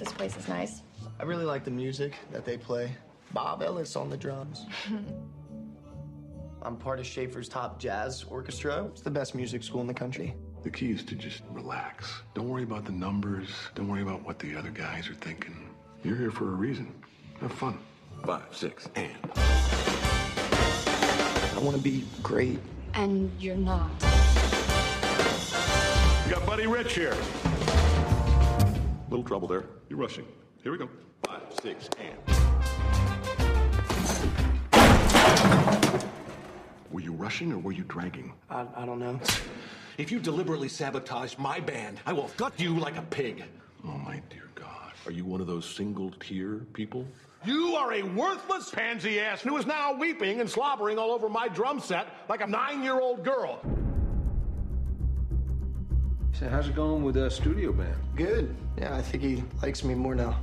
this place is nice. I really like the music that they play. Bob Ellis on the drums. I'm part of Schaefer's top jazz orchestra. It's the best music school in the country. The key is to just relax. Don't worry about the numbers. Don't worry about what the other guys are thinking. You're here for a reason. Have fun. Five, six, and. I want to be great. And you're not. We got Buddy Rich here. Little trouble there. You're rushing. Here we go. Five, six, and. Were you rushing or were you dragging? I, I don't know. If you deliberately sabotage my band, I will gut you like a pig. Oh, my dear God. Are you one of those single tier people? You are a worthless pansy ass who is now weeping and slobbering all over my drum set like a nine year old girl. So how's it going with the studio band? Good. Yeah, I think he likes me more now.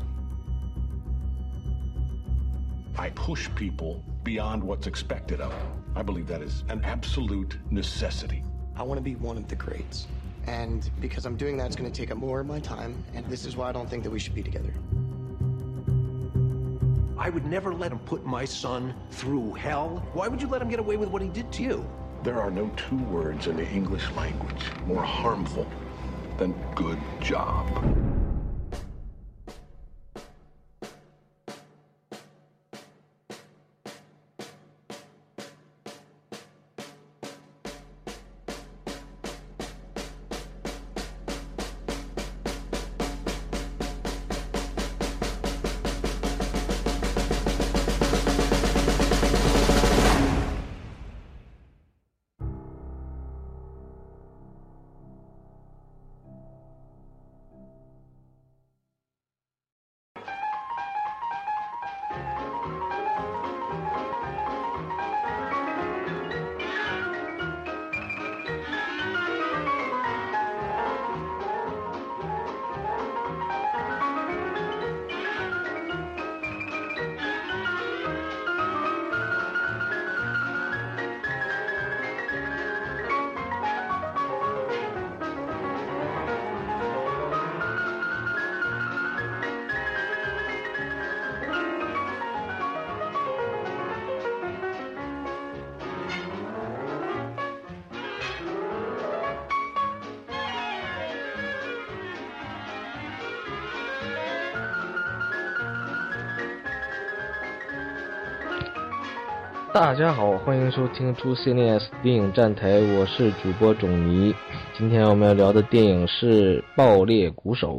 I push people beyond what's expected of them. I believe that is an absolute necessity. I want to be one of the greats. And because I'm doing that, it's going to take up more of my time. And this is why I don't think that we should be together. I would never let him put my son through hell. Why would you let him get away with what he did to you? There are no two words in the English language more harmful than good job. 大家好，欢迎收听 Two CNS 电影站台，我是主播种泥。今天我们要聊的电影是《爆裂鼓手》，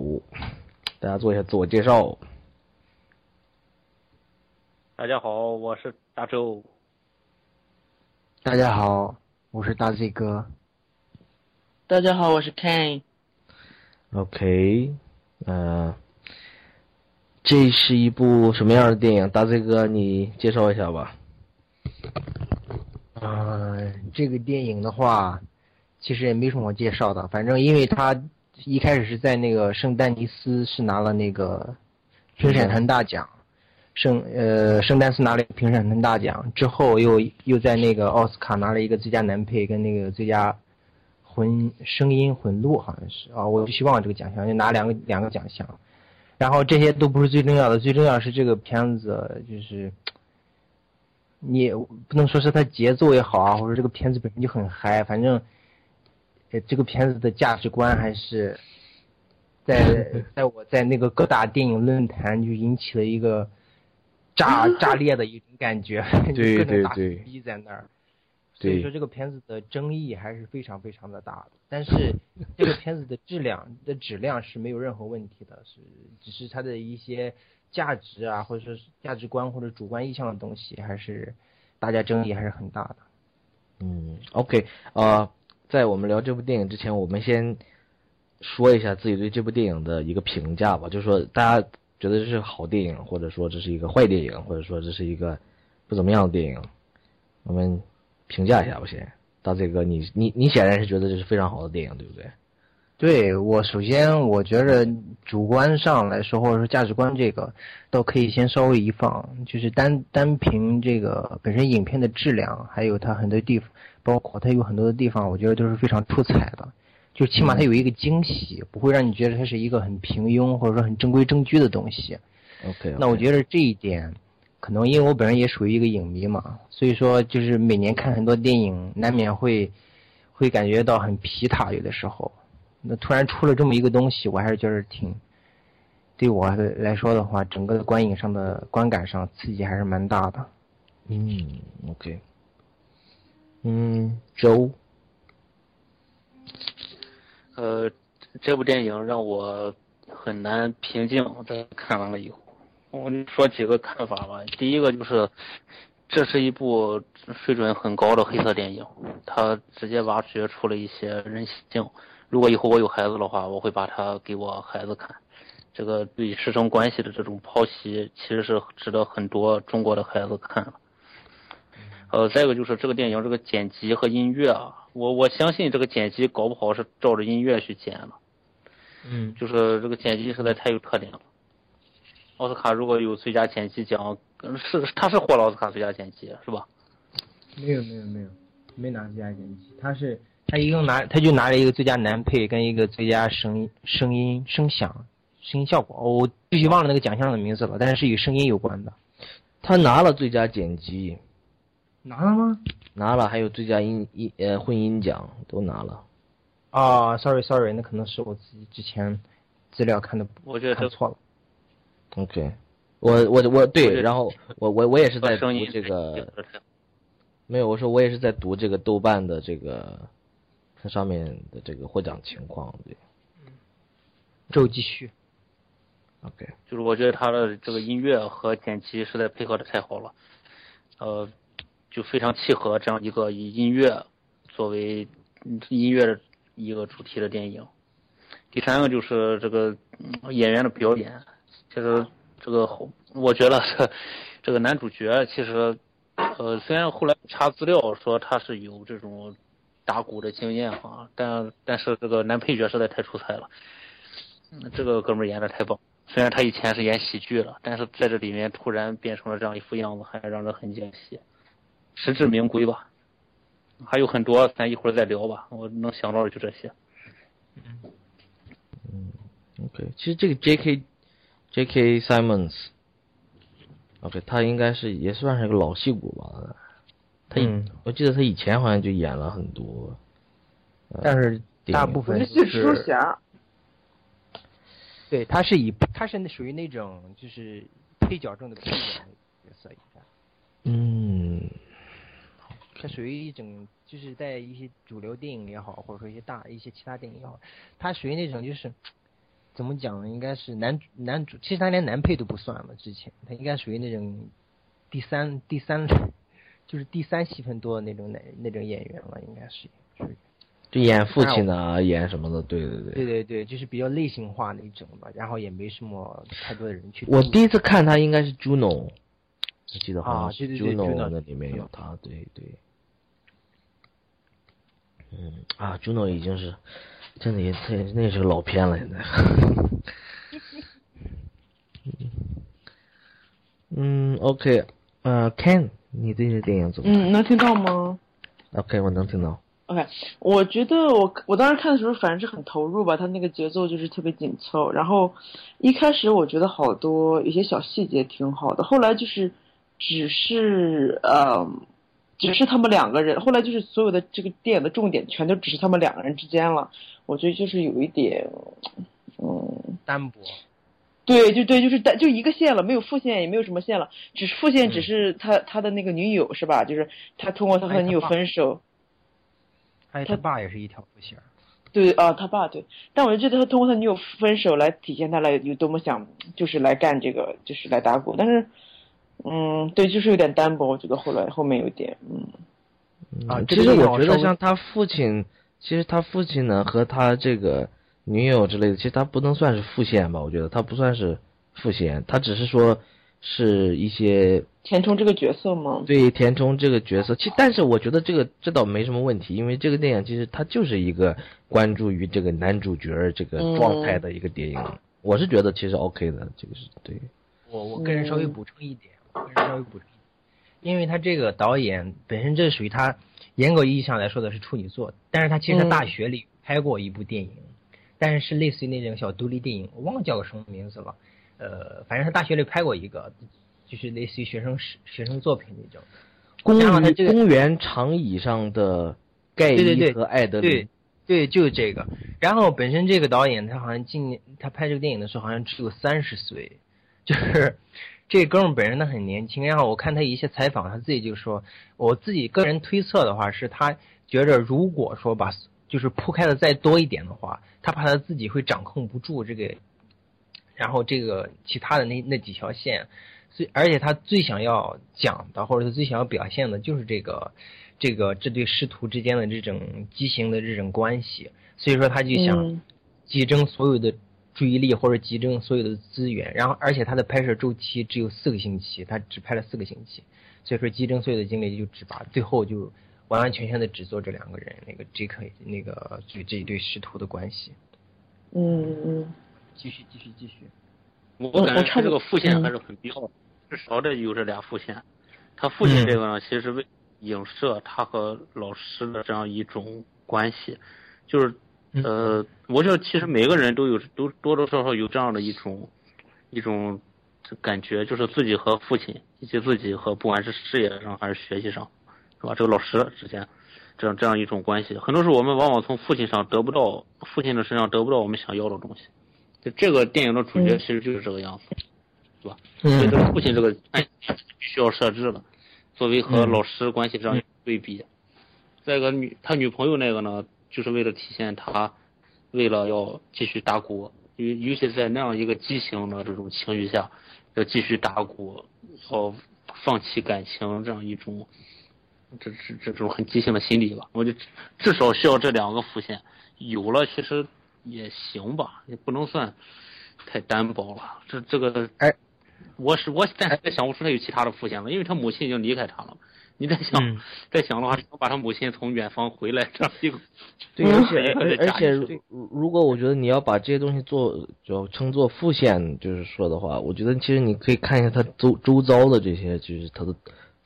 大家做一下自我介绍。大家好，我是大周。大家好，我是大 Z 哥。大家好，我是 Ken。OK，呃，这是一部什么样的电影？大 Z 哥，你介绍一下吧。呃，这个电影的话，其实也没什么好介绍的。反正因为他一开始是在那个圣丹尼斯是拿了那个评审团大奖，圣呃圣丹斯拿了评审团大奖之后又又在那个奥斯卡拿了一个最佳男配跟那个最佳混声音混录好像是啊，我就希望这个奖项就拿两个两个奖项。然后这些都不是最重要的，最重要是这个片子就是。你不能说是它节奏也好啊，或者这个片子本身就很嗨，反正，呃，这个片子的价值观还是在 在我在那个各大电影论坛就引起了一个炸 炸裂的一种感觉，对 各种大对对逼在那儿。所以说这个片子的争议还是非常非常的大的，但是这个片子的质量的质量是没有任何问题的，是只是它的一些。价值啊，或者说是价值观或者主观意向的东西，还是大家争议还是很大的。嗯，OK，呃，在我们聊这部电影之前，我们先说一下自己对这部电影的一个评价吧。就是说，大家觉得这是好电影，或者说这是一个坏电影，或者说这是一个不怎么样的电影，我们评价一下吧。先，大这个你你你显然是觉得这是非常好的电影，对不对？对我首先我觉得主观上来说，或者说价值观这个，都可以先稍微一放。就是单单凭这个本身影片的质量，还有它很多地方，包括它有很多的地方，我觉得都是非常出彩的。就起码它有一个惊喜，不会让你觉得它是一个很平庸或者说很正规正矩的东西。OK，, 那我觉得这一点，可能因为我本人也属于一个影迷嘛，所以说就是每年看很多电影，难免会会感觉到很疲沓，有的时候。那突然出了这么一个东西，我还是觉得挺，对我来说的话，整个的观影上的观感上刺激还是蛮大的。嗯，OK，嗯，周，呃，这部电影让我很难平静。这看完了以后，我说几个看法吧。第一个就是，这是一部水准很高的黑色电影，它直接挖掘出了一些人性。如果以后我有孩子的话，我会把它给我孩子看。这个对师生关系的这种剖析，其实是值得很多中国的孩子看了。呃，再一个就是这个电影这个剪辑和音乐啊，我我相信这个剪辑搞不好是照着音乐去剪的。嗯，就是这个剪辑实在太有特点了。奥斯卡如果有最佳剪辑奖，是他是获了奥斯卡最佳剪辑是吧？没有没有没有，没拿最佳剪辑，他是他一共拿他就拿了一个最佳男配跟一个最佳声音声音声响声音效果，我具体忘了那个奖项的名字了，但是是与声音有关的。他拿了最佳剪辑，拿了吗？拿了，还有最佳音音呃混音奖都拿了。啊、s o r r y sorry，那可能是我自己之前资料看的我觉得看错了。OK，我我我我对，这然后我我我也是在读这个，没有，我说我也是在读这个豆瓣的这个它上面的这个获奖情况，对之后继续。，OK，就是我觉得他的这个音乐和剪辑实在配合的太好了，呃，就非常契合这样一个以音乐作为嗯音乐的一个主题的电影。第三个就是这个嗯演员的表演，其实这个我觉得这这个男主角其实呃虽然后来查资料说他是有这种打鼓的经验哈，但但是这个男配角实在太出彩了，这个哥们演的太棒。虽然他以前是演喜剧的，但是在这里面突然变成了这样一副样子，还让人很惊喜，实至名归吧。还有很多，咱一会儿再聊吧。我能想到的就这些。嗯 OK，其实这个 J.K. J.K. Simons，OK，、他应该是也算是个老戏骨吧。他、嗯。我记得他以前好像就演了很多，呃但是大部分是蜘蛛侠，对，他是以他是属于那种就是配角中的配角角色，应该嗯。他属于一种就是在一些主流电影也好，或者说一些大一些其他电影也好，他属于那种就是怎么讲呢？应该是男主男主，其实他连男配都不算了，之前他应该属于那种第三第三就是第三戏份多的那种那那种演员了，应该是属于。就演父亲啊，演什么的，对对对。对对对，就是比较类型化那种吧，然后也没什么太多的人去。我第一次看他应该是 Juno，我记得好啊像是对对对 Juno Juno 那里面有他，对对。嗯啊，Juno 已经是真的也这那也是个老片了，现在。嗯，OK，呃，Ken，你对这电影怎么看、嗯，能听到吗 o k 我能听到。？OK，我觉得我我当时看的时候反正是很投入吧，他那个节奏就是特别紧凑。然后一开始我觉得好多有些小细节挺好的，后来就是只是呃，只是他们两个人，后来就是所有的这个电影的重点全都只是他们两个人之间了。我觉得就是有一点，嗯，单薄。对，就对，就是单就一个线了，没有副线，也没有什么线了，只是副线只是他、他的那个女友是吧？就是他通过他和女友分手，他爸也是一条副线儿。对啊，他爸对，但我就觉得他通过他女友分手来体现他来有多么想就是来干这个，就是来打鼓，但是，嗯，对，就是有点单薄，我觉得后来后面有点，嗯，啊嗯其实我觉得像他父亲，其实他父亲呢和他这个女友之类的，其实他不能算是副线吧？我觉得他不算是副线，他只是说是一些填充这个角色吗，对填充这个角色。其但是我觉得这个这倒没什么问题，因为这个电影其实它就是一个关注于这个男主角这个状态的一个电影。我是觉得其实 OK 的，这个是对。我我个人稍微补充一点，我个人稍微补充一点，因为他这个导演本身这属于他严格意义上来说的是处女作，但是他其实他大学里拍过一部电影，但是是类似于那种小独立电影，我忘了叫个什么名字了。呃，反正他大学里拍过一个，就是类似于学生学生作品那种。公然后他这个公园长椅上的盖伊和艾德对琳，对，就是这个。然后本身这个导演他好像今年他拍这个电影的时候好像只有三十岁，就是这哥们儿本人他很年轻。然后我看他一些采访，他自己就说，我自己个人推测的话是他觉着如果说把就是铺开的再多一点的话，他怕他自己会掌控不住这个，然后这个其他的那那几条线。所以，而且他最想要讲的，或者是最想要表现的，就是这个，这个这对师徒之间的这种畸形的这种关系。所以说，他就想嗯集中所有的注意力，或者集中所有的资源。然后，而且他的拍摄周期只有四个星期，他只拍了四个星期，所以说集中所有的精力就只把最后就完完全全的只做这两个人，那个 J.K. 那个就这一对师徒的关系。嗯嗯继续，继续，继续。我感觉他这个副线嗯还是很必要的，至少得有这俩副线。他父亲这个呢，其实是为影射他和老师的这样一种关系，就是嗯呃，我觉得其实每个人都有都多多少少有这样的一种一种感觉，就是自己和父亲以及自己和不管是事业上还是学习上，是吧？这个老师之间这样这样一种关系，很多时候我们往往从父亲上得不到父亲的身上得不到我们想要的东西。就这个电影的主角嗯其实就是这个样子，对吧？所以这个父亲这个暗必须要设置了，作为和嗯老师关系这样一对比。再一个女他女朋友那个呢，就是为了体现他为了要继续打鼓，尤尤其在那样一个畸形的这种情绪下，要继续打鼓，要放弃感情这样一种这这这种很畸形的心理吧。我就至少需要这两个副线，有了其实也行吧，也不能算太单薄了。这这个，哎，我是我暂时也想不出他有其他的副线了，因为他母亲已经离开他了。你再想、嗯再想的话，把他母亲从远方回来这样一个，对，而且嗯而而且如果我觉得你要把这些东西做就称作副线，就是说的话，我觉得其实你可以看一下他周周遭的这些，就是他的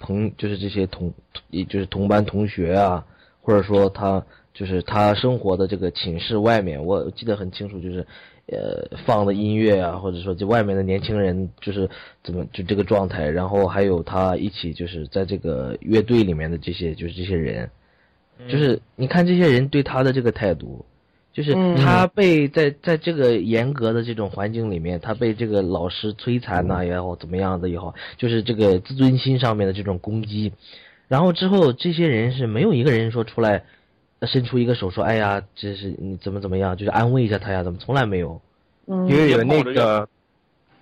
朋，就是这些同，也就是同班同学啊，或者说他就是他生活的这个寝室外面，我记得很清楚，就是呃放的音乐啊，或者说就外面的年轻人就是怎么就这个状态，然后还有他一起就是在这个乐队里面的这些就是这些人。就是你看这些人对他的这个态度，就是嗯他被在在这个严格的这种环境里面，他被这个老师摧残呐、也好，怎么样的也好，就是这个自尊心上面的这种攻击，然后之后这些人是没有一个人说出来，呃伸出一个手说，哎呀，这是你怎么怎么样，就是安慰一下他呀，怎么从来没有。嗯因为有那个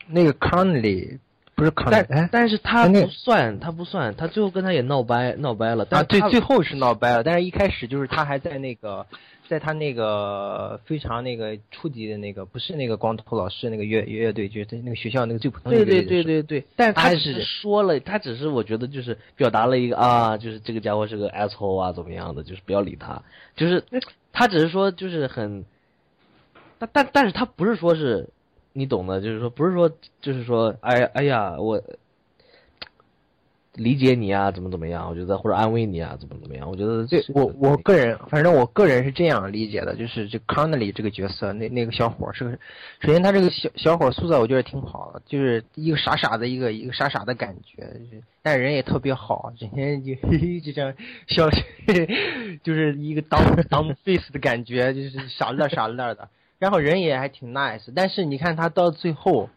那个 Conley 不是 Conley，但哎，但是他不算，他不算，他最后跟他也闹掰闹掰了。但啊，对，最后是闹掰了，但是一开始就是他还在那个，在他那个非常那个初级的那个，不是那个光头老师那个乐乐队，就是在那个学校那个最普通的对对乐队的时候对对对，但是他只是是说了，他只是我觉得就是表达了一个啊，就是这个家伙是个 asshole 啊，怎么样的，就是不要理他，就是他只是说就是很，但但但是他不是说是，你懂的，就是说不是说就是说哎哎呀我理解你啊，怎么怎么样，我觉得或者安慰你啊，怎么怎么样，我觉得这我我个人，反正我个人是这样理解的，就是这 Connelly 这个角色，那那个小伙儿是个，首先他这个小小伙儿塑造我觉得挺好的，就是一个傻傻的一个一个傻傻的感觉，就是但人也特别好，整天就嘿嘿 就这样笑，就是一个当当 face 的感觉，就是傻乐傻乐的，然后人也还挺 nice，但是你看他到最后。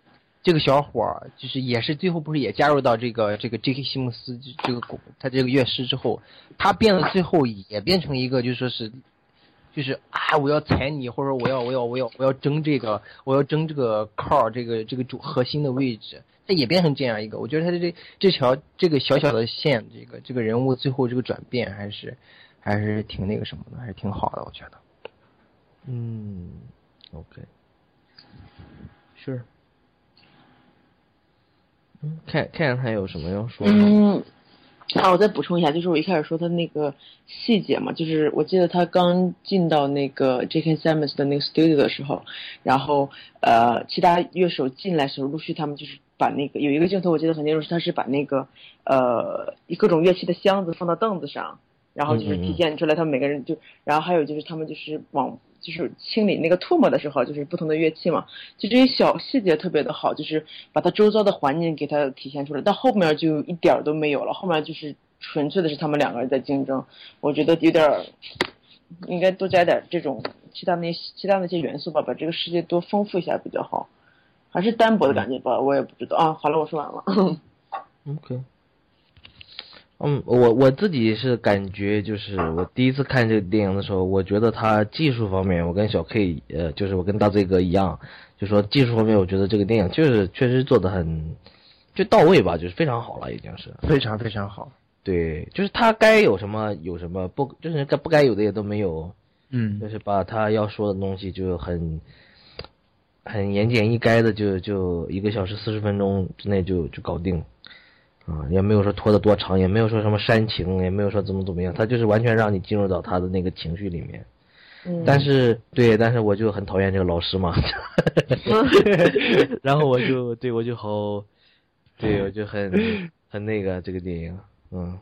这个小伙儿就是也是最后不是也加入到这个这个 J.K. 西蒙斯这这个鼓他这个乐师之后，他变了最后也变成一个就说是，就是啊我要踩你，或者我要我要我要我要争这个我要争这个 core 这个这个主核心的位置，他也变成这样一个。我觉得他的这这条这个小小的线，这个这个人物最后这个转变还是还是挺那个什么的，还是挺好的，我觉得。嗯，OK，是。嗯，看看还有什么要说的？嗯，啊，我再补充一下，就是我一开始说他那个细节嘛，就是我记得他刚进到那个 J.K. Simmons 的那个 studio 的时候，然后呃，其他乐手进来的时候，陆续他们就是把那个有一个镜头我记得很清楚，他是把那个呃各种乐器的箱子放到凳子上，然后就是体现出来他们每个人就，然后还有就是他们就是往就是清理那个唾沫的时候，就是不同的乐器嘛，就这些小细节特别的好，就是把他周遭的环境给他体现出来。到后面就一点儿都没有了，后面就是纯粹的是他们两个人在竞争，我觉得有点儿应该多加点这种其他那些其他那些元素吧，把这个世界多丰富一下比较好。还是单薄的感觉吧，我也不知道啊。好了，我说完了。OK，嗯，我我自己是感觉，就是我第一次看这个电影的时候，我觉得它技术方面，我跟小 K，呃，就是我跟大 Z 哥一样，就说技术方面，我觉得这个电影就是确实做的很就到位吧，就是非常好了，已经是非常非常好。对，就是他该有什么有什么，不就是该不该有的也都没有，嗯。就是把他要说的东西就很很言简意赅的就就一个小时四十分钟之内就就搞定，啊，也没有说拖得多长，也没有说什么煽情，也没有说怎么怎么样，他就是完全让你进入到他的那个情绪里面。嗯但是对，但是我就很讨厌这个老师嘛，然后我就对我就好，对我就很 很那个这个电影，嗯，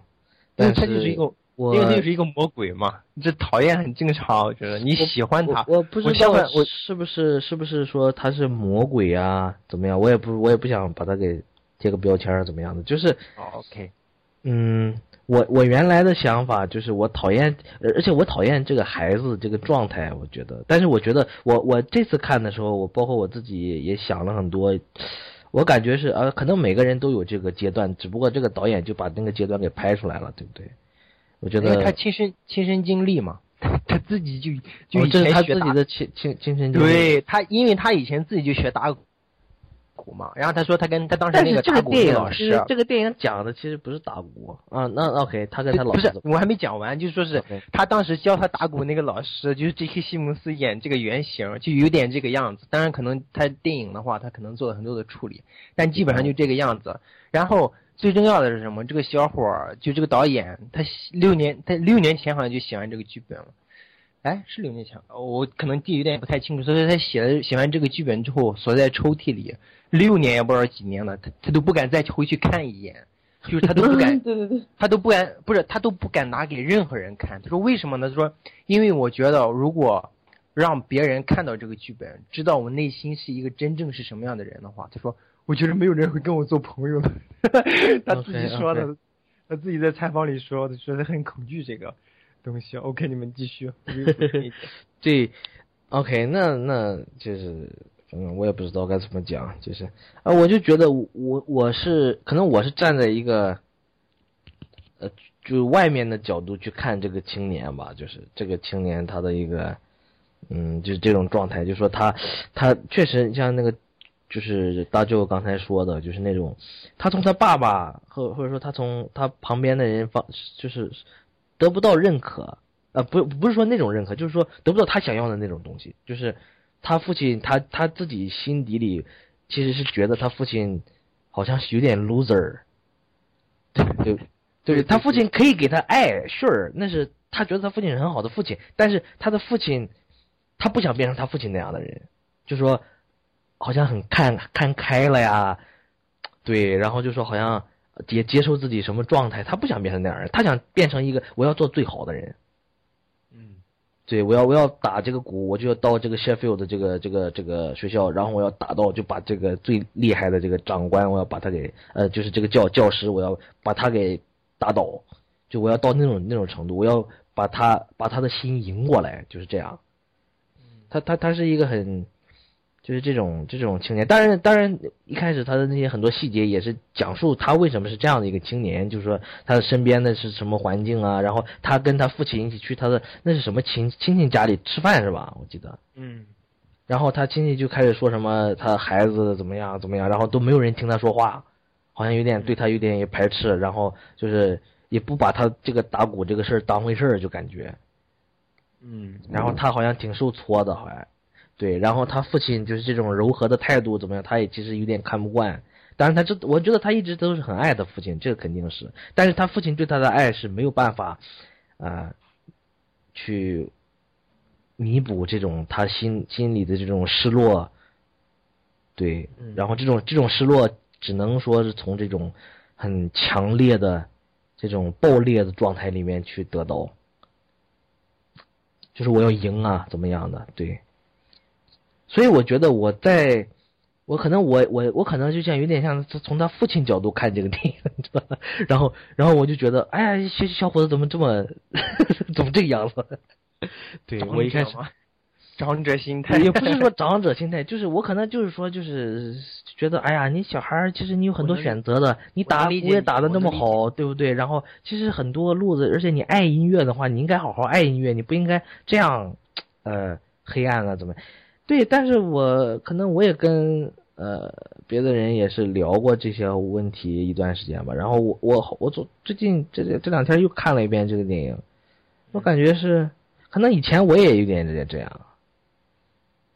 但他就是一个，我因为他就是一个魔鬼嘛，这讨厌很正常，我觉得你喜欢他，我我不知道我是不是是不是说他是魔鬼啊？怎么样？我也不我也不想把他给贴个标签儿怎么样的，就是哦 OK，嗯，我我原来的想法就是我讨厌，而而且我讨厌这个孩子这个状态，我觉得，但是我觉得我我这次看的时候，我包括我自己也想了很多，我感觉是呃，可能每个人都有这个阶段，只不过这个导演就把那个阶段给拍出来了，对不对？我觉得因为他亲身亲身经历嘛，他自己就就以哦这是他自己的亲亲亲身经历。对他，因为他以前自己就学打鼓嘛，然后他说他跟他当时那个打鼓这个电影那个老师这个电影讲的其实不是打鼓啊，那 OK，他跟他老不是师我还没讲完，就是说是他当时教他打鼓那个老师，就是 J.K. 西蒙斯演这个原型，就有点这个样子。当然，可能他电影的话，他可能做了很多的处理，但基本上就这个样子。然后最重要的是什么？这个小伙儿就这个导演，他六年他六年前好像就写完这个剧本了。哎，是六年前，我可能记得有点不太清楚。所以他写了写完这个剧本之后，锁在抽屉里，六年也不知道几年了，他他都不敢再回去看一眼，就是他都不敢 对对对，他都不敢，不是他都不敢拿给任何人看。他说为什么呢？他说因为我觉得如果让别人看到这个剧本，知道我内心是一个真正是什么样的人的话，他说我觉得没有人会跟我做朋友的。他自己说的他自己在采访里说的，说他很恐惧这个东西。OK，你们继续。对 OK，那那就是，嗯，我也不知道该怎么讲，就是啊，我就觉得我我我是可能我是站在一个，呃，就外面的角度去看这个青年吧，就是这个青年他的一个，嗯，就是这种状态，就说他他确实像那个。就是大舅刚才说的，就是那种，他从他爸爸或或者说他从他旁边的人方，就是得不到认可，呃，不不是说那种认可，就是说得不到他想要的那种东西，就是他父亲他他自己心底里其实是觉得他父亲好像是有点 loser，对对对，他父亲可以给他爱，sure，那是他觉得他父亲是很好的父亲，但是他的父亲他不想变成他父亲那样的人，就说好像很看看开了呀，对，然后就说好像也接受自己什么状态，他不想变成那样的人，他想变成一个我要做最好的人。嗯，对，我要我要打这个鼓，我就要到这个 Sheffield 的这个这个这个学校，然后我要打到就把这个最厉害的这个长官，我要把他给呃，就是这个教教师，我要把他给打倒，就我要到那种那种程度，我要把他把他的心赢过来，就是这样。他他他是一个很，就是这种这种青年，当然当然一开始他的那些很多细节也是讲述他为什么是这样的一个青年，就是说他的身边的是什么环境啊，然后他跟他父亲一起去他的那是什么亲亲戚家里吃饭是吧？我记得，嗯，然后他亲戚就开始说什么他孩子怎么样怎么样，然后都没有人听他说话，好像有点对他有点也排斥，然后就是也不把他这个打鼓这个事儿当回事儿，就感觉。嗯，然后他好像挺受挫的，好像，对，然后他父亲就是这种柔和的态度怎么样，他也其实有点看不惯。当然，他这我觉得他一直都是很爱他父亲，这个肯定是。但是他父亲对他的爱是没有办法，啊、去弥补这种他心心里的这种失落。对，然后这种这种失落只能说是从这种很强烈的这种爆裂的状态里面去得到，就是我要赢啊，怎么样的？对，所以我觉得我在，我可能我我我可能就像有点像从他父亲角度看这个电影，你知道吧？然后然后我就觉得，哎呀，小小伙子怎么这么 怎么这个样子？对我一开始。长者心态也不是说长者心态，就是我可能就是说，就是觉得，哎呀，你小孩儿其实你有很多选择的，你打鼓也打的那么好，对不对？然后其实很多路子，而且你爱音乐的话，你应该好好爱音乐，你不应该这样，呃，黑暗啊，怎么？对，但是我可能我也跟呃别的人也是聊过这些问题一段时间吧。然后我我我最最近这这两天又看了一遍这个电影，我感觉是可能以前我也有点这这样。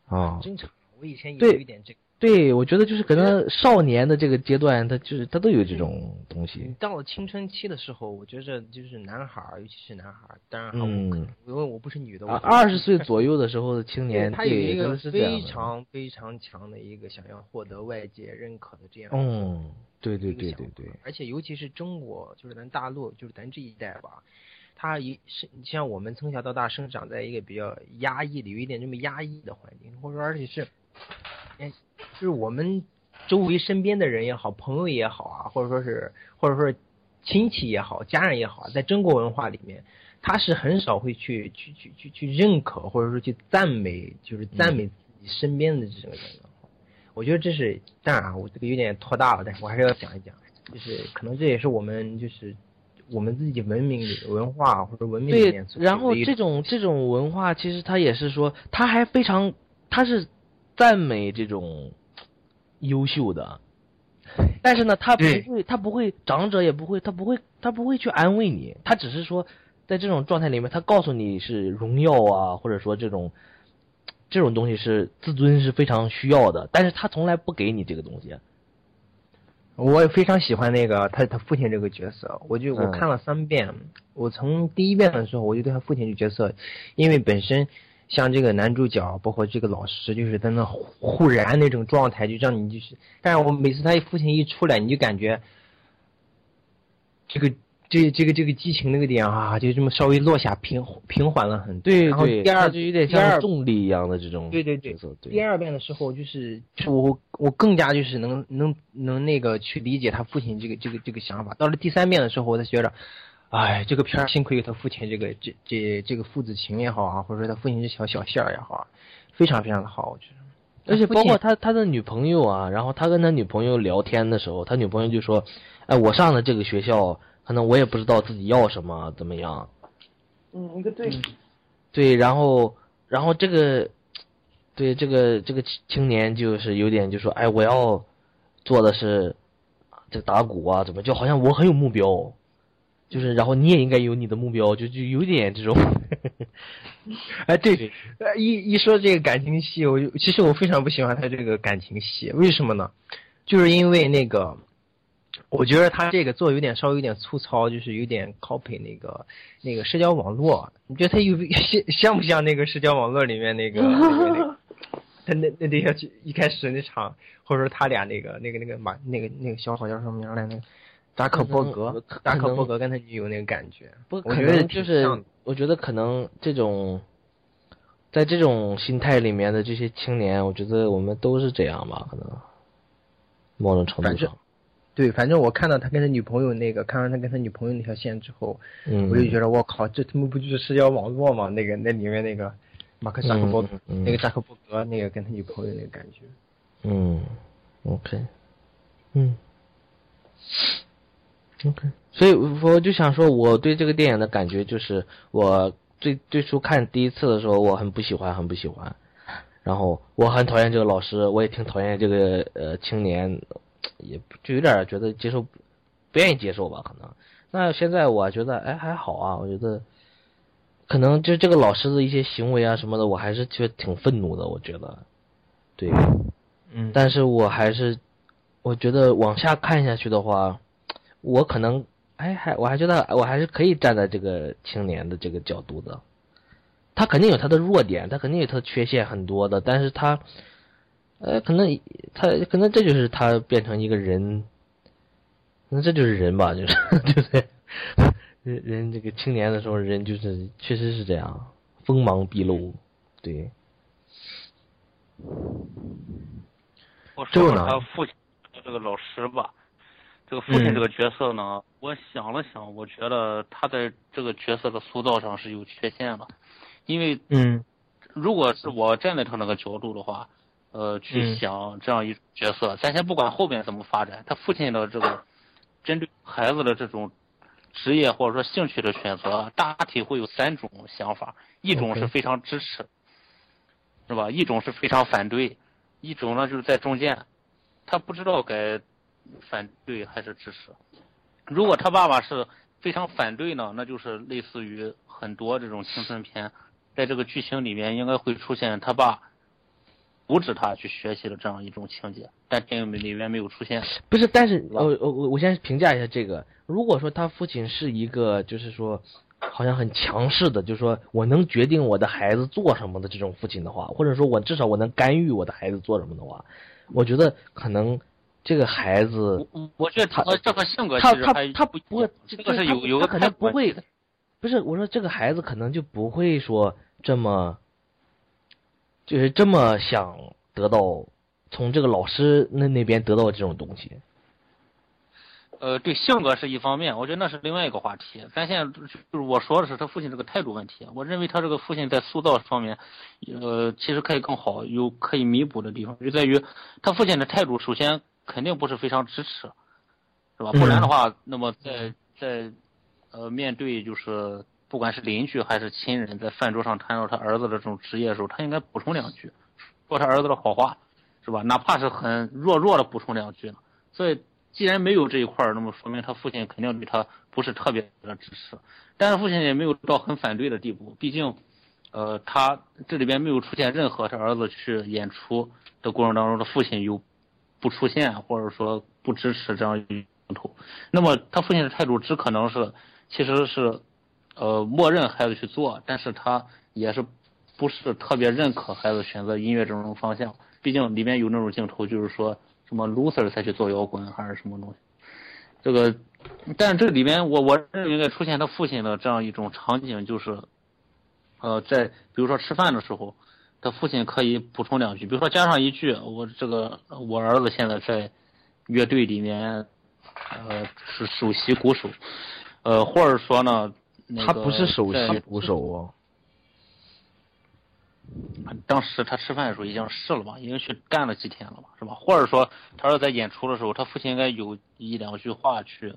啊，正常。我以前也有一点这个。对，我觉得就是可能少年的这个阶段，他就是他都有这种东西。到了青春期的时候，我觉着就是男孩儿，尤其是男孩儿，当然，嗯，因为我不是女的，我二十岁左右的时候的青年，他有一个非常非常强的一个想要获得外界认可的这样。嗯，对对对对对。而且尤其是中国，就是咱大陆，就是咱这一代吧。他一是像我们从小到大生长在一个比较压抑的，有一点这么压抑的环境，或者说而且是，哎，就是我们周围身边的人也好，朋友也好啊，或者说是或者说亲戚也好，家人也好，在中国文化里面，他是很少会去去去去去认可或者说去赞美，就是赞美自己身边的这种人的。我觉得这是当然啊，我这个有点拖大了，但是我还是要讲一讲，就是可能这也是我们就是。我们自己文明文化或者文明对，然后这种这种文化其实他也是说，他还非常他是赞美这种优秀的，但是呢，他不会他不会长者也不会他不会他不会去安慰你，他只是说在这种状态里面，他告诉你是荣耀啊，或者说这种这种东西是自尊是非常需要的，但是他从来不给你这个东西。我也非常喜欢那个他他父亲这个角色，我就我看了三遍，我从第一遍的时候我就对他父亲这角色，因为本身像这个男主角，包括这个老师，就是在那忽然那种状态，就让你就是，但是我每次他父亲一出来，你就感觉这个。这这个这个激情那个点啊，就这么稍微落下平平缓了很多。对对，第二就有点像重力一样的这种。对对对。第二遍的时候，就是我我更加就是能能能那个去理解他父亲这个这个这个想法。到了第三遍的时候，我才觉得，哎，这个片儿幸亏有他父亲这个这这这个父子情也好啊，或者说他父亲这条小线儿也好，非常非常的好，我觉得。而且包括他他的女朋友啊，然后他跟他女朋友聊天的时候，他女朋友就说，哎，我上的这个学校。可能我也不知道自己要什么，怎么样？嗯，一个对，对，然后，然后这个，对这个这个青年就是有点就说，哎，我要做的是这打鼓啊，怎么就好像我很有目标，就是然后你也应该有你的目标，就就有点这种。哎，对，一一说这个感情戏，我就其实我非常不喜欢他这个感情戏，为什么呢？就是因为那个。我觉得他这个做有点稍微有点粗糙，就是有点 copy 那个那个社交网络。你觉得他有 像像不像那个社交网络里面那个 他那那那些一开始那场，或者说他俩那个那个那个马那个那个小伙叫什么名来？那个扎克伯格，扎克伯格跟他女友那个感觉。不，我觉得就是我觉得可能这种在这种心态里面的这些青年，我觉得我们都是这样吧，可能某种程度上。对，反正我看到他跟他女朋友那个，看完他跟他女朋友那条线之后，嗯，我就觉得我靠，这他妈不就是社交网络吗？那个那里面那个马克扎克伯，那个扎克伯格那个跟他女朋友那个感觉。嗯，OK，嗯，OK，所以我就想说，我对这个电影的感觉就是，我最最初看第一次的时候，我很不喜欢，很不喜欢，然后我很讨厌这个老师，我也挺讨厌这个呃青年。也就有点觉得接受，不愿意接受吧？可能。那现在我觉得，哎，还好啊。我觉得，可能就这个老师的一些行为啊什么的，我还是觉得挺愤怒的。我觉得，对，嗯。但是我还是，我觉得往下看下去的话，我可能，哎，还我还觉得我还是可以站在这个青年的这个角度的。他肯定有他的弱点，他肯定有他的缺陷很多的，但是他。呃，可能他可能这就是他变成一个人，那这就是人吧，就是对不对？人人这个青年的时候，人就是确实是这样，锋芒毕露，对。我说说这呢他父亲这个老师吧，这个父亲这个角色呢，我想了想，我觉得他在这个角色的塑造上是有缺陷的，因为嗯。如果是我站在他那个角度的话，呃，去嗯。想这样一角色，咱先不管后边怎么发展，他父亲的这个针对孩子的这种职业或者说兴趣的选择，大体会有三种想法，一种是非常支持，是吧？一种是非常反对，一种呢就是在中间，他不知道该反对还是支持。如果他爸爸是非常反对呢，那就是类似于很多这种青春片，在这个剧情里面应该会出现他爸阻止他去学习的这样一种情节，但电影里面没有出现。不是，但是吧我我我我先评价一下这个。如果说他父亲是一个，就是说，好像很强势的，就是说我能决定我的孩子做什么的这种父亲的话，或者说我至少我能干预我的孩子做什么的话，我觉得可能这个孩子我我觉得他和这个性格他他他不不会，这个是有有个他可能不会的，不是我说这个孩子可能就不会说这么，就是这么想得到从这个老师那那边得到这种东西。呃，对性格是一方面，我觉得那是另外一个话题。咱现在就是我说的是他父亲这个态度问题。我认为他这个父亲在塑造方面，呃，其实可以更好，有可以弥补的地方，就在于他父亲的态度，首先肯定不是非常支持，是吧？不然的话，那么在在呃面对就是不管是邻居还是亲人，在饭桌上谈到他儿子的这种职业的时候，他应该补充两句，说他儿子的好话，是吧？哪怕是很弱弱的补充两句呢。所以既然没有这一块儿，那么说明他父亲肯定对他不是特别的支持，但是父亲也没有到很反对的地步，毕竟，呃，他这里边没有出现任何他儿子去演出的过程当中，的父亲有不出现或者说不支持这样一镜头，那么他父亲的态度只可能是其实是，呃，默认孩子去做，但是他也是不是特别认可孩子选择音乐这种方向，毕竟里面有那种镜头，就是说什么 loser 才去做摇滚还是什么东西。这个，但是这里面我我认为应该出现他父亲的这样一种场景，就是，呃，在比如说吃饭的时候，他父亲可以补充两句，比如说加上一句，我这个我儿子现在在乐队里面，呃，是首席鼓手，呃，或者说呢，那他不是首席鼓手哦。当时他吃饭的时候已经试了嘛，已经去干了几天了嘛，是吧？或者说，他说在演出的时候，他父亲应该有一两句话去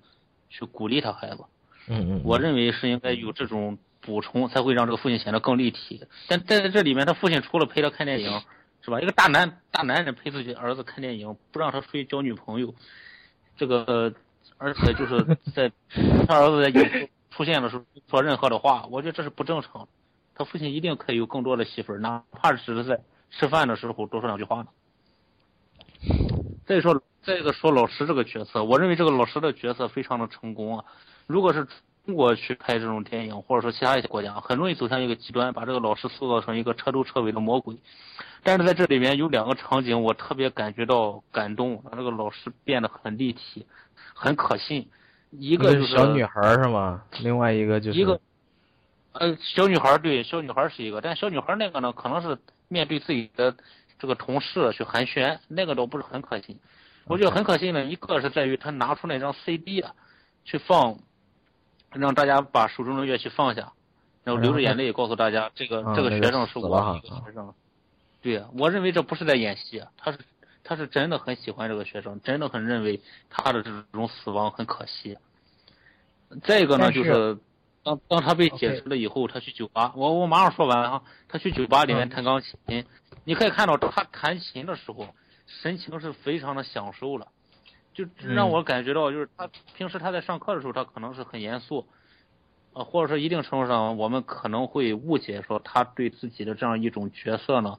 去鼓励他孩子。嗯嗯，我认为是应该有这种补充，才会让这个父亲显得更立体。但在这里面，他父亲除了陪他看电影，是吧？一个大男大男人陪自己儿子看电影，不让他出去交女朋友，这个、而且就是在他儿子在演出出现的时候说任何的话，我觉得这是不正常。他父亲一定可以有更多的戏份，哪怕只是在吃饭的时候多说两句话呢。再说，再一个说老师这个角色，我认为这个老师的角色非常的成功啊。如果是中国去拍这种电影，或者说其他一些国家，很容易走向一个极端，把这个老师塑造成一个彻头彻尾的魔鬼。但是在这里面有两个场景，我特别感觉到感动，让这个老师变得很立体，很可信。一一个就是小女孩是吗？另外一个就是一个，呃，小女孩对，小女孩是一个，但小女孩那个呢，可能是面对自己的这个同事去寒暄，那个倒不是很可信。我觉得很可信的一个是在于他拿出那张 CD 啊，去放，让大家把手中的乐器放下，然后流着眼泪告诉大家，这个、这个学生是我的一个学生。对呀、我认为这不是在演戏，啊他是他是真的很喜欢这个学生，真的很认为他的这种死亡很可惜。再一个呢，但就是是当当他被解除了以后，他去酒吧，我我马上说完哈，他去酒吧里面弹钢琴，你可以看到他弹琴的时候，神情是非常的享受了，就让我感觉到就是他平时他在上课的时候，他可能是很严肃，呃，或者说一定程度上，我们可能会误解说他对自己的这样一种角色呢，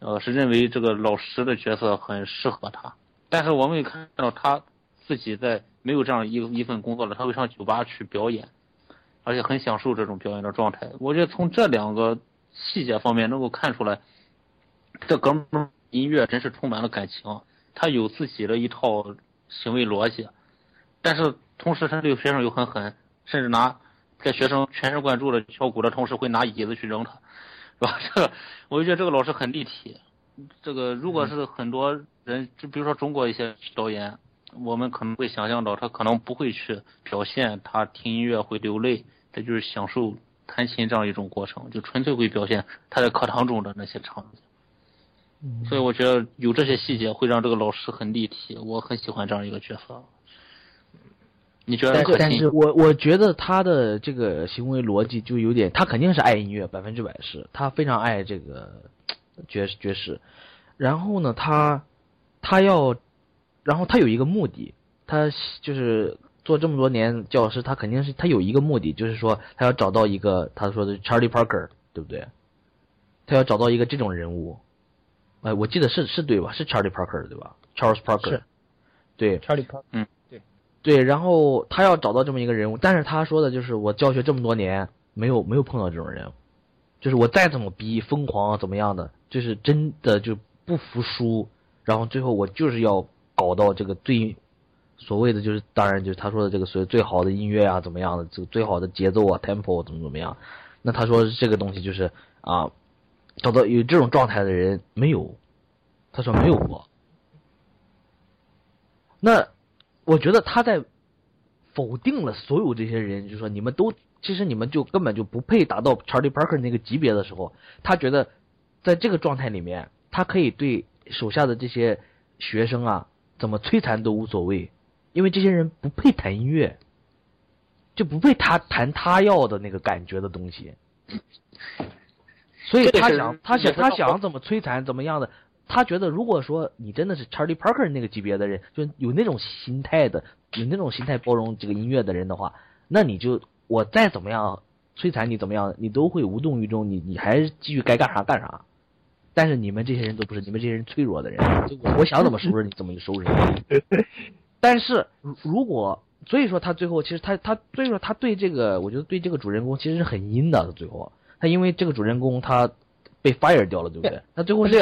呃，是认为这个老师的角色很适合他，但是我们也看到他自己在没有这样一一份工作了，他会上酒吧去表演，而且很享受这种表演的状态。我觉得从这两个细节方面能够看出来，这哥们儿音乐真是充满了感情，他有自己的一套行为逻辑，但是同时他对学生又很狠，甚至拿在学生全神贯注的敲鼓的同时，会拿椅子去扔他，是吧？这个我就觉得这个老师很立体。这个如果是很多人，就比如说中国一些导演，我们可能会想象到他可能不会去表现他听音乐会流泪，他就是享受弹琴这样一种过程，就纯粹会表现他在课堂中的那些场景。所以我觉得有这些细节会让这个老师很立体，我很喜欢这样一个角色。你觉得可但？是我我觉得他的这个行为逻辑就有点，他肯定是爱音乐，百分之百是，他非常爱这个爵士爵士。然后呢，他他要，然后他有一个目的，他就是做这么多年教师，他肯定是他有一个目的，就是说他要找到一个他说的 Charlie Parker，对不对？他要找到一个这种人物。哎，我记得是是对吧？是 Charlie Parker 对吧？Charles Parker 是。对，Charlie Parker，嗯，对，对然后他要找到这么一个人物，但是他说的就是我教学这么多年没有没有碰到这种人，就是我再怎么逼疯狂怎么样的，就是真的就不服输，然后最后我就是要搞到这个最所谓的就是当然就是他说的这个所谓最好的音乐啊怎么样的，这个最好的节奏啊 tempo 怎么怎么样，那他说这个东西就是啊，找到有这种状态的人没有，他说没有过。那我觉得他在否定了所有这些人，就说你们都其实你们就根本就不配达到 Charlie Parker 那个级别的时候，他觉得在这个状态里面，他可以对手下的这些学生啊怎么摧残都无所谓，因为这些人不配弹音乐，就不配他弹他要的那个感觉的东西。所以他想，他想，他想怎么摧残，怎么样的？他觉得，如果说你真的是 Charlie Parker 那个级别的人，就有那种心态的，有那种心态包容这个音乐的人的话，那你就我再怎么样摧残你怎么样，你都会无动于衷，你你还是继续该干啥干啥。但是你们这些人都不是，你们这些人脆弱的人，就我我想怎么收拾你怎么就收拾你。但是如如果所以说他最后其实他他所以说他对这个我觉得对这个主人公其实是很阴的，他最后他因为这个主人公他被 fire 掉了，对不对？他最后是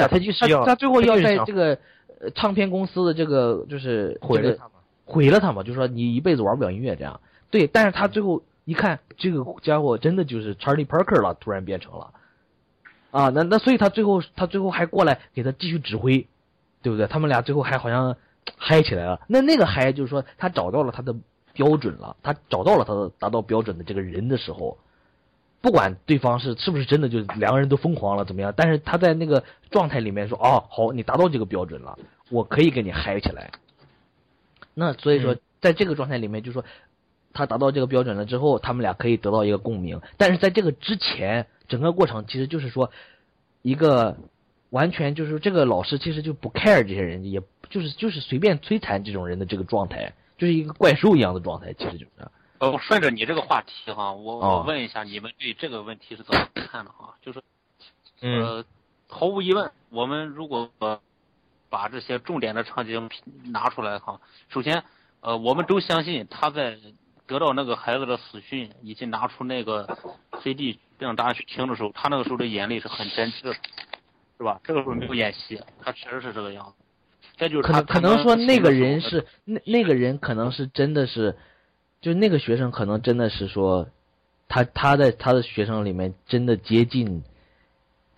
要他最后要在这个呃唱片公司的这个就是毁了他嘛。毁了他嘛，就说你一辈子玩不了音乐这样。对，但是他最后一看，这个家伙真的就是 Charlie Parker 了，突然变成了，啊，那那所以他最后他最后还过来给他继续指挥，对不对？他们俩最后还好像嗨起来了。那那个嗨就是说他找到了他的标准了，他找到了他的达到标准的这个人的时候，不管对方是是不是真的就两个人都疯狂了怎么样，但是他在那个状态里面说，哦，好，你达到这个标准了，我可以跟你嗨起来。那所以说，在这个状态里面，就说他达到这个标准了之后，他们俩可以得到一个共鸣。但是在这个之前，整个过程其实就是说，一个完全就是这个老师其实就不 care 这些人，也就是就是随便摧残这种人的这个状态，就是一个怪兽一样的状态，其实就是。呃，我顺着你这个话题哈，我哦我问一下你们对这个问题是怎么看的哈？就是，嗯呃，毫无疑问，我们如果呃把这些重点的场景拿出来哈，首先，呃，我们都相信他在得到那个孩子的死讯，以及拿出那个 CD 让大家去听的时候，他那个时候的眼泪是很真挚的，是吧？这个时候没有演戏，他确实是这个样子。再就是他可能可能说那个人是。是那那个人可能是真的是，就那个学生可能真的是说，他他在他的学生里面真的接近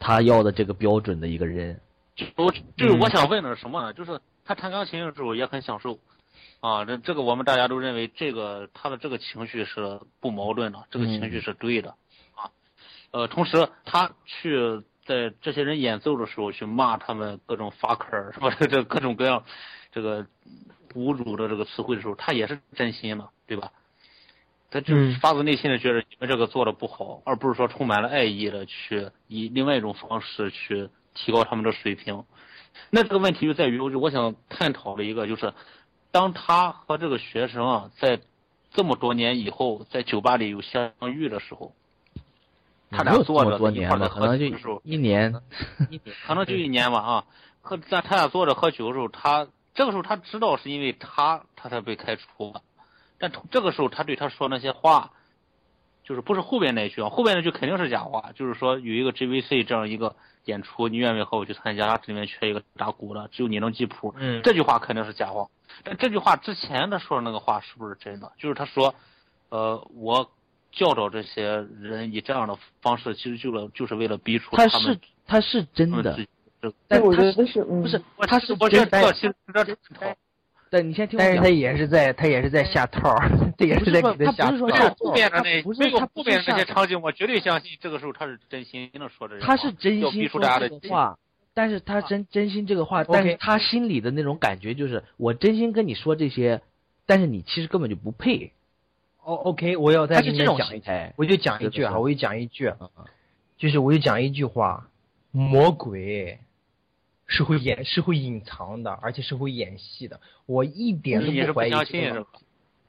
他要的这个标准的一个人。我就是我想问的是什么呢？就是他弹钢琴的时候也很享受，啊，这这个我们大家都认为这个他的这个情绪是不矛盾的，这个情绪是对的，啊，呃，同时他去在这些人演奏的时候去骂他们各种 fucker 是吧？这各种各样这个侮辱的这个词汇的时候，他也是真心的，对吧？他就是发自内心的觉得你们这个做的不好，而不是说充满了爱意的去以另外一种方式去提高他们的水平。那这个问题就在于，我我想探讨的一个就是，当他和这个学生啊，在这么多年以后，在酒吧里有相遇的时候，他俩坐着一块儿在可能就喝酒的时候，一年。一年 可能就一年吧啊。喝但他俩坐着喝酒的时候，他这个时候他知道是因为他他才被开除的，但这个时候他对他说那些话，就是不是后边那句啊，后边那句肯定是假话，就是说有一个 JVC 这样一个演出，你愿不愿意和我去参加？这里面缺一个打鼓的，只有你能记谱。嗯这句话肯定是假话。但这句话之前他说的那个话是不是真的？就是他说，呃，我教导这些人以这样的方式，其实就了就是为了逼出他他是他是真的但他是觉得是，嗯、不是他是我觉得其实有点。对，你先听我讲但是他。也是在他也是在下套儿，他也是在给他下套儿。不是说下后面的那不是没有他不后面的是下那些场景，我绝对相信这个时候他是真心的说这。他是真心说这个话，但是他真真心这个话，但是他心里的那种感觉就是，我真心跟你说这些，但是你其实根本就不配。哦，OK，我要再给他是这种你们讲一句，我就讲一句啊，我就讲一句，就是我就讲一句话，魔鬼是会演是会隐藏的，而且是会演戏的。我一点都不怀疑这个信是？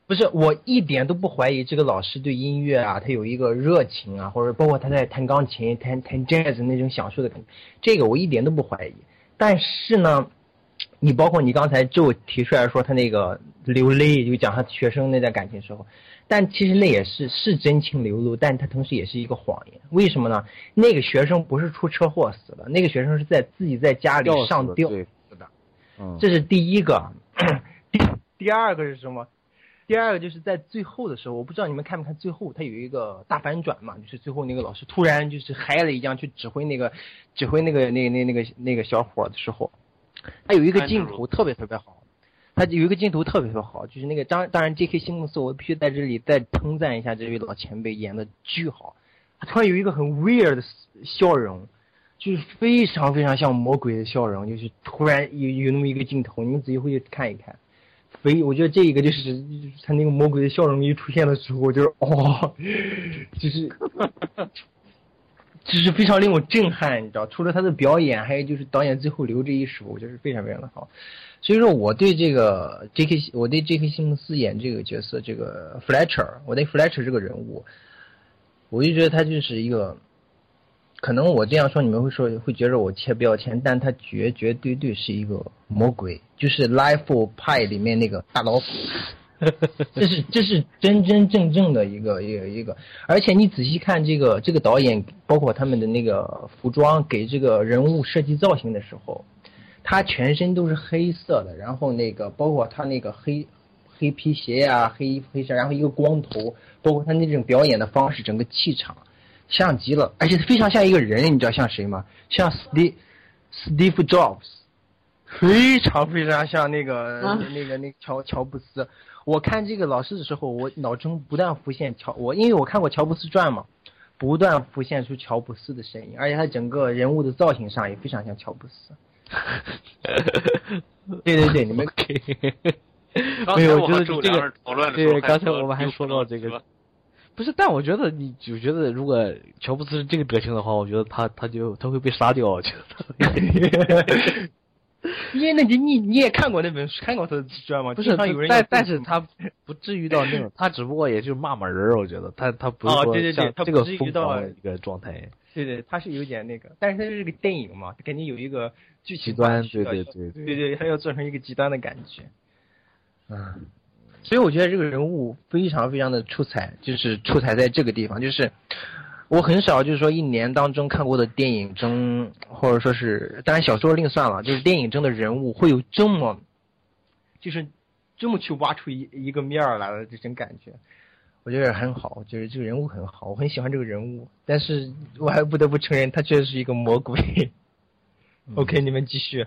不是，我一点都不怀疑这个老师对音乐啊，他有一个热情啊，或者包括他在弹钢琴、弹弹 jazz 那种享受的感觉，这个我一点都不怀疑。但是呢，你包括你刚才就提出来说他那个流泪，就讲他学生那段感情时候，但其实那也是是真情流露，但他同时也是一个谎言。为什么呢？那个学生不是出车祸死的，那个学生是在自己在家里上吊死的。嗯，这是第一个。第第二个是什么？第二个就是在最后的时候，我不知道你们看没看最后，他有一个大反转嘛，就是最后那个老师突然就是嗨了一样去指挥那个指挥那个那个那那个那个小伙的时候，他有一个镜头特别特别好，他有一个镜头特别特别好，就是那个当当然 J.K. 西蒙斯，我必须在这里再称赞一下这位老前辈演的巨好，他突然有一个很 weird 的笑容。就是非常非常像魔鬼的笑容，就是突然有有那么一个镜头，你们仔细回去看一看。非，我觉得这一个就是他那个魔鬼的笑容一出现的时候，就是哦，就是就是非常令我震撼，你知道？除了他的表演，还有就是导演最后留这一手，我觉得是非常非常的好。所以说，我对这个 J.K. 我对 J.K. 西蒙斯演这个角色，这个 Fletcher，我对 Fletcher 这个人物，我就觉得他就是一个。可能我这样说你们会说会觉得我贴标签，但他绝绝对对是一个魔鬼，就是《Life 派》里面那个大老虎，这是这是真真正正的一个一个一个，而且你仔细看这个这个导演，包括他们的那个服装给这个人物设计造型的时候，他全身都是黑色的，然后那个包括他那个黑黑皮鞋呀、黑衣服黑衫，然后一个光头，包括他那种表演的方式，整个气场。像极了，而且非常像一个人，你知道像谁吗？像 Steve Steve Jobs，非常非常像那个、啊那个那个乔乔布斯。我看这个老师的时候，我脑中不断浮现乔我，因为我看过《乔布斯传》嘛，不断浮现出乔布斯的身影，而且他整个人物的造型上也非常像乔布斯。对对对，你们可以。没有，觉得这个对，刚才我们还说到这个，不是，但我觉得你就觉得如果乔布斯是这个德行的话，我觉得他他就他会被杀掉，我觉得。因为那你你你也看过那本书，看过他的自传吗？不是但但是他不至于到那种，他只不过也就是骂骂人儿，我觉得他他不是说像这个疯狂的一个状态。对对，他是有点那个，但是他是个电影嘛，他肯定有一个剧情极端对对对对对，他要做成一个极端的感觉，嗯，所以我觉得这个人物非常非常的出彩，就是出彩在这个地方，就是我很少就是说一年当中看过的电影中，或者说是当然小说另算了，就是电影中的人物会有这么，就是这么去挖出一一个面儿来的这种感觉。我觉得很好，我觉得这个人物很好，我很喜欢这个人物，但是我还不得不承认，他确实是一个魔鬼。OK，你们继续。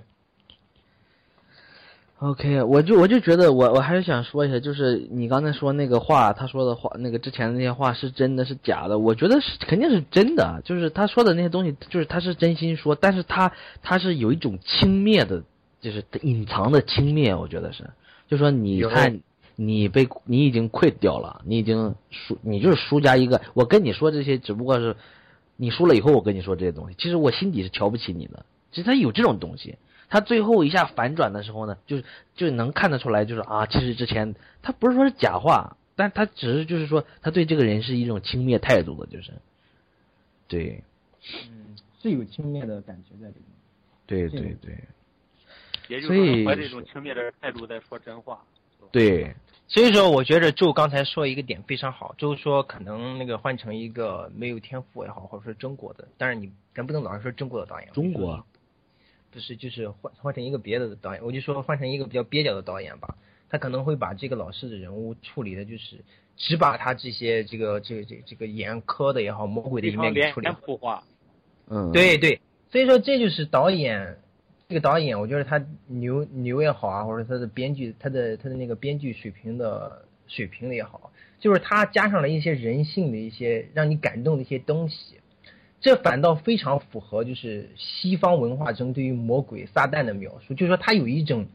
OK，我就我就觉得我我还是想说一下，就是你刚才说那个话，他说的话，那个之前的那些话是真的是假的？我觉得是肯定是真的，就是他说的那些东西，就是他是真心说，但是他他是有一种轻蔑的，就是隐藏的轻蔑，我觉得是，就说你看你被你已经 quit 掉了，你已经输，你就是输家一个。我跟你说这些，只不过是你输了以后，我跟你说这些东西，其实我心底是瞧不起你的。其实他有这种东西，他最后一下反转的时候呢，就是就能看得出来，就是啊，其实之前他不是说是假话，但他只是就是说他对这个人是一种轻蔑态度的，就是，对，嗯，是有轻蔑的感觉在里面。对对对，也就所以是怀着一种轻蔑的态度在说真话。对，所以说，我觉得就刚才说一个点非常好，就是说可能那个换成一个没有天赋也好，或者说中国的，但是你咱不能老是说中国的导演，中国不是就是换换成一个别的导演，我就说换成一个比较蹩脚的导演吧，他可能会把这个老师的人物处理的就是只把他这些这个这个这个这个严苛的也好，魔鬼的一面给处理脸谱化。嗯，对对，所以说这就是导演，这个导演，我觉得他牛牛也好啊，或者他的编剧，他的他的那个编剧水平的水平的也好，就是他加上了一些人性的一些让你感动的一些东西，这反倒非常符合就是西方文化中对于魔鬼撒旦的描述，就是说他有一种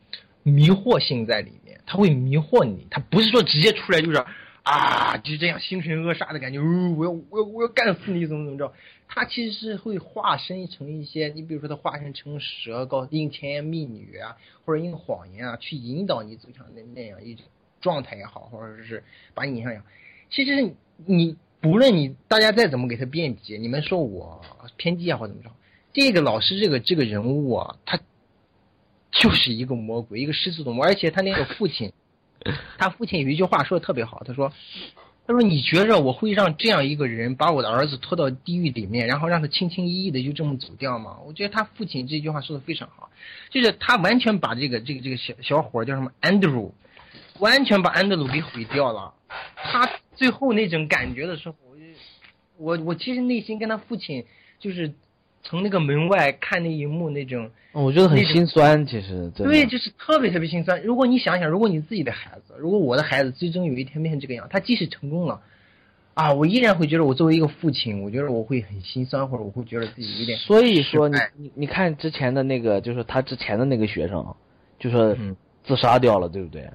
迷惑性在里面，他会迷惑你，他不是说直接出来就是啊就这样凶神恶煞的感觉，哦我要我要我要干死你怎么怎么着。他其实是会化身成一些，你比如说他化身成蛇，告用甜言蜜语啊，或者用谎言啊，去引导你走向那那样一种状态也好，或者是把你引向。其实你不论你大家再怎么给他辩解，你们说我偏激啊或怎么着，这个老师这个这个人物啊，他就是一个魔鬼，一个狮子动物，而且他那个父亲，他父亲有一句话说的特别好，他说。他说：“你觉着我会让这样一个人把我的儿子拖到地狱里面，然后让他轻轻易易的就这么走掉吗？”我觉得他父亲这句话说的非常好，就是他完全把这个这个这个小小伙叫什么安德鲁，完全把安德鲁给毁掉了。他最后那种感觉的时候，我我其实内心跟他父亲就是从那个门外看那一幕那种，我觉得很心酸。其实对，就是特别特别心酸。如果你想想，如果你自己的孩子，如果我的孩子最终有一天变成这个样，他即使成功了，啊，我依然会觉得我作为一个父亲，我觉得我会很心酸，或者我会觉得自己有点。所以说，你你你看之前的那个，就是他之前的那个学生，就说自杀掉了，对不对？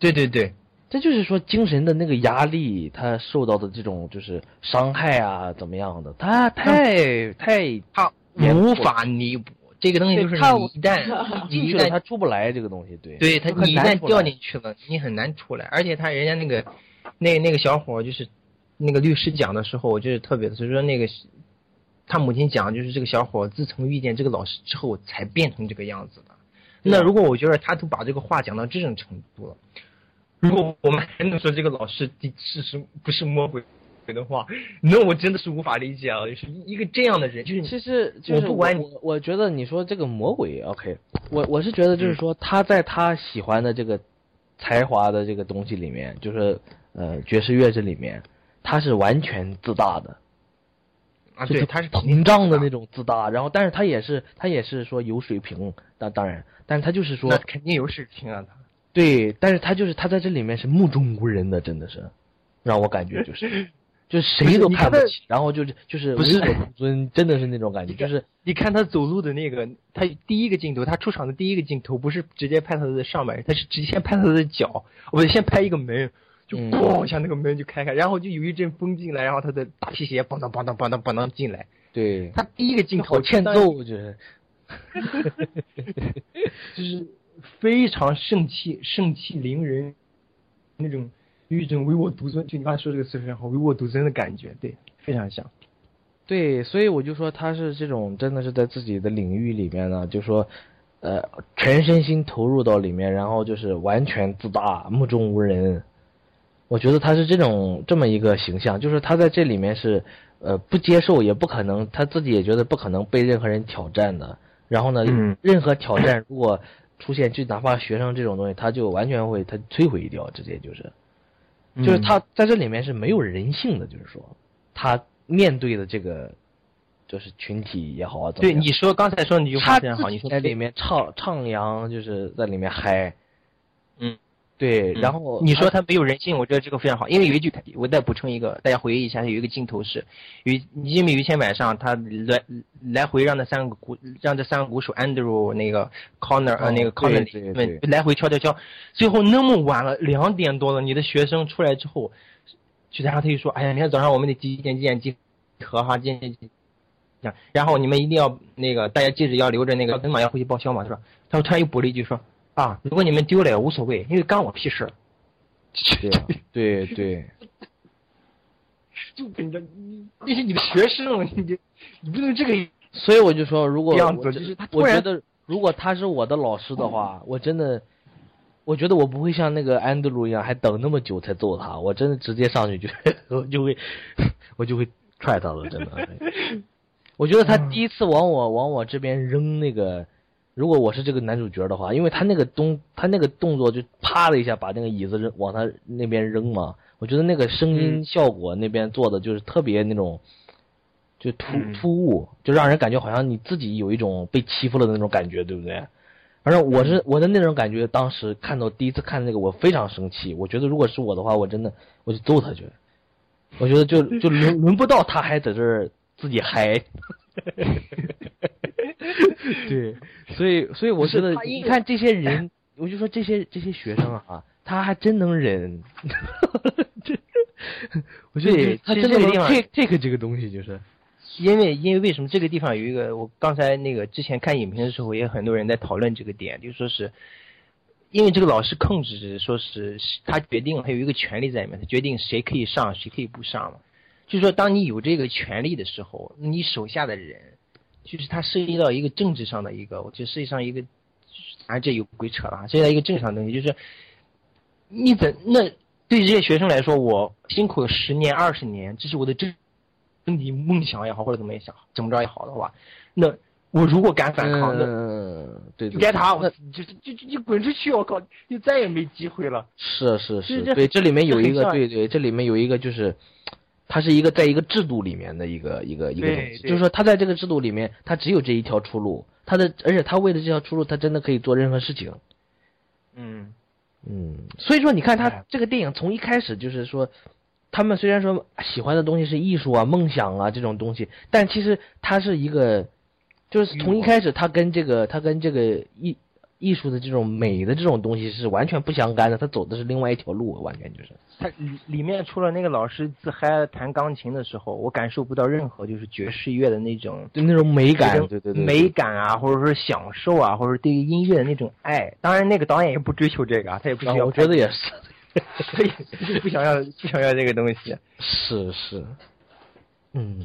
对对对，这就是说精神的那个压力，他受到的这种就是伤害啊，怎么样的？他太太他无法弥补。这个东西就是 你一旦进去了他出不来，这个东西对，对他你一旦掉进去了，你很难出来。而且他人家那个那那个小伙就是那个律师讲的时候，我觉得特别的，所以说那个他母亲讲，就是这个小伙自从遇见这个老师之后才变成这个样子的。那如果我觉得他都把这个话讲到这种程度了，如果我们还能说这个老师是是不是魔鬼？的话，那我真的是无法理解啊！就是一个这样的人，就是其实我不管我，我觉得你说这个魔鬼，OK，我我是觉得就是说他在他喜欢的这个才华的这个东西里面，就是呃爵士乐这里面，他是完全自大的啊，对，他是膨胀的那种自大，然后但是他也是他也是说有水平，当当然，但是他就是说肯定有水平啊，他对，但是他就是他在这里面是目中无人的，真的是让我感觉就是。就是谁都看不起，然后就是就是不是唯我尊，真的是那种感觉。就是你看他走路的那个，他第一个镜头，他出场的第一个镜头不是直接拍他的上半身，他是直接拍他的脚。我先拍一个门，就咣一下那个门就开开，然后就有一阵风进来，然后他的大皮鞋梆当梆当梆当梆当进来。对，他第一个镜头好欠揍，就是 就是非常盛气盛气凌人那种。有一种唯我独尊，就你刚才说这个词非常好，唯我独尊的感觉，对，非常像。对，所以我就说他是这种，真的是在自己的领域里面呢，就说，呃，全身心投入到里面，然后就是完全自大、目中无人。我觉得他是这种这么一个形象，就是他在这里面是，呃，不接受，也不可能，他自己也觉得不可能被任何人挑战的。然后呢，嗯、任何挑战如果出现，就哪怕学生这种东西，他就完全会他摧毁掉，直接就是。就是他在这里面是没有人性的，就是说，他面对的这个就是群体也好啊，对你说刚才说你句话非常好，你说在里面唱唱扬，就是在里面嗨，嗯，对，然后你说他没有人性，我觉得这个非常好，因为有一句我再补充一个，大家回忆一下，有一个镜头是，有因为有一天晚上他来来回让那三个鼓让这三个鼓手 Andrew 那个 Corner 呃那个 Corner 们来回敲敲敲，最后那么晚了两点多了，你的学生出来之后，就然后他就说，哎呀，明天早上我们得几点几点集合哈，几点几点，然后你们一定要那个大家记着要留着那个，今晚要回去报销嘛，是吧？他突然又补了一句说。啊，如果你们丢了也无所谓，因为干我屁事。对对 对，就跟着你，那是你的学生，你你不能这个。所以我就说，如果样子就是他我觉得，如果他是我的老师的话，我真的，我觉得我不会像那个安德鲁一样，还等那么久才揍他。我真的直接上去就 我就会我就会踹他了，真的。我觉得他第一次往我往我这边扔那个，如果我是这个男主角的话，因为他那个动他那个动作就啪的一下把那个椅子扔往他那边扔嘛，我觉得那个声音效果那边做的就是特别那种。就突突兀，就让人感觉好像你自己有一种被欺负了的那种感觉，对不对？反正我是我的那种感觉，当时看到第一次看那个，我非常生气。我觉得如果是我的话，我真的我就揍他去。我觉得就就轮轮不到他还在这儿自己嗨。对，所以所以我觉得你看这些人，我就说这些这些学生啊，他还真能忍。这，我觉得他真的能 take take 这个东西就是。因为因为为什么这个地方有一个？我刚才那个之前看影评的时候，也很多人在讨论这个点，就说是，因为这个老师控制，说是他决定他有一个权利在里面，他决定谁可以上，谁可以不上嘛。就是说，当你有这个权利的时候，你手下的人，就是它涉及到一个政治上的一个，我觉得实际上一个，啊，这有鬼扯了，涉及到一个政治上的东西，就是你怎那对这些学生来说，我辛苦了十年二十年，这是我的真。你梦想也好，或者怎么也想怎么着也好的话，那我如果敢反抗，那对对该他，我就就就你滚出去！我靠，就再也没机会了。是是是，对，这里面有一个，对对，这里面有一个就是，他是一个在一个制度里面的一个一个一个东西，就是说他在这个制度里面，他只有这一条出路，他的而且他为了这条出路，他真的可以做任何事情。嗯嗯，所以说你看他这个电影从一开始就是说。他们虽然说喜欢的东西是艺术啊、梦想啊这种东西，但其实它是一个，就是从一开始，他跟这个他跟这个艺艺术的这种美的这种东西是完全不相干的，他走的是另外一条路，完全就是。他里里面除了那个老师自嗨弹钢琴的时候，我感受不到任何就是爵士乐的那种就那种美感，对对对，美感啊，或者说享受啊，或者对于音乐的那种爱。当然，那个导演也不追求这个啊，他也不需要。我觉得也是。所以不想要不想要这个东西，是是，嗯，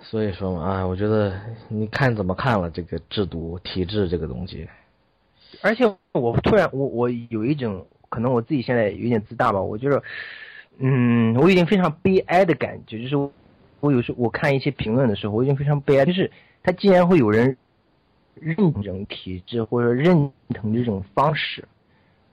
所以说嘛，啊，我觉得你看怎么看了这个制度体制这个东西，而且我突然我我有一种可能我自己现在有点自大吧，我觉得，嗯，我有点非常悲哀的感觉，就是我有时候我看一些评论的时候，我有点非常悲哀，就是他竟然会有人认同体制或者认同这种方式。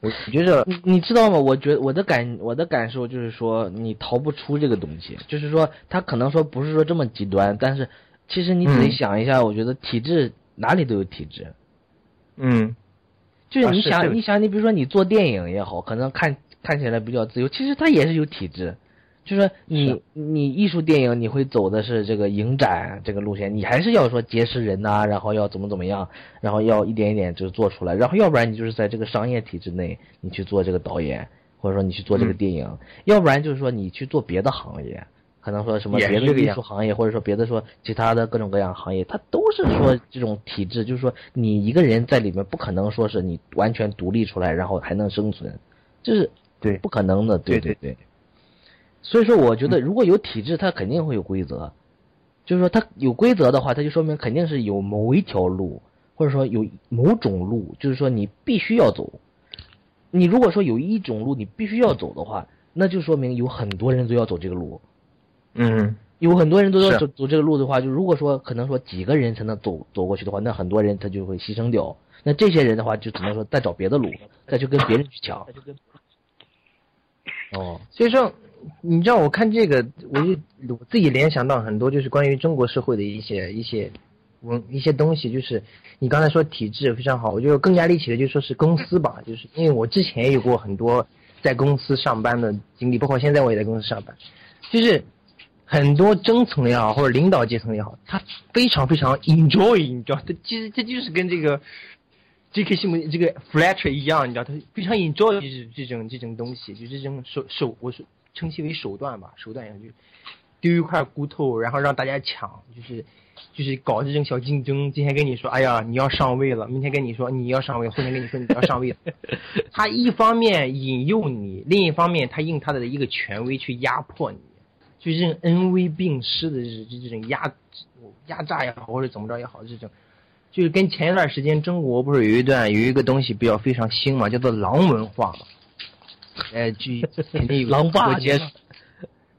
我觉得你你知道吗？我觉我的感我的感受就是说，你逃不出这个东西。就是说，他可能说不是说这么极端，但是其实你仔细想一下，我觉得体制哪里都有体制。嗯，就是你想你想你比如说你做电影也好，可能看看起来比较自由，其实它也是有体制。就说你你艺术电影你会走的是这个影展这个路线，你还是要说结识人呐，然后要怎么怎么样，然后要一点一点就做出来，然后要不然你就是在这个商业体制内你去做这个导演，或者说你去做这个电影，要不然就是说你去做别的行业，可能说什么别的艺术行业，或者说别的说其他的各种各样行业，它都是说这种体制，就是说你一个人在里面不可能说是你完全独立出来，然后还能生存，这是对不可能的，对对对。所以说，我觉得如果有体制，它肯定会有规则。就是说，它有规则的话，它就说明肯定是有某一条路，或者说有某种路，就是说你必须要走。你如果说有一种路你必须要走的话，那就说明有很多人都要走这个路。嗯，有很多人都要走走这个路的话，就如果说可能说几个人才能走走过去的话，那很多人他就会牺牲掉。那这些人的话，就只能说再找别的路，再去跟别人去抢。哦，所以说。你知道我看这个，我就我自己联想到很多，就是关于中国社会的一些一些文一些东西。就是你刚才说体制非常好，我觉得更加立体的就说是公司吧。就是因为我之前也有过很多在公司上班的经历，包括现在我也在公司上班。就是很多中层也好，或者领导阶层也好，他非常非常 enjoy，你知道，他其实这就是跟这个 J.K. 西姆这个 Fletcher 一样，你知道，他非常 enjoy 这这种这种东西，就这种手手我说。称其为手段吧，手段也就丢一块骨头，然后让大家抢，就是就是搞这种小竞争。今天跟你说，哎呀，你要上位了；明天跟你说你要上位，后天跟你说你要上位。他一方面引诱你，另一方面他用他的一个权威去压迫你，就这种恩威并施的这这这种压压榨也好，或者怎么着也好，这种就是跟前一段时间中国不是有一段有一个东西比较非常兴嘛，叫做狼文化嘛。呃，据肯定有狼霸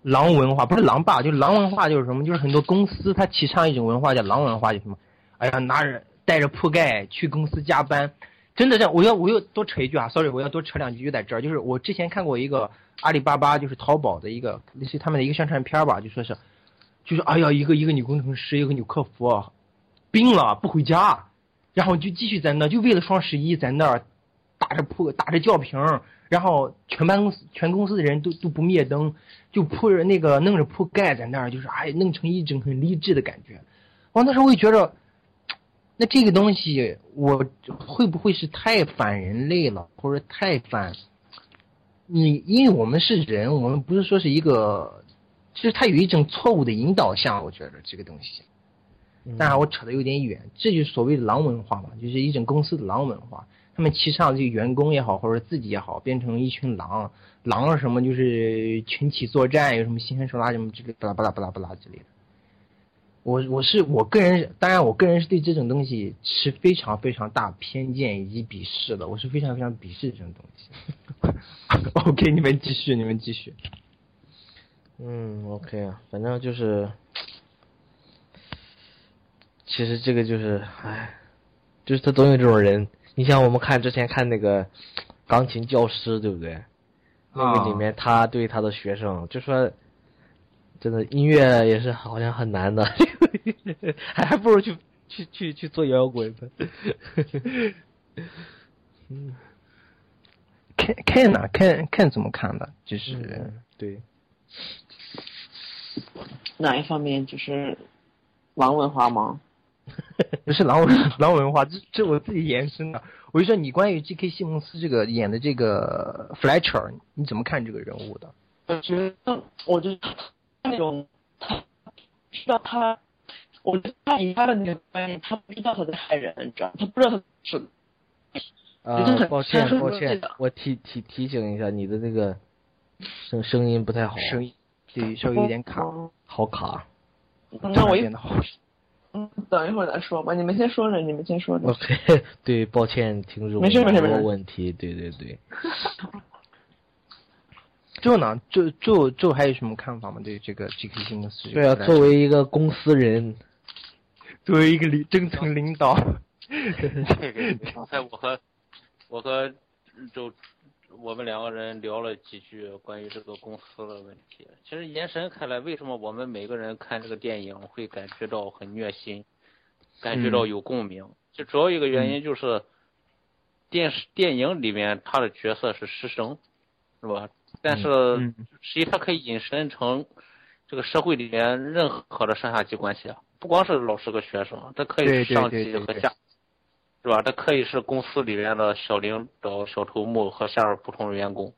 狼文化不是狼霸，就是狼文化就是什么？就是很多公司它提倡一种文化叫狼文化，就什么？哎呀，拿着带着铺盖去公司加班，真的这样。我要我要多扯一句啊，sorry，我要多扯两句就在这儿。就是我之前看过一个阿里巴巴，就是淘宝的一个类似于他们的一个宣传片吧，就说是，就是哎呀，一个一个女工程师，一个女客服，病了不回家，然后就继续在那，就为了双十一在那儿打着铺打着吊瓶，然后全办公司全公司的人都都不灭灯，就铺着那个弄着铺盖在那儿，就是哎弄成一整很励志的感觉。我那时候我就觉着，那这个东西我会不会是太反人类了，或者太反？你因为我们是人，我们不是说是一个，其实它有一种错误的引导项，我觉得这个东西。当然我扯的有点远，这就是所谓的狼文化嘛，就是一种公司的狼文化。他们提倡这个员工也好，或者自己也好，变成一群狼，狼什么就是群体作战，有什么心狠手辣什么之类，巴拉巴拉巴拉巴拉之类的。我我是我个人，当然我个人是对这种东西持非常非常大偏见以及鄙视的，我是非常非常鄙视这种东西。OK，你们继续，你们继续。嗯，OK 啊，反正就是，其实这个就是，唉，就是他总有这种人。你像我们看之前看那个钢琴教师，对不对？那个里面他对他的学生就说，真的音乐也是好像很难的，还 还不如去去去去做摇滚呢。嗯，看看呢？看看怎么看的？就是、嗯对，哪一方面就是狼文化吗？不是狼文狼文化，这这我自己延伸的。我就说你关于 G.K. 西蒙斯这个演的这个 Fletcher，你怎么看这个人物的？我觉得，我觉得那种他知道他，我觉得他以他的那个观念，他不知道他在害人，你知道吗，他不知道他是啊就是，抱歉抱歉我提提提醒一下，你的那个声声音不太好，声音对稍微有点卡，好卡。那我一。嗯，等一会儿再说吧，你们先说着，你们先说着。OK，对，抱歉，听众没事没事没问题，对对对。周呢？周周周还有什么看法吗？对这个 GK 新的事情对啊，作为一个公司人，作为一个领中层领导，对对对，刚才我和我和就我们两个人聊了几句关于这个公司的问题。其实延伸开来，为什么我们每个人看这个电影会感觉到很虐心，感觉到有共鸣？就主要一个原因就是电视电影里面他的角色是师生，是吧？但是嗯实际它可以引申成这个社会里面任何的上下级关系啊，不光是老师和学生，它可以是上级和下，是吧？它可以是公司里面的小领导、小头目和下边普通的员工，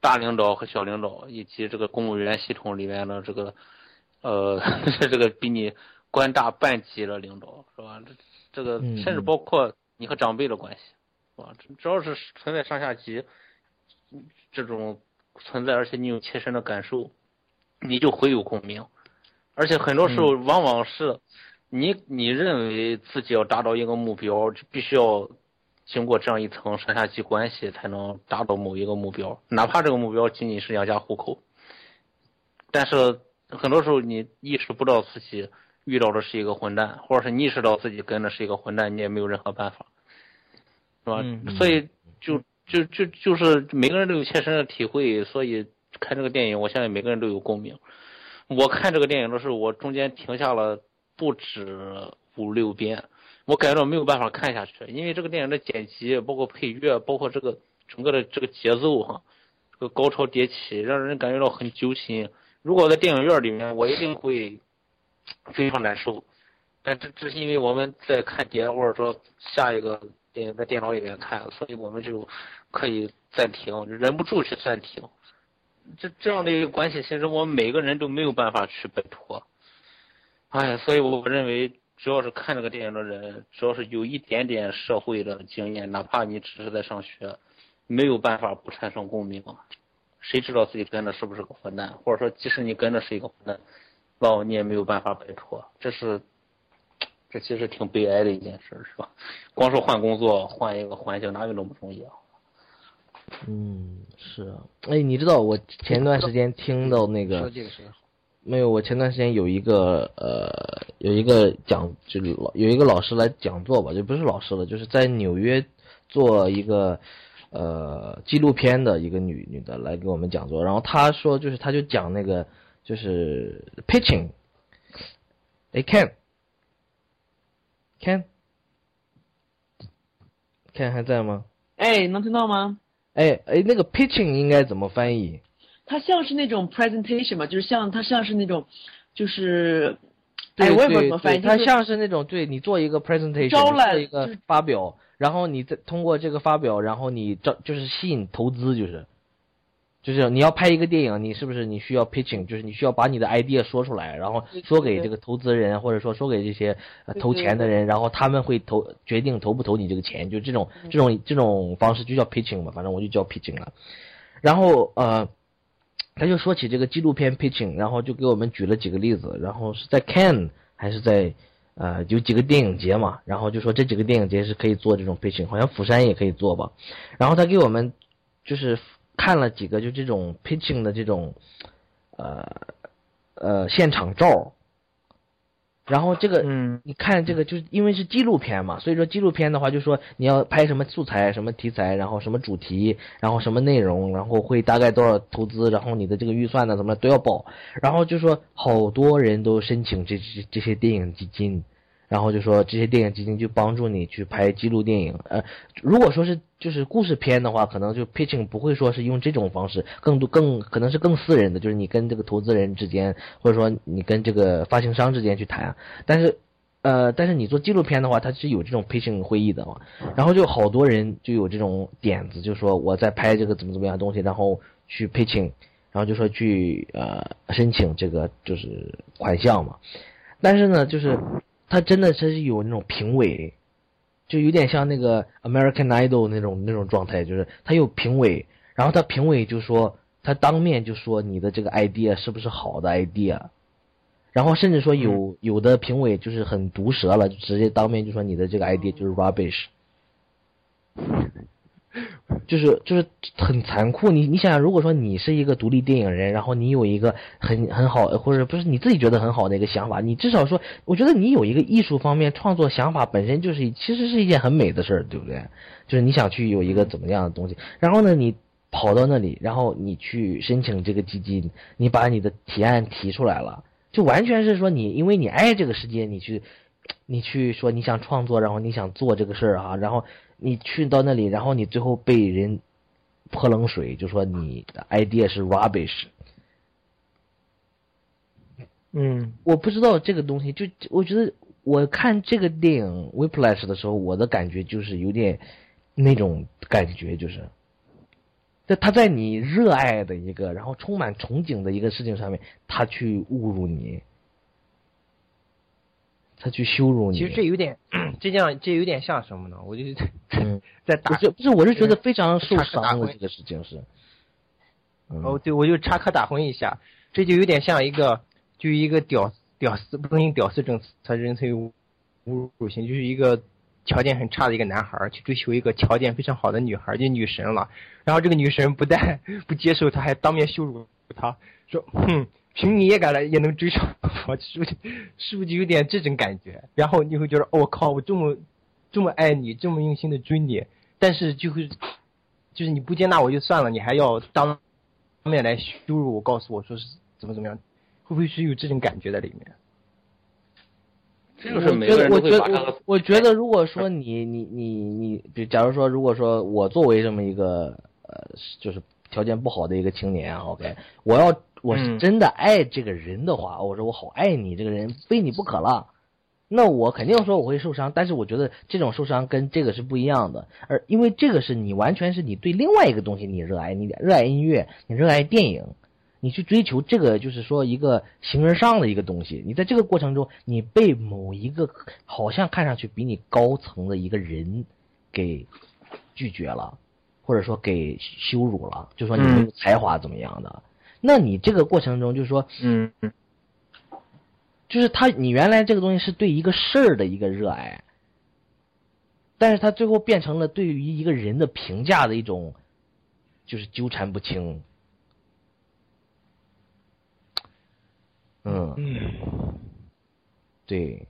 大领导和小领导，以及这个公务员系统里面的这个呃 这个比你官大半级的领导，是吧？这这个嗯甚至包括你和长辈的关系，是吧？只要是存在上下级这种存在，而且你有切身的感受，你就会有共鸣。而且很多时候，往往是你你认为自己要达到一个目标，就必须要经过这样一层上下级关系才能达到某一个目标，哪怕这个目标仅仅是养家糊口。但是很多时候你意识不到自己遇到的是一个混蛋，或者是你意识到自己跟的是一个混蛋，你也没有任何办法，是吧？嗯所以就就就就是每个人都有切身的体会，所以看这个电影，我相信每个人都有共鸣。我看这个电影的时候，我中间停下了不止五六遍，我感觉到没有办法看下去，因为这个电影的剪辑，包括配乐，包括这个整个的这个节奏哈，这个高潮迭起，让人感觉到很揪心。如果在电影院里面，我一定会非常难受。但这这是因为我们在看碟或者说下一个电影在电脑里面看，所以我们就可以暂停，忍不住去暂停。这这样的一个关系，其实我们每个人都没有办法去摆脱。哎，所以我认为，只要是看这个电影的人，只要是有一点点社会的经验，哪怕你只是在上学，没有办法不产生共鸣。谁知道自己跟的是不是个混蛋？或者说，即使你跟的是一个混蛋，那你也没有办法摆脱。这是这其实挺悲哀的一件事，是吧？光说换工作，换一个环境，哪有那么容易啊？嗯，是啊。哎，你知道我前段时间听到那个说这个是没有？我前段时间有一个呃，有一个讲，就老有一个老师来讲座吧，就不是老师了，就是在纽约做一个呃纪录片的一个女女的来给我们讲座，然后她说就是她就讲那个就是 pitching，哎 can，can，can 还在吗？哎，能听到吗？哎哎，那个 pitching 应该怎么翻译？它像是那种 presentation 嘛，就是像它像是那种，就是，对哎，我也不知道怎么翻译，它像是那种对你做一个 presentation，招揽做一个就是发表，然后你再通过这个发表，然后你招就是吸引投资，就是就是你要拍一个电影，你是不是你需要 pitching，就是你需要把你的 idea 说出来，然后说给这个投资人，或者说说给这些呃投钱的人，然后他们会投决定投不投你这个钱，就这种这种这种方式就叫 pitching 嘛，反正我就叫 pitching 了。然后呃，他就说起这个纪录片 pitching，然后就给我们举了几个例子，然后是在 Cannes 还是在呃有几个电影节嘛，然后就说这几个电影节是可以做这种 pitching，好像釜山也可以做吧。然后他给我们就是看了几个就这种 pitching 的这种呃呃现场照，然后这个嗯你看这个，就是因为是纪录片嘛，所以说纪录片的话，就说你要拍什么素材、什么题材，然后什么主题，然后什么内容，然后会大概多少投资，然后你的这个预算呢，怎么都要报。然后就说好多人都申请这这这些电影基金，然后就说这些电影基金就帮助你去拍记录电影。呃，如果说是就是故事片的话，可能就 pitching 不会说是用这种方式，更多更可能是更私人的，就是你跟这个投资人之间，或者说你跟这个发行商之间去谈。但是，呃，但是你做纪录片的话，它是有这种 pitching 会议的嘛，然后就好多人就有这种点子，就说我在拍这个怎么怎么样东西，然后去 pitching，然后就说去呃申请这个就是款项嘛。但是呢，就是他真的是有那种评委，就有点像那个 American Idol 那种那种状态，就是他有评委，然后他评委就说他当面就说你的这个 idea 是不是好的 idea，然后甚至说有有的评委就是很毒舌了，就直接当面就说你的这个 idea 就是 rubbish。就是就是很残酷。你你想想，如果说你是一个独立电影人，然后你有一个很很好，或者不是你自己觉得很好的一个想法，你至少说，我觉得你有一个艺术方面创作想法本身就是其实是一件很美的事儿，对不对？就是你想去有一个怎么样的东西，然后呢，你跑到那里，然后你去申请这个基金，你把你的提案提出来了，就完全是说你因为你爱这个世界，你去。你去说你想创作，然后你想做这个事儿啊，然后你去到那里，然后你最后被人泼冷水，就说你的 idea 是 rubbish。嗯，我不知道这个东西，就我觉得我看这个电影《Whiplash》的时候，我的感觉就是有点那种感觉，就是，在他在你热爱的一个，然后充满憧憬的一个事情上面，他去侮辱你。他去羞辱你。其实这有点，这样这有点像什么呢？我就嗯，在打，不是不是，我是觉得非常受伤的这个事情是。嗯、哦，对，我就插科打诨一下，这就有点像一个，就一个屌屌丝，不能用屌丝这种词人称侮辱性，就是一个条件很差的一个男孩去追求一个条件非常好的女孩，就女神了。然后这个女神不但 不接受他，还当面羞辱他，说：“哼，凭你也敢来，也能追上 我，是不是？是不是就有点这种感觉？”然后你会觉得，哦我、靠，我这么这么爱你，这么用心的追你，但是就会就是你不接纳我就算了，你还要当面来羞辱我，告诉我说是怎么怎么样，会不会是有这种感觉在里面？这个是每个人都会把这个我觉得，我觉得，如果说你你你你，比假如说，如果说我作为这么一个呃，就是条件不好的一个青年啊，OK，我要我是嗯。真的爱这个人的话，我说我好爱你这个人，非你不可了。那我肯定说我会受伤，但是我觉得这种受伤跟这个是不一样的，而因为这个是你完全是你对另外一个东西你热爱，你热爱音乐，你热爱电影，你去追求这个就是说一个形而上的一个东西，你在这个过程中，你被某一个好像看上去比你高层的一个人给拒绝了，或者说给羞辱了，就说你没有才华怎么样的，那你这个过程中就是说，嗯，就是他你原来这个东西是对一个事儿的一个热爱，但是他最后变成了对于一个人的评价的一种，就是纠缠不清。嗯。嗯，对，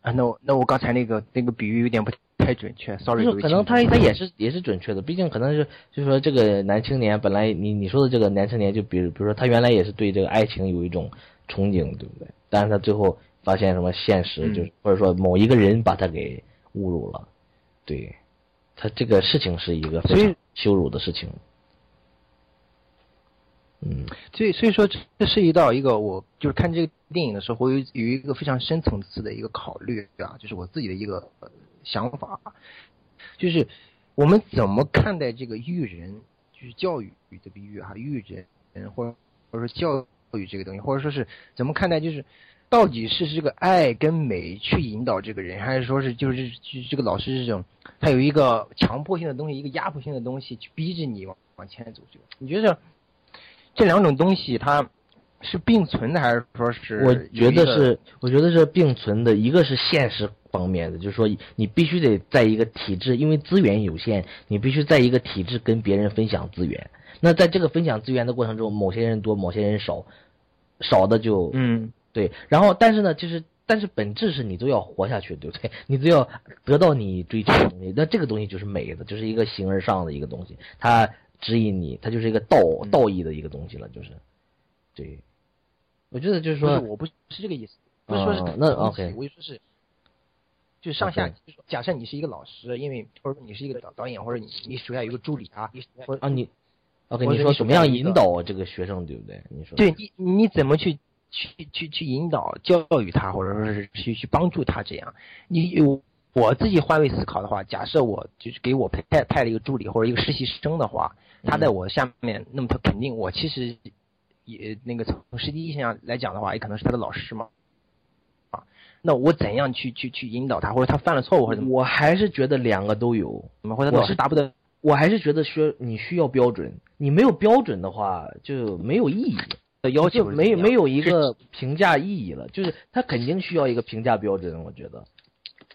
啊，那我那我刚才那个那个比喻有点不太准确，sorry，就是可能他他也是也是准确的，毕竟可能是就是说这个男青年本来你你说的这个男青年，就比如比如说他原来也是对这个爱情有一种憧憬，对不对？但是他最后发现什么现实，嗯。就是或者说某一个人把他给侮辱了，对，他这个事情是一个非常羞辱的事情。嗯。所以所以说这这涉及到一个我就是看这个电影的时候，我有有一个非常深层次的一个考虑啊，就是我自己的一个呃想法，就是我们怎么看待这个育人，就是教育的比喻哈，育人或者或者说教育这个东西，或者说是怎么看待，就是到底是这个爱跟美去引导这个人，还是说是就是就是这个老师这种他有一个强迫性的东西，一个压迫性的东西去逼着你往往前走这个？你觉得这两种东西它是并存的，还是说是？我觉得是，我觉得是并存的。一个是现实方面的，就是说你必须得在一个体制，因为资源有限，你必须在一个体制跟别人分享资源。那在这个分享资源的过程中，某些人多，某些人少，少的就嗯对。然后，但是呢，就是但是本质是你都要活下去，对不对？你都要得到你追求的东西。那这个东西就是美的，就是一个形而上的一个东西，它指引你，它就是一个道道义的一个东西了，就是对。我觉得就是说，不是我不是这个意思，不是说是哦那 OK 我就说是，就上下假设你是一个老师，因为或者说你是一个导导演，或者你你手下有一个助理啊，或者啊你，OK，你你说怎么样引导这个学生，对不对？你说对你你怎么去去去去引导教育他，或者说是去去帮助他这样？你我我自己换位思考的话，假设我就是给我派派派了一个助理或者一个实习生的话，他在我下面，那么他肯定我其实也那个从实际意义上来讲的话，也可能是他的老师嘛。啊，那我怎样去去去引导他，或者他犯了错误或者怎么我还是觉得两个都有，怎么，或者他老师达不到我还是觉得说你需要标准，你没有标准的话就没有意义，的要求没有没有一个评价意义了，就是他肯定需要一个评价标准，我觉得，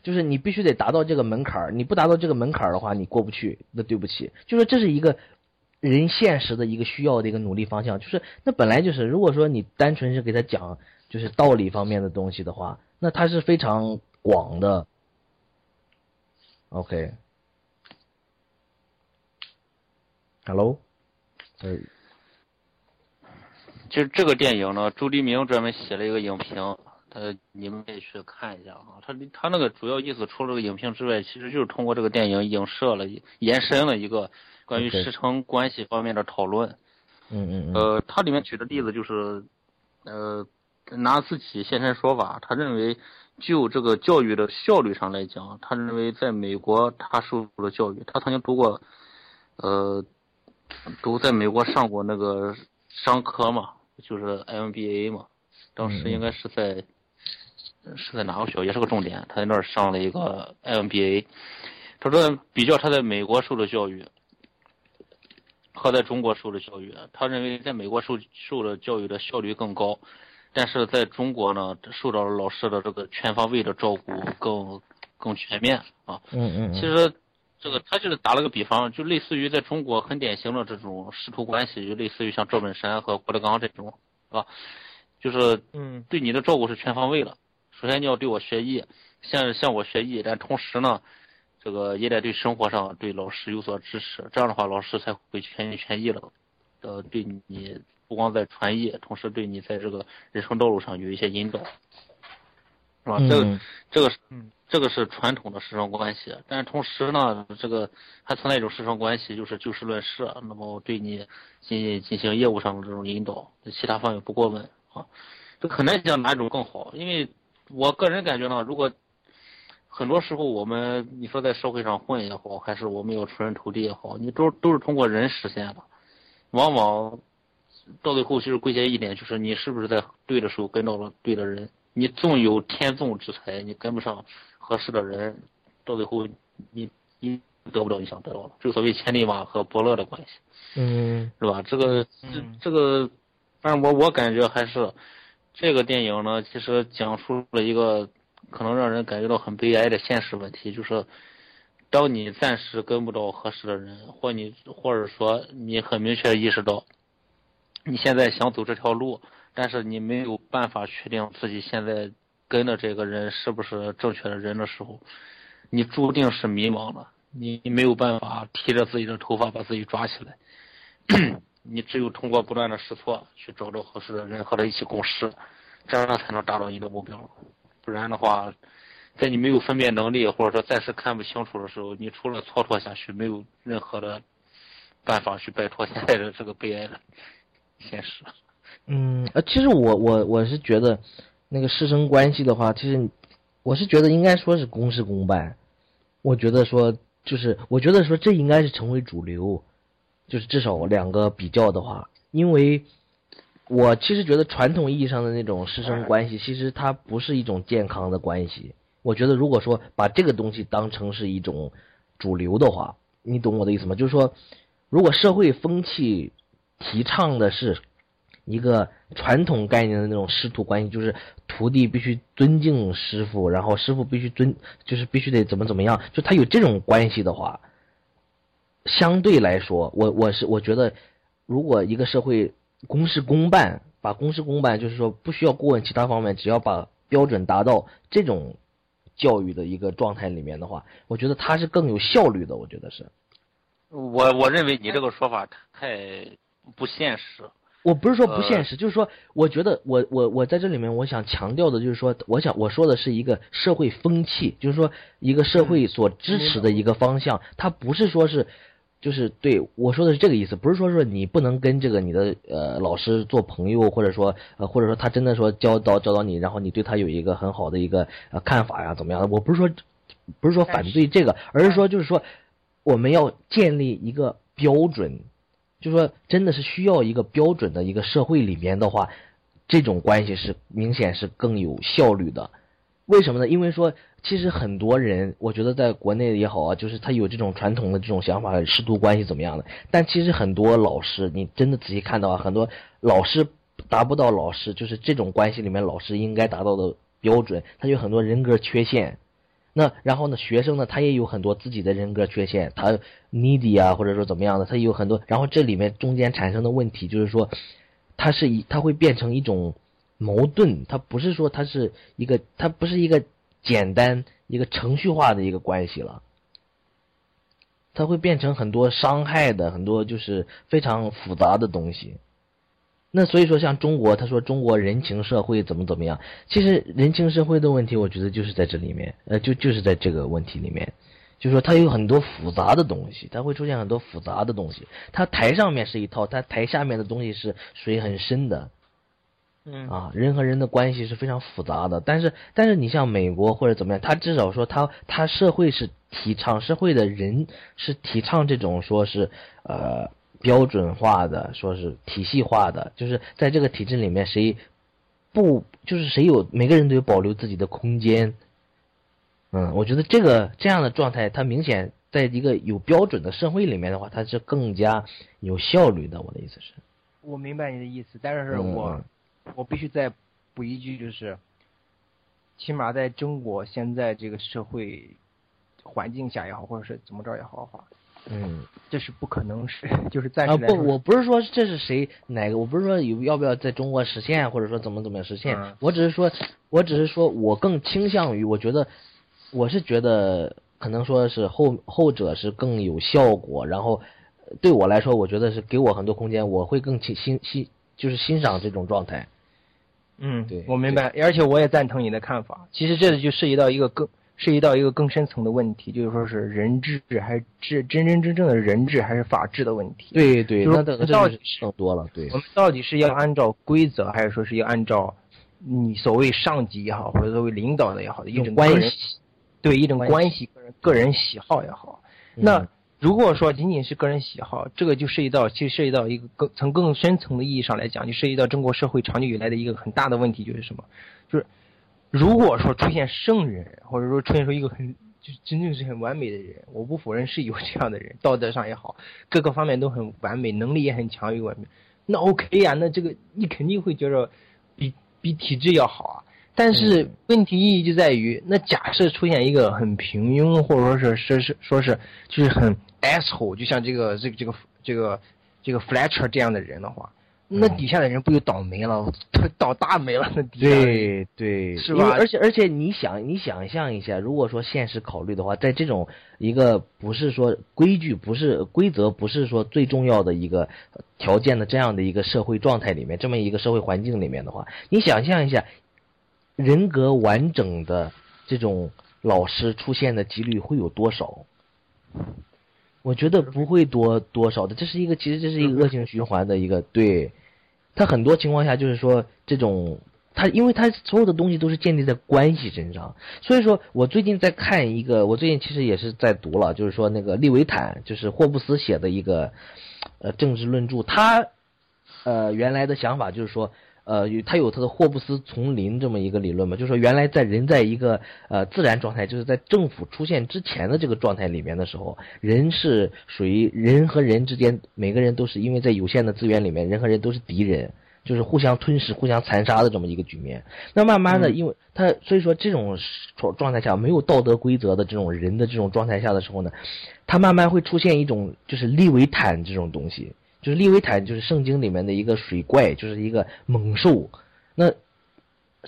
就是你必须得达到这个门槛儿，你不达到这个门槛儿的话，你过不去，那对不起，就是这是一个人现实的一个需要的一个努力方向，就是那本来就是，如果说你单纯是给他讲就是道理方面的东西的话，那它是非常广的。OK。Hello，呃，其实这个电影呢，朱黎明专门写了一个影评，他你们可以去看一下啊。他他那个主要意思，除了这个影评之外，其实就是通过这个电影影射了、延伸了一个关于师承关系方面的讨论。嗯嗯嗯，呃，他里面举的例子就是，呃，拿自己现身说法，他认为就这个教育的效率上来讲，他认为在美国他受的教育，他曾经读过，呃，读在美国上过那个商科嘛，就是 MBA 嘛，当时应该是在是在哪个学校，也是个重点，他在那儿上了一个 MBA，他说比较他在美国受的教育。和在中国受的教育，他认为在美国受受的教育的效率更高，但是在中国呢，受到了老师的这个全方位的照顾更更全面啊。嗯嗯嗯，其实这个他就是打了个比方，就类似于在中国很典型的这种师徒关系，就类似于像赵本山和郭德纲这种，啊，就是嗯对你的照顾是全方位的。首先你要对我学艺，向向我学艺，但同时呢，这个也得对生活上对老师有所支持，这样的话老师才会全心全意的，呃，对你不光在传艺，同时对你在这个人生道路上有一些引导，是吧？这个嗯这个是嗯这个是传统的师生关系，但是同时呢，这个还存在一种师生关系，就是就事论事，那么对你进进行业务上的这种引导，其他方面不过问啊。这很难讲哪一种更好，因为我个人感觉呢，如果很多时候我们你说在社会上混也好，还是我们要出人头地也好，你都都是通过人实现的，往往到最后其实归结一点，就是你是不是在对的时候跟到了对的人。你纵有天纵之才，你跟不上合适的人，到最后你你得不到你想得到的，就所谓千里马和伯乐的关系。嗯是吧？这个这嗯这个，反正我我感觉还是，这个电影呢，其实讲述了一个可能让人感觉到很悲哀的现实问题，就是当你暂时跟不到合适的人，或你或者说你很明确意识到你现在想走这条路，但是你没有办法确定自己现在跟的这个人是不是正确的人的时候，你注定是迷茫的。你没有办法提着自己的头发把自己抓起来，你只有通过不断的试错去找到合适的人和他一起共事，这样才能达到你的目标。不然的话，在你没有分辨能力或者说暂时看不清楚的时候，你除了蹉跎下去，没有任何的办法去摆脱现在的这个悲哀的现实。嗯，呃，其实我我我是觉得，那个师生关系的话，其实我是觉得应该说是公事公办。我觉得说。就是我觉得说这应该是成为主流，就是至少两个比较的话，因为我其实觉得传统意义上的那种师生关系，其实它不是一种健康的关系。我觉得如果说把这个东西当成是一种主流的话，你懂我的意思吗？就是说，如果社会风气提倡的是。一个传统概念的那种师徒关系，就是徒弟必须尊敬师傅，然后师傅必须尊，就是必须得怎么怎么样，就他有这种关系的话，相对来说，我我是我觉得，如果一个社会公事公办，把公事公办，就是说不需要过问其他方面，只要把标准达到这种教育的一个状态里面的话，我觉得他是更有效率的。我觉得是，我我认为你这个说法太不现实。我不是说不现实，就是说，我觉得我我我在这里面，我想强调的就是说，我想我说的是一个社会风气，就是说一个社会所支持的一个方向，它不是说是，就是对我说的是这个意思，不是说说你不能跟这个你的呃老师做朋友，或者说呃或者说他真的说教导教导你，然后你对他有一个很好的一个呃看法呀怎么样的？我不是说不是说反对这个，而是说就是说我们要建立一个标准。就说真的是需要一个标准的一个社会里面的话，这种关系是明显是更有效率的。为什么呢？因为说其实很多人，我觉得在国内也好啊，就是他有这种传统的这种想法，师徒关系怎么样的。但其实很多老师，你真的仔细看到啊，很多老师达不到老师就是这种关系里面老师应该达到的标准，他有很多人格缺陷。那然后呢？学生呢？他也有很多自己的人格缺陷，他 needy 啊，或者说怎么样的，他有很多。然后这里面中间产生的问题就是说，他是一，他会变成一种矛盾，他不是说他是一个，他不是一个简单一个程序化的一个关系了，他会变成很多伤害的，很多就是非常复杂的东西。那所以说，像中国，他说中国人情社会怎么怎么样？其实人情社会的问题，我觉得就是在这里面，呃，就就是在这个问题里面，就说它有很多复杂的东西，它会出现很多复杂的东西。它台上面是一套，它台下面的东西是水很深的，嗯啊，人和人的关系是非常复杂的。但是，但是你像美国或者怎么样，他至少说他他社会是提倡社会的人是提倡这种说是呃。标准化的，说是体系化的，就是在这个体制里面，谁不就是谁有每个人都有保留自己的空间。嗯，我觉得这个这样的状态，它明显在一个有标准的社会里面的话，它是更加有效率的。我的意思是，我明白你的意思，但是我我必须再补一句，就是起码在中国现在这个社会环境下也好，或者是怎么着也好的话。嗯，这是不可能是，就是暂时啊不，我不是说这是谁哪个，我不是说有要不要在中国实现，或者说怎么怎么实现，我只是说，我只是说我更倾向于，我觉得我是觉得可能说是后后者是更有效果，然后对我来说，我觉得是给我很多空间，我会更欣欣欣就是欣赏这种状态。嗯，对，我明白，而且我也赞同你的看法。其实这里就涉及到一个更。涉及到一个更深层的问题，就是说是人治还是治真真正正的人治还是法治的问题。对对，那到底更多了。对，我们到底是要按照规则，还是说是要按照你所谓上级也好，或者作为领导的也好的一种关系？对，一种关系，个人个人喜好也好。那如果说仅仅是个人喜好，这个就涉及到，其实涉及到一个更从更深层的意义上来讲，就涉及到中国社会长久以来的一个很大的问题，就是什么？就是。如果说出现圣人，或者说出现出一个很就是真正是很完美的人，我不否认是有这样的人，道德上也好，各个方面都很完美，能力也很强，又完美，那 OK 呀，那这个你肯定会觉着比比体制要好啊。但是问题意义就在于，那假设出现一个很平庸，或者说是说是说是就是很 asshole，就像这个这个这个这个这个 Fletcher 这样的人的话，那底下的人不就倒霉了，倒大霉了？那底下对对，是吧？而且而且你想你想象一下，如果说现实考虑的话，在这种一个不是说规矩不是规则不是说最重要的一个条件的这样的一个社会状态里面，这么一个社会环境里面的话，你想象一下，人格完整的这种老师出现的几率会有多少？我觉得不会多多少的，这是一个其实这是一个恶性循环的一个对，他很多情况下就是说这种他因为他所有的东西都是建立在关系身上，所以说我最近在看一个，我最近其实也是在读了，就是说那个利维坦，就是霍布斯写的一个呃政治论著，他呃原来的想法就是说。呃，有他有他的霍布斯丛林这么一个理论嘛，就是说原来在人在一个呃自然状态，就是在政府出现之前的这个状态里面的时候，人是属于人和人之间，每个人都是因为在有限的资源里面，人和人都是敌人，就是互相吞噬、互相残杀的这么一个局面。那慢慢的，因为他所以说这种状状态下没有道德规则的这种人的这种状态下的时候呢，他慢慢会出现一种就是利维坦这种东西。就是利维坦，就是圣经里面的一个水怪，就是一个猛兽。那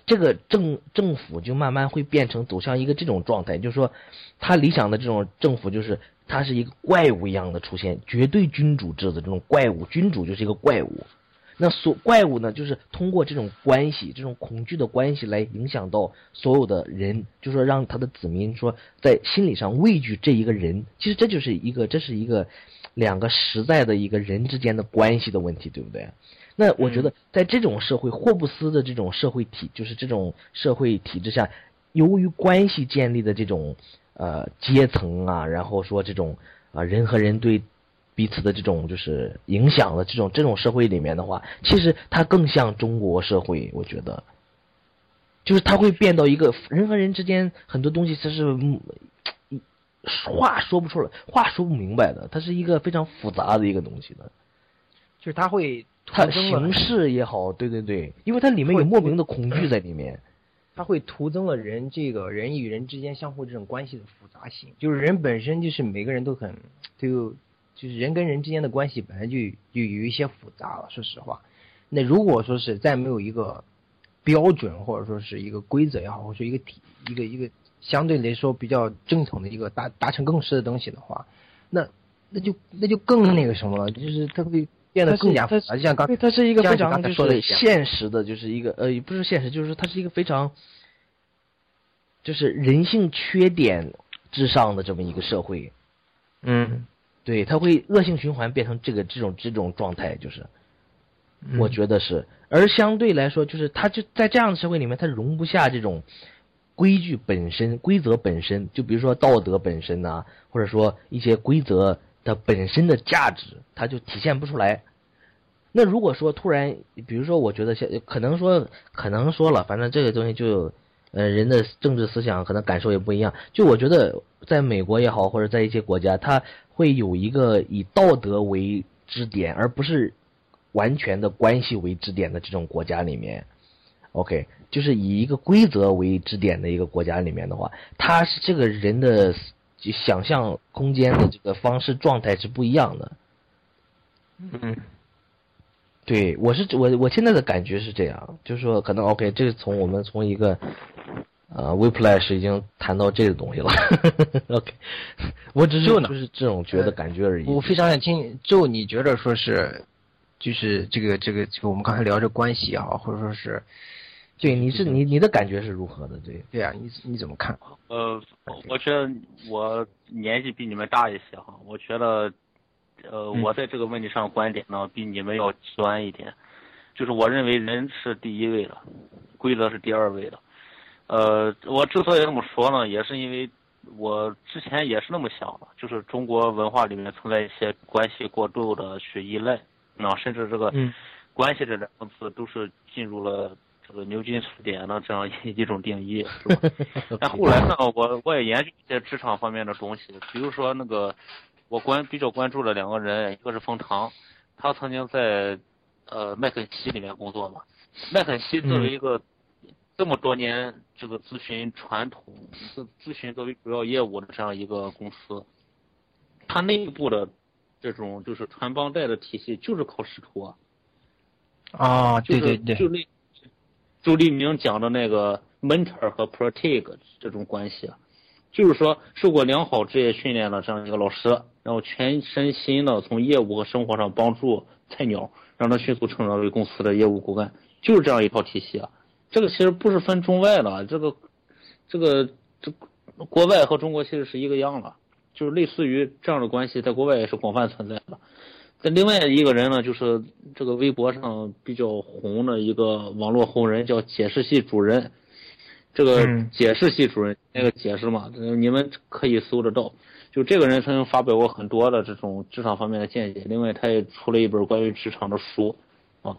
这个政政府就慢慢会变成走向一个这种状态，就是说，他理想的这种政府就是他是一个怪物一样的出现，绝对君主制的这种怪物，君主就是一个怪物。那所怪物呢，就是通过这种关系，这种恐惧的关系来影响到所有的人，就是说让他的子民说在心理上畏惧这一个人。其实这就是一个，这是一个两个实在的一个人之间的关系的问题，对不对？那我觉得在这种社会，霍布斯的这种社会体，就是这种社会体制下，由于关系建立的这种呃阶层啊，然后说这种啊、人和人对。彼此的这种就是影响的这种这种社会里面的话，其实它更像中国社会，我觉得，就是它会变到一个人和人之间很多东西，它是嗯话说不出来，话说不明白的，它是一个非常复杂的一个东西的。就是它会形式也好，对对对，因为它里面有莫名的恐惧在里面。它会徒增了人这个人与人之间相互这种关系的复杂性。就是人本身就是每个人都很都有，就是人跟人之间的关系本来就就有一些复杂了。说实话，那如果说是再没有一个标准或者说是一个规则也好，或者说一个体一个一个相对来说比较正统的一个达达成共识的东西的话，那那就那就更那个什么了，就是它会变得更加复杂。就像刚对，它是一个非常像刚才就是说的现实的，就是一个呃，也不是现实，就是它是一个非常，就是人性缺点之上的这么一个社会。嗯，对，它会恶性循环变成这个这种这种状态，就是，嗯我觉得是。而相对来说，就是他就在这样的社会里面，他容不下这种规矩本身、规则本身，就比如说道德本身呐、或者说一些规则的本身的价值，它就体现不出来。那如果说突然，比如说，我觉得像可能说可能说了，反正这个东西就，呃，人的政治思想可能感受也不一样。就我觉得，在美国也好，或者在一些国家，它会有一个以道德为支点，而不是完全的关系为支点的这种国家里面，OK，就是以一个规则为支点的一个国家里面的话，他是这个人的就想象空间的这个方式状态是不一样的。嗯，对，我是我我现在的感觉是这样，就是说可能 OK，这是从我们从一个呃 Whiplash 已经谈到这个东西了，OK，我只是就就是这种觉得感觉而已。我非常想听，就你觉得说是，就是这个这个这个我们刚才聊这关系也好，或者说是，对，你是你你的感觉是如何的？对，对啊，你你怎么看？呃，我觉得我年纪比你们大一些哈，我觉得，呃，嗯我在这个问题上观点呢比你们要极端一点，就是我认为人是第一位的，规则是第二位的。呃，我之所以这么说呢，也是因为我之前也是那么想的，就是中国文化里面存在一些关系过度的去依赖，那甚至这个嗯关系这两个字都是进入了这个牛津词典的这样一一种定义，是吧？但后来呢，我我也研究一些职场方面的东西，比如说那个我关比较关注的两个人，一个是冯唐，他曾经在呃麦肯锡里面工作嘛，麦肯锡作为一个这么多年这个咨询传统、咨咨询作为主要业务的这样一个公司，它内部的这种就是传帮带的体系就是靠师徒啊。啊，对对对，就那周立明讲的那个 mentor 和 protege 这种关系，就是说受过良好职业训练的这样一个老师，然后全身心的从业务和生活上帮助菜鸟，让他迅速成长为公司的业务骨干，就是这样一套体系啊。这个其实不是分中外的，这个这个这国外和中国其实是一个样的，就是类似于这样的关系，在国外也是广泛存在的。那另外一个人呢，就是这个微博上比较红的一个网络红人，叫解释系主任。这个嗯解释系主任那个解释嘛，呃你们可以搜得到。就这个人曾经发表过很多的这种职场方面的见解，另外他也出了一本关于职场的书，啊，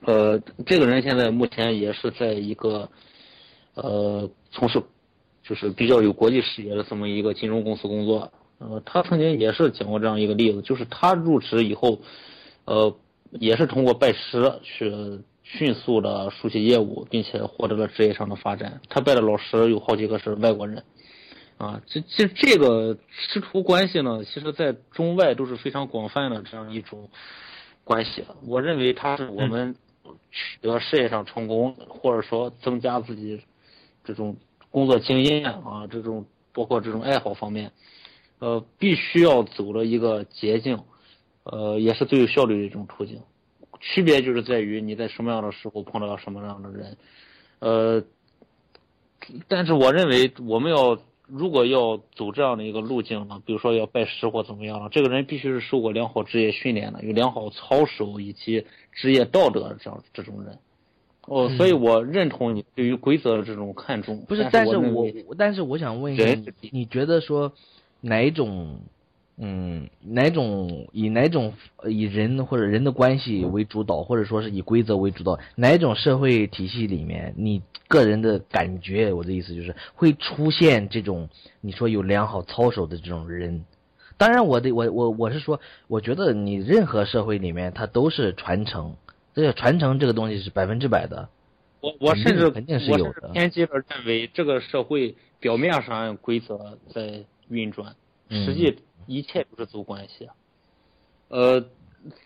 呃，这个人现在目前也是在一个呃从事就是比较有国际视野的这么一个金融公司工作。呃，他曾经也是讲过这样一个例子，就是他入职以后，呃，也是通过拜师去迅速的熟悉业务，并且获得了职业上的发展。他拜的老师有好几个是外国人，啊，这这这个师徒关系呢，其实在中外都是非常广泛的这样一种关系。我认为他是我们取得事业上成功，或者说增加自己这种工作经验啊，这种包括这种爱好方面。呃，必须要走的一个捷径，呃，也是最有效率的一种途径。区别就是在于你在什么样的时候碰到什么样的人，呃，但是我认为我们要如果要走这样的一个路径呢，比如说要拜师或怎么样了，这个人必须是受过良好职业训练的，有良好操守以及职业道德的这样这种人。哦，所以我认同你对于规则的这种看重。不是，但但是我但是我想问一下，你觉得说哪一种，嗯，哪种以哪种呃以人或者人的关系为主导，或者说是以规则为主导，哪种社会体系里面，你个人的感觉，我的意思就是会出现这种你说有良好操守的这种人。当然我的，我我我是说，我觉得你任何社会里面，它都是传承，这个传承这个东西是百分之百的。我我甚至肯定是有的偏激的认为，这个社会表面上规则在运转，嗯实际一切都是走关系。呃，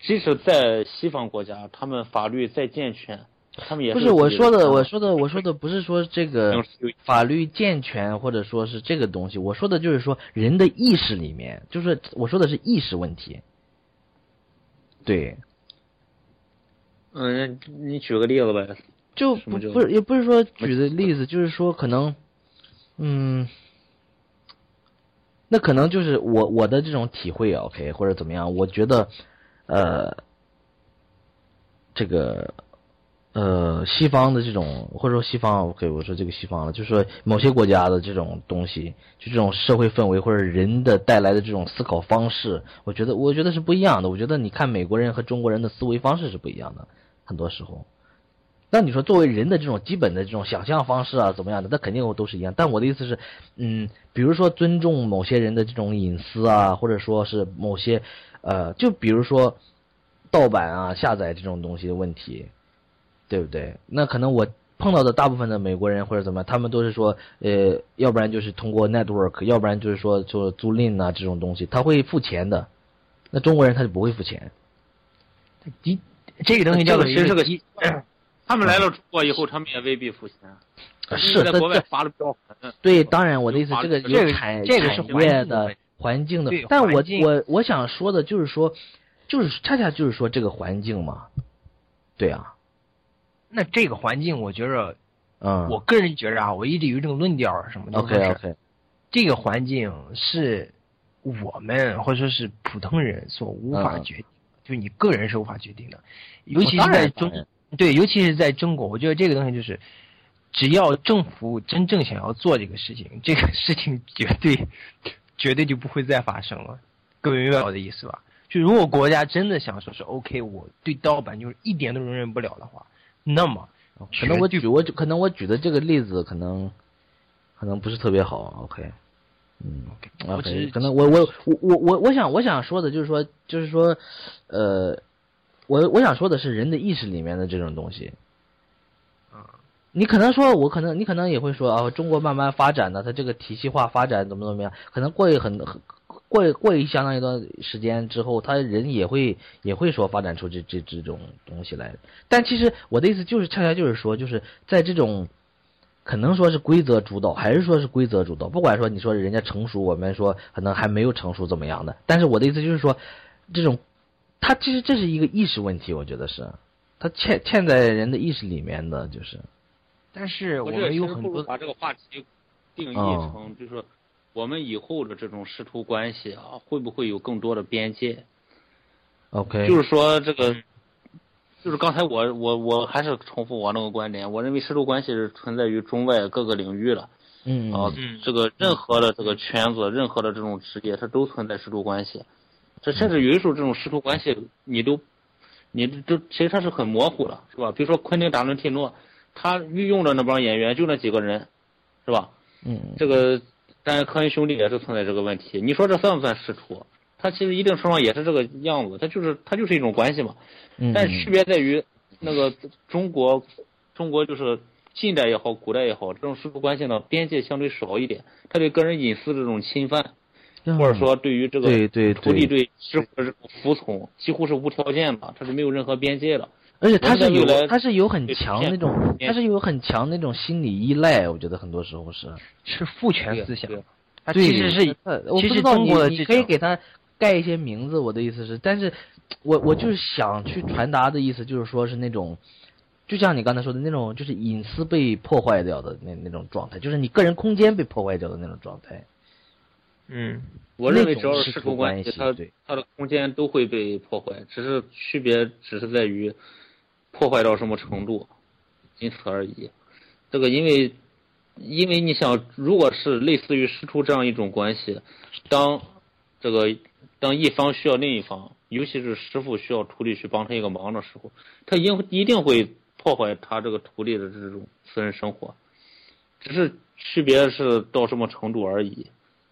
即使在西方国家，他们法律再健全，他们也不是我说的，我说的，我说的不是说这个法律健全，或者说是这个东西。我说的就是说人的意识里面，就是我说的是意识问题。对，嗯，你举个例子呗。就不不是也不是说举的例子，就是说可能，嗯，那可能就是我我的这种体会，OK，或者怎么样？我觉得，呃，这个呃西方的这种，或者说西方，OK，我说这个西方了，就是说某些国家的这种东西，就这种社会氛围或者人的带来的这种思考方式，我觉得我觉得是不一样的。我觉得你看美国人和中国人的思维方式是不一样的，很多时候。那你说作为人的这种基本的这种想象方式啊，怎么样的，那肯定都是一样。但我的意思是，嗯，比如说尊重某些人的这种隐私啊，或者说是某些，呃，就比如说盗版啊、下载这种东西的问题，对不对？那可能我碰到的大部分的美国人或者怎么样，他们都是说，呃，要不然就是通过 network，要不然就是说做租赁啊这种东西，他会付钱的。那中国人他就不会付钱。的这个东西叫做这个其实是个一 他们来了中国以后，他们也未必付钱。是在国外这罚的比较狠。对，当然我的意思，这个这个有产这个是产业的环境的但我我我想说的就是说，就是恰恰就是说这个环境嘛，对啊，那这个环境，我觉着，嗯，我个人觉着啊，我一直有一种论调儿什么的 OK OK，这个环境是我们或者说是普通人所无法嗯决定，就是你个人是无法决定的，尤其是在中对，尤其是在中国，我觉得这个东西就是，只要政府真正想要做这个事情，这个事情绝对绝对就不会再发生了。各位明白我的意思吧？就如果国家真的想说是 OK，我对盗版就是一点都容忍不了的话，那么可能我举我可能我举的这个例子可能可能不是特别好，OK，嗯，OK，可能我我我我我我想我想说的就是说就是说，呃，我我想说的是人的意识里面的这种东西，你可能说，我可能你可能也会说啊，中国慢慢发展的，它这个体系化发展怎么怎么样？可能过一很很过过一相当一段时间之后，他人也会也会说发展出这这这种东西来。但其实我的意思就是，恰恰就是说，就是在这种可能说是规则主导，还是说是规则主导，不管说你说人家成熟，我们说可能还没有成熟怎么样的。但是我的意思就是说，这种他其实这是一个意识问题，我觉得是。他嵌嵌在人的意识里面的，就是。但是我们有很多把这个话题定义哦。成，就是说我们以后的这种师徒关系啊，会不会有更多的边界？OK，就是说这个，就是刚才我我我还是重复我那个观点，我认为师徒关系是存在于中外各个领域的嗯。啊，这个任何的这个圈子，任何的这种职业，它都存在师徒关系。这甚至有的时候这种师徒关系，你都，你都其实它是很模糊的，是吧？比如说昆汀·达伦蒂诺，他御用的那帮演员就那几个人，是吧？嗯这个但是科恩兄弟也是存在这个问题。你说这算不算师徒？他其实一定程度上也是这个样子，他就是他就是一种关系嘛。嗯，但是区别在于，那个中国，中国就是近代也好，古代也好，这种师徒关系呢，边界相对少一点，他对个人隐私这种侵犯，或者说对于这个嗯对对徒弟对，对师傅的这种服从，几乎是无条件的，他是没有任何边界的。而且他是有他是有很强那种，他是有很强那种心理依赖，我觉得很多时候是。是父权思想其实是他我其实不知道你中国你可以给他盖一些名字，我的意思是，但是我我就是想去传达的意思，就是说是那种，就像你刚才说的那种，就是隐私被破坏掉的那那种状态，就是你个人空间被破坏掉的那种状态。嗯，我认为只要是师师徒关系，它系对它的空间都会被破坏，只是区别只是在于破坏到什么程度，仅此而已。这个因为因为你想，如果是类似于师徒这样一种关系，当这个当一方需要另一方，尤其是师傅需要徒弟去帮他一个忙的时候，他一定一定会破坏他这个徒弟的这种私人生活，只是区别是到什么程度而已。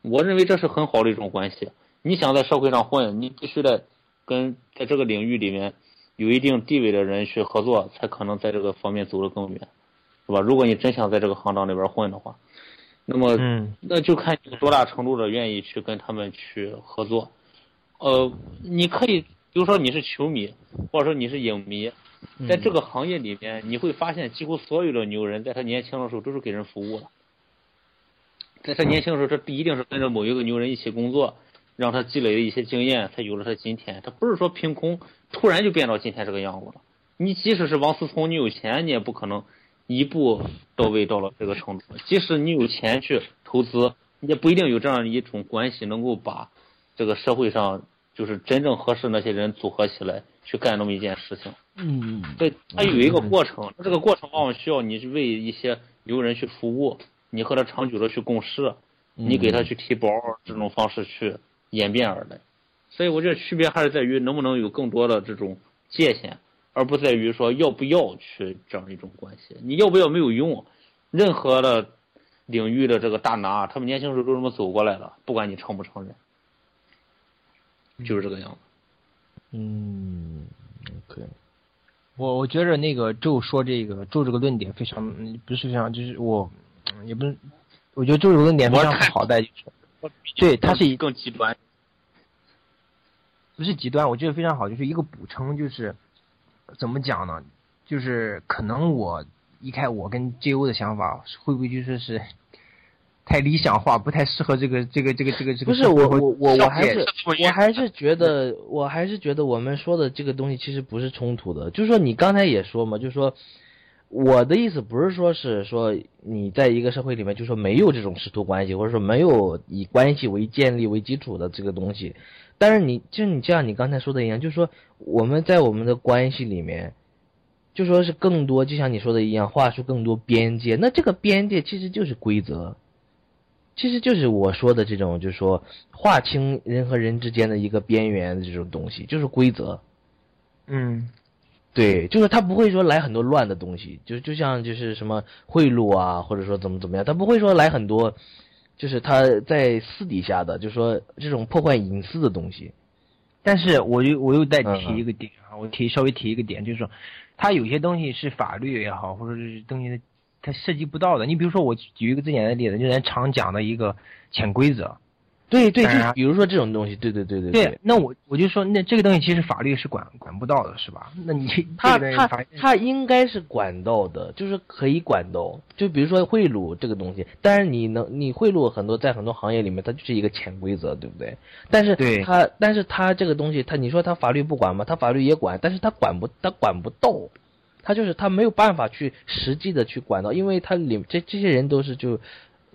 我认为这是很好的一种关系。你想在社会上混，你必须得跟在这个领域里面有一定地位的人去合作，才可能在这个方面走得更远，是吧？如果你真想在这个行当里边混的话，那么嗯那就看你有多大程度的愿意去跟他们去合作。呃，你可以，比如说你是球迷，或者说你是影迷，在这个行业里面，你会发现几乎所有的牛人在他年轻的时候都是给人服务的。在他年轻的时候，他一定是跟着某一个牛人一起工作，让他积累了一些经验，才有了他今天。他不是说凭空突然就变到今天这个样子了。你即使是王思聪，你有钱，你也不可能一步到位到了这个程度。即使你有钱去投资，也不一定有这样一种关系能够把这个社会上就是真正合适那些人组合起来去干那么一件事情。嗯，对，它有一个过程，这个过程往往需要你去为一些牛人去服务，你和他长久的去共事，你给他去提包，这种方式去演变而来。所以我觉得区别还是在于能不能有更多的这种界限，而不在于说要不要去这样一种关系。你要不要没有用，任何的领域的这个大拿，他们年轻时候都这么走过来的，不管你承不承认，就是这个样子。嗯，OK，我我觉得那个周说这个周这个论点非常嗯不是非常，就是我嗯也不是，我觉得周这个论点非常好的，就是对他是一更极端。不是极端，我觉得非常好，就是一个补充，就是怎么讲呢？就是可能我一开我跟 JO 的想法会不会就说是太理想化，不太适合这个这个这个这个这个不是我我我我还是我还是觉得我还是觉得我们说的这个东西其实不是冲突的，就是说你刚才也说嘛，就是说我的意思不是说是说你在一个社会里面就说没有这种师徒关系，或者说没有以关系为建立为基础的这个东西，但是你就你这样你刚才说的一样，就是说我们在我们的关系里面。就说是更多，就像你说的一样，画出更多边界。那这个边界其实就是规则，其实就是我说的这种，就是说划清人和人之间的一个边缘的这种东西，就是规则。嗯，对，就是他不会说来很多乱的东西，就就像就是什么贿赂啊，或者说怎么怎么样，他不会说来很多，就是他在私底下的，就是说这种破坏隐私的东西。但是我又我又再嗯提一个点啊，我提稍微提一个点，就是说，他有些东西是法律也好，或者是东西的它涉及不到的。你比如说，我举一个最简单的例子，就是咱常讲的一个潜规则。对对，就比如说这种东西，对对对对对，那我我就说，那这个东西其实法律是管管不到的，是吧？那你他他他应该是管到的，就是可以管到。就比如说贿赂这个东西，但是你能你贿赂很多，在很多行业里面，它就是一个潜规则，对不对？但是对他但是他这个东西，他你说他法律不管吗？他法律也管，但是他管不他管不到，他就是他没有办法去实际的去管到，因为他里这这些人都是就，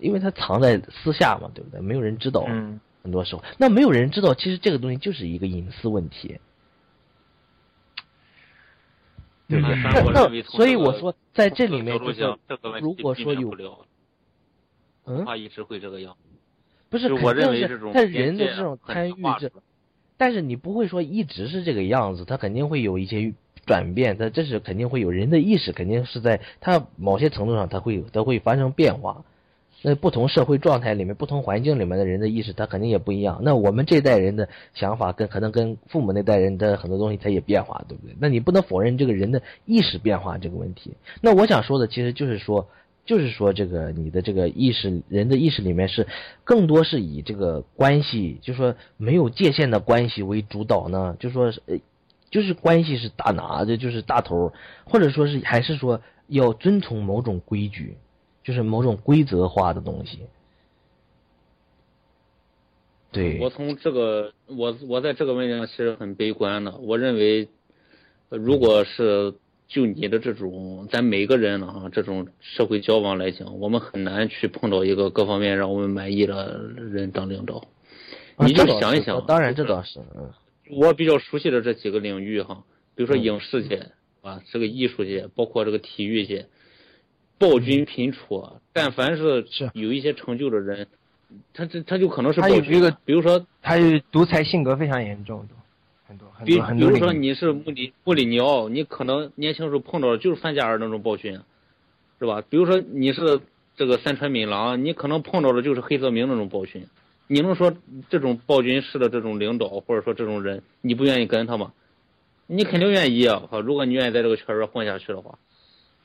因为他藏在私下嘛，对不对？没有人知道。嗯，很多时候，那没有人知道，其实这个东西就是一个隐私问题，对不对？嗯那 所以我说，在这里面就是如果说有嗯，他一直会这个样。不是，我肯定是认为这种他人的这种很参与这但是你不会说一直是这个样子，他肯定会有一些转变，他这是肯定会有人的意识，肯定是在他某些程度上他会他会发生变化。那不同社会状态里面、不同环境里面的人的意识，他肯定也不一样。那我们这代人的想法跟可能跟父母那代人的很多东西，它也变化，对不对？那你不能否认这个人的意识变化这个问题。那我想说的其实就是说，就是说这个你的这个意识，人的意识里面是更多是以这个关系，就说没有界限的关系为主导呢，就说是呃，就是关系是大拿的，就是大头，或者说是还是说要遵从某种规矩，就是某种规则化的东西。对，我从这个，我我在这个问题上其实很悲观的。我认为，呃如果是就你的这种，咱每个人呢哈，这种社会交往来讲，我们很难去碰到一个各方面让我们满意的人当领导。你就想一想，是当然这倒是，嗯，我比较熟悉的这几个领域哈，比如说嗯影视界啊，这个艺术界，包括这个体育界，暴君频出啊。但凡是是有一些成就的人，他这他就可能是暴君。他有一个比如说他是独裁性格非常严重的，很多很比多很比如说你是穆里穆里尼奥，你可能年轻时候碰到的就是范加尔那种暴君，是吧？比如说你是这个三川敏郎，你可能碰到的就是黑泽明那种暴君。你能说这种暴君式的这种领导，或者说这种人，你不愿意跟他吗？你肯定愿意啊！如果你愿意在这个圈儿混下去的话，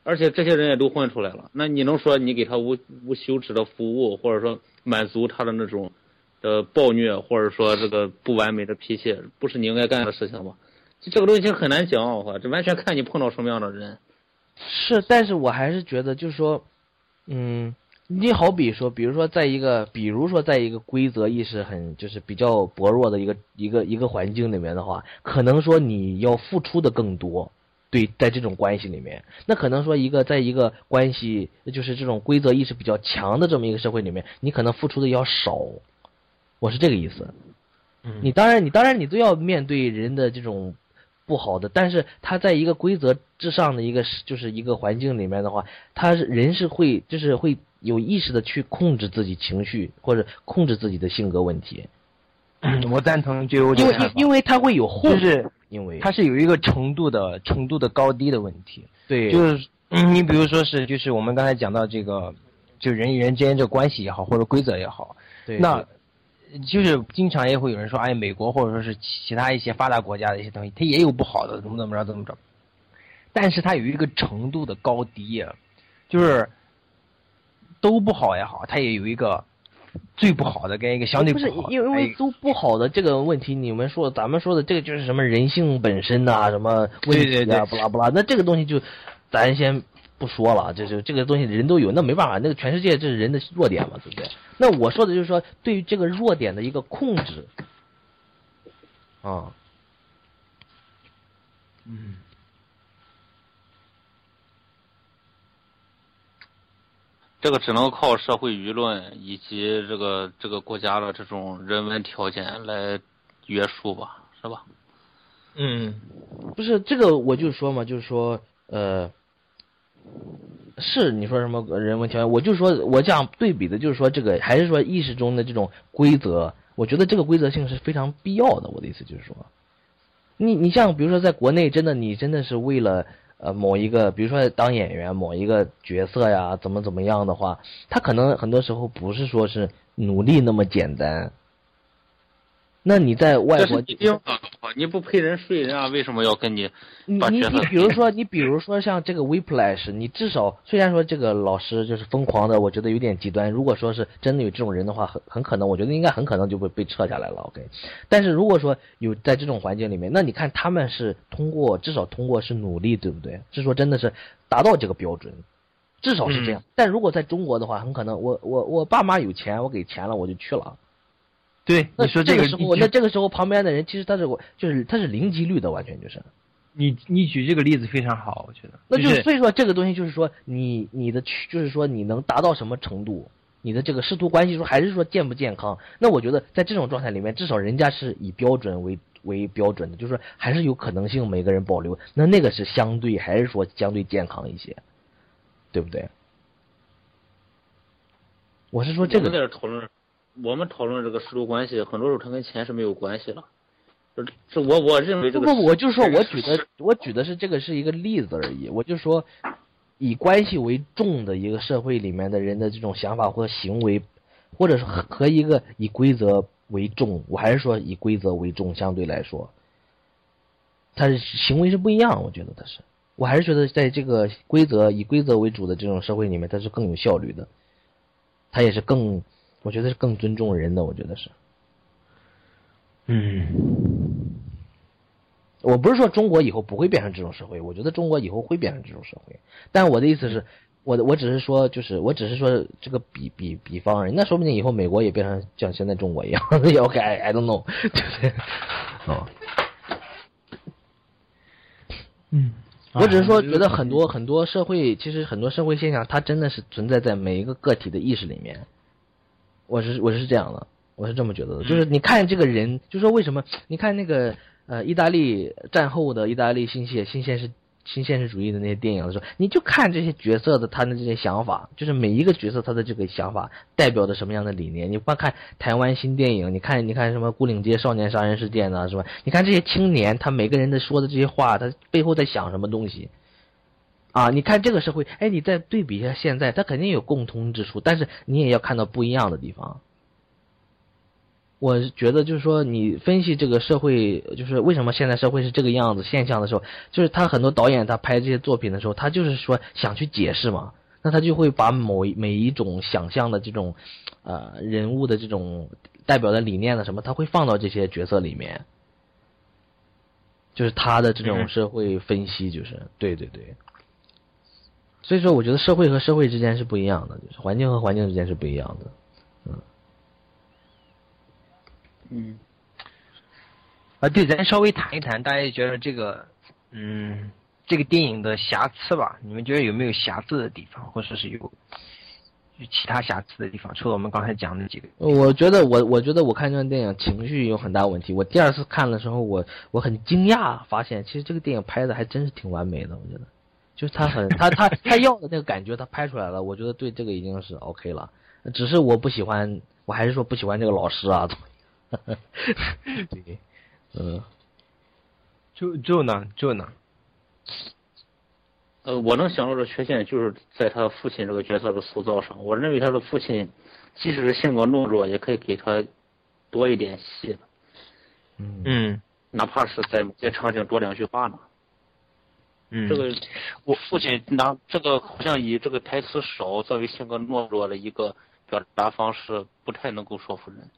而且这些人也都混出来了，那你能说你给他无无休止的服务，或者说满足他的那种呃暴虐，或者说这个不完美的脾气，不是你应该干的事情吗？这个东西很难讲，我这完全看你碰到什么样的人。是，但是我还是觉得，就是说，嗯，你好比说，比如说，在一个，比如说，在一个规则意识很就是比较薄弱的一个一个一个环境里面的话，可能说你要付出的更多。对，在这种关系里面，那可能说一个在一个关系就是这种规则意识比较强的这么一个社会里面，你可能付出的要少。我是这个意思。嗯你当然，你当然你都要面对人的这种不好的，但是他在一个规则之上的一个就是一个环境里面的话，他是人是会就是会有意识的去控制自己情绪或者控制自己的性格问题，我赞同就有因为因因为他会有后果，就是因为它是有一个程度的程度的高低的问题。对。就是嗯你比如说是就是我们刚才讲到这个，就人与人之间这关系也好，或者规则也好，对那就是经常也会有人说，哎，美国或者说是其他一些发达国家的一些东西，它也有不好的，怎么怎么着怎么着，但是它有一个程度的高低呀，就是都不好也好，它也有一个最不好的跟一个相对不是好的，因为因哎为都不好的这个问题，你们说咱们说的这个就是什么人性本身呐、什么问题啊，对对对不拉不拉，那这个东西就咱先不说了，就就这个东西人都有，那没办法，那个全世界这是人的弱点嘛，对不对？那我说的就是说，对于这个弱点的一个控制，啊，嗯。这个只能靠社会舆论以及这个这个国家的这种人文条件来约束吧，是吧？嗯，不是这个，我就说嘛，就是说，呃，是你说什么人文条件，我就说我这样对比的，就是说这个还是说意识中的这种规则，我觉得这个规则性是非常必要的。我的意思就是说，你你像比如说在国内，真的你真的是为了呃某一个，比如说当演员某一个角色呀，怎么怎么样的话，他可能很多时候不是说是努力那么简单。那你在外国这是一定的，你不陪人睡，人家为什么要跟你你你比如说，你比如说像这个 Whiplash，你至少虽然说这个老师就是疯狂的，我觉得有点极端。如果说是真的有这种人的话，很很可能，我觉得应该很可能就会被撤下来了。OK，但是如果说有在这种环境里面，那你看他们是通过至少通过是努力，对不对？是说真的是达到这个标准，至少是这样。但如果在中国的话，很可能我我我爸妈有钱，我给钱了我就去了。对，那你说个这时候，那这个时候旁边的人其实他是我就是他是零几率的，完全就是。你你举这个例子非常好，我觉得。那就是所以说这个东西就是说你你的就是说你能达到什么程度，你的这个师徒关系说还是说健不健康？那我觉得在这种状态里面，至少人家是以标准为为标准的，就是说还是有可能性每个人保留，那那个是相对还是说相对健康一些，对不对？我是说这我们在个这讨论，我们讨论这个师徒关系，很多时候它跟钱是没有关系的。这这我我认为这个不不，我就说我举的我举的是这个是一个例子而已，我就说以关系为重的一个社会里面的人的这种想法或行为，或者是和和一个以规则为重，我还是说以规则为重，相对来说，他是行为是不一样，我觉得他是，我还是觉得在这个规则以规则为主的这种社会里面，它是更有效率的，他也是更，我觉得是更尊重人的，我觉得是。嗯，我不是说中国以后不会变成这种社会，我觉得中国以后会变成这种社会。但我的意思是，我的我只是说，就是我只是说这个比比比方而已。那说不定以后美国也变成像现在中国一样，OK，I I don't know，对不对？哦，嗯，我只是说，啊觉得很多很多社会，其实很多社会现象，它真的是存在在每一个个体的意识里面。我是我是这样的，我是这么觉得的。就是你看这个人，就说为什么？你看那个呃，意大利战后的意大利新现新现实新现实主义的那些电影的时候，你就看这些角色的他的这些想法，就是每一个角色他的这个想法代表着什么样的理念。你光看台湾新电影，你看你看什么《牯岭街少年杀人事件》呐，是吧？你看这些青年，他每个人的说的这些话，他背后在想什么东西？啊，你看这个社会，哎，你再对比一下现在，它肯定有共通之处，但是你也要看到不一样的地方。我是觉得，就是说，你分析这个社会，就是为什么现在社会是这个样子现象的时候，就是他很多导演他拍这些作品的时候，他就是说想去解释嘛，那他就会把某一每一种想象的这种，呃，人物的这种代表的理念的什么，他会放到这些角色里面，就是他的这种社会分析，就是对对对。所以说，我觉得社会和社会之间是不一样的，就是环境和环境之间是不一样的。嗯，嗯啊，对，咱稍微谈一谈，大家觉得这个，嗯，这个电影的瑕疵吧？你们觉得有没有瑕疵的地方，或者是有有其他瑕疵的地方？除了我们刚才讲的几个，我觉得我我觉得我看这段电影情绪有很大问题。我第二次看的时候，我我很惊讶，发现其实这个电影拍的还真是挺完美的。我觉得，就是他很他他他要的那个感觉，他拍出来了。我觉得对这个已经是 OK 了。只是我不喜欢，我还是说不喜欢这个老师啊。对，嗯，就就呢就呢，呃，我能想到的缺陷就是在他父亲这个角色的塑造上。我认为他的父亲，即使是性格懦弱，也可以给他多一点戏，嗯嗯哪怕是在某些场景多两句话呢。嗯，这个我父亲拿这个好像以这个台词少作为性格懦弱的一个表达方式，不太能够说服人。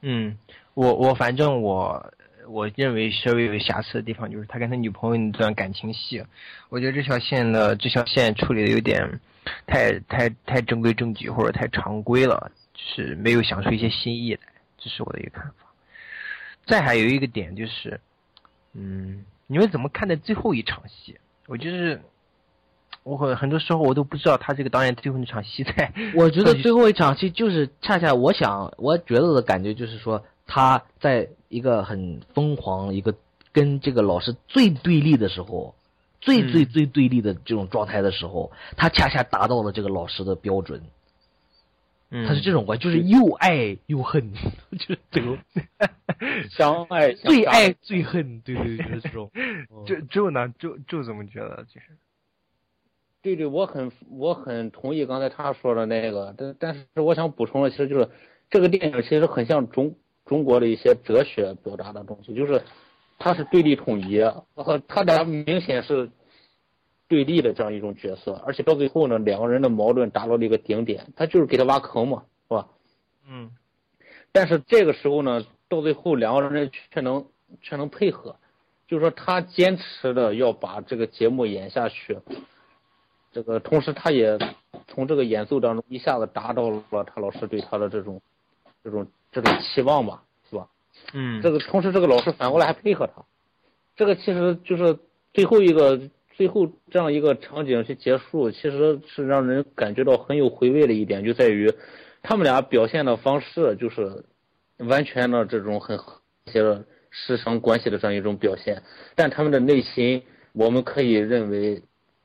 嗯，我我反正我我认为稍微有瑕疵的地方就是他跟他女朋友那段感情戏，我觉得这条线的这条线处理的有点太太太正规正矩或者太常规了，就是没有想出一些新意来，这是我的一个看法。再还有一个点就是，嗯，你们怎么看待最后一场戏？我就是。我很很多时候我都不知道他这个导演最后那场戏在。我觉得最后一场戏就是恰恰我想我觉得的感觉就是说他在一个很疯狂一个跟这个老师最对立的时候，最最最对立的这种状态的时候，他恰恰达到了这个老师的标准。嗯，他是这种关，就是又爱又恨，就是这种相爱最爱最恨，对对，就是这种。就就呢，就就怎么觉得就是。对对，我很我很同意刚才他说的那个，但但是我想补充的其实就是这个电影其实很像中中国的一些哲学表达的东西，就是它是对立统一，和他俩明显是对立的这样一种角色，而且到最后呢，两个人的矛盾达到了一个顶点，他就是给他挖坑嘛，是吧？嗯，但是这个时候呢，到最后两个人却能却能配合，就是说他坚持的要把这个节目演下去，这个同时他也从这个演奏当中一下子达到了他老师对他的这种这种这种期望吧，是吧？嗯，这个同时这个老师反过来还配合他，这个其实就是最后一个最后这样一个场景去结束，其实是让人感觉到很有回味的一点，就在于他们俩表现的方式就是完全的这种很和谐的师生关系的这样一种表现，但他们的内心，我们可以认为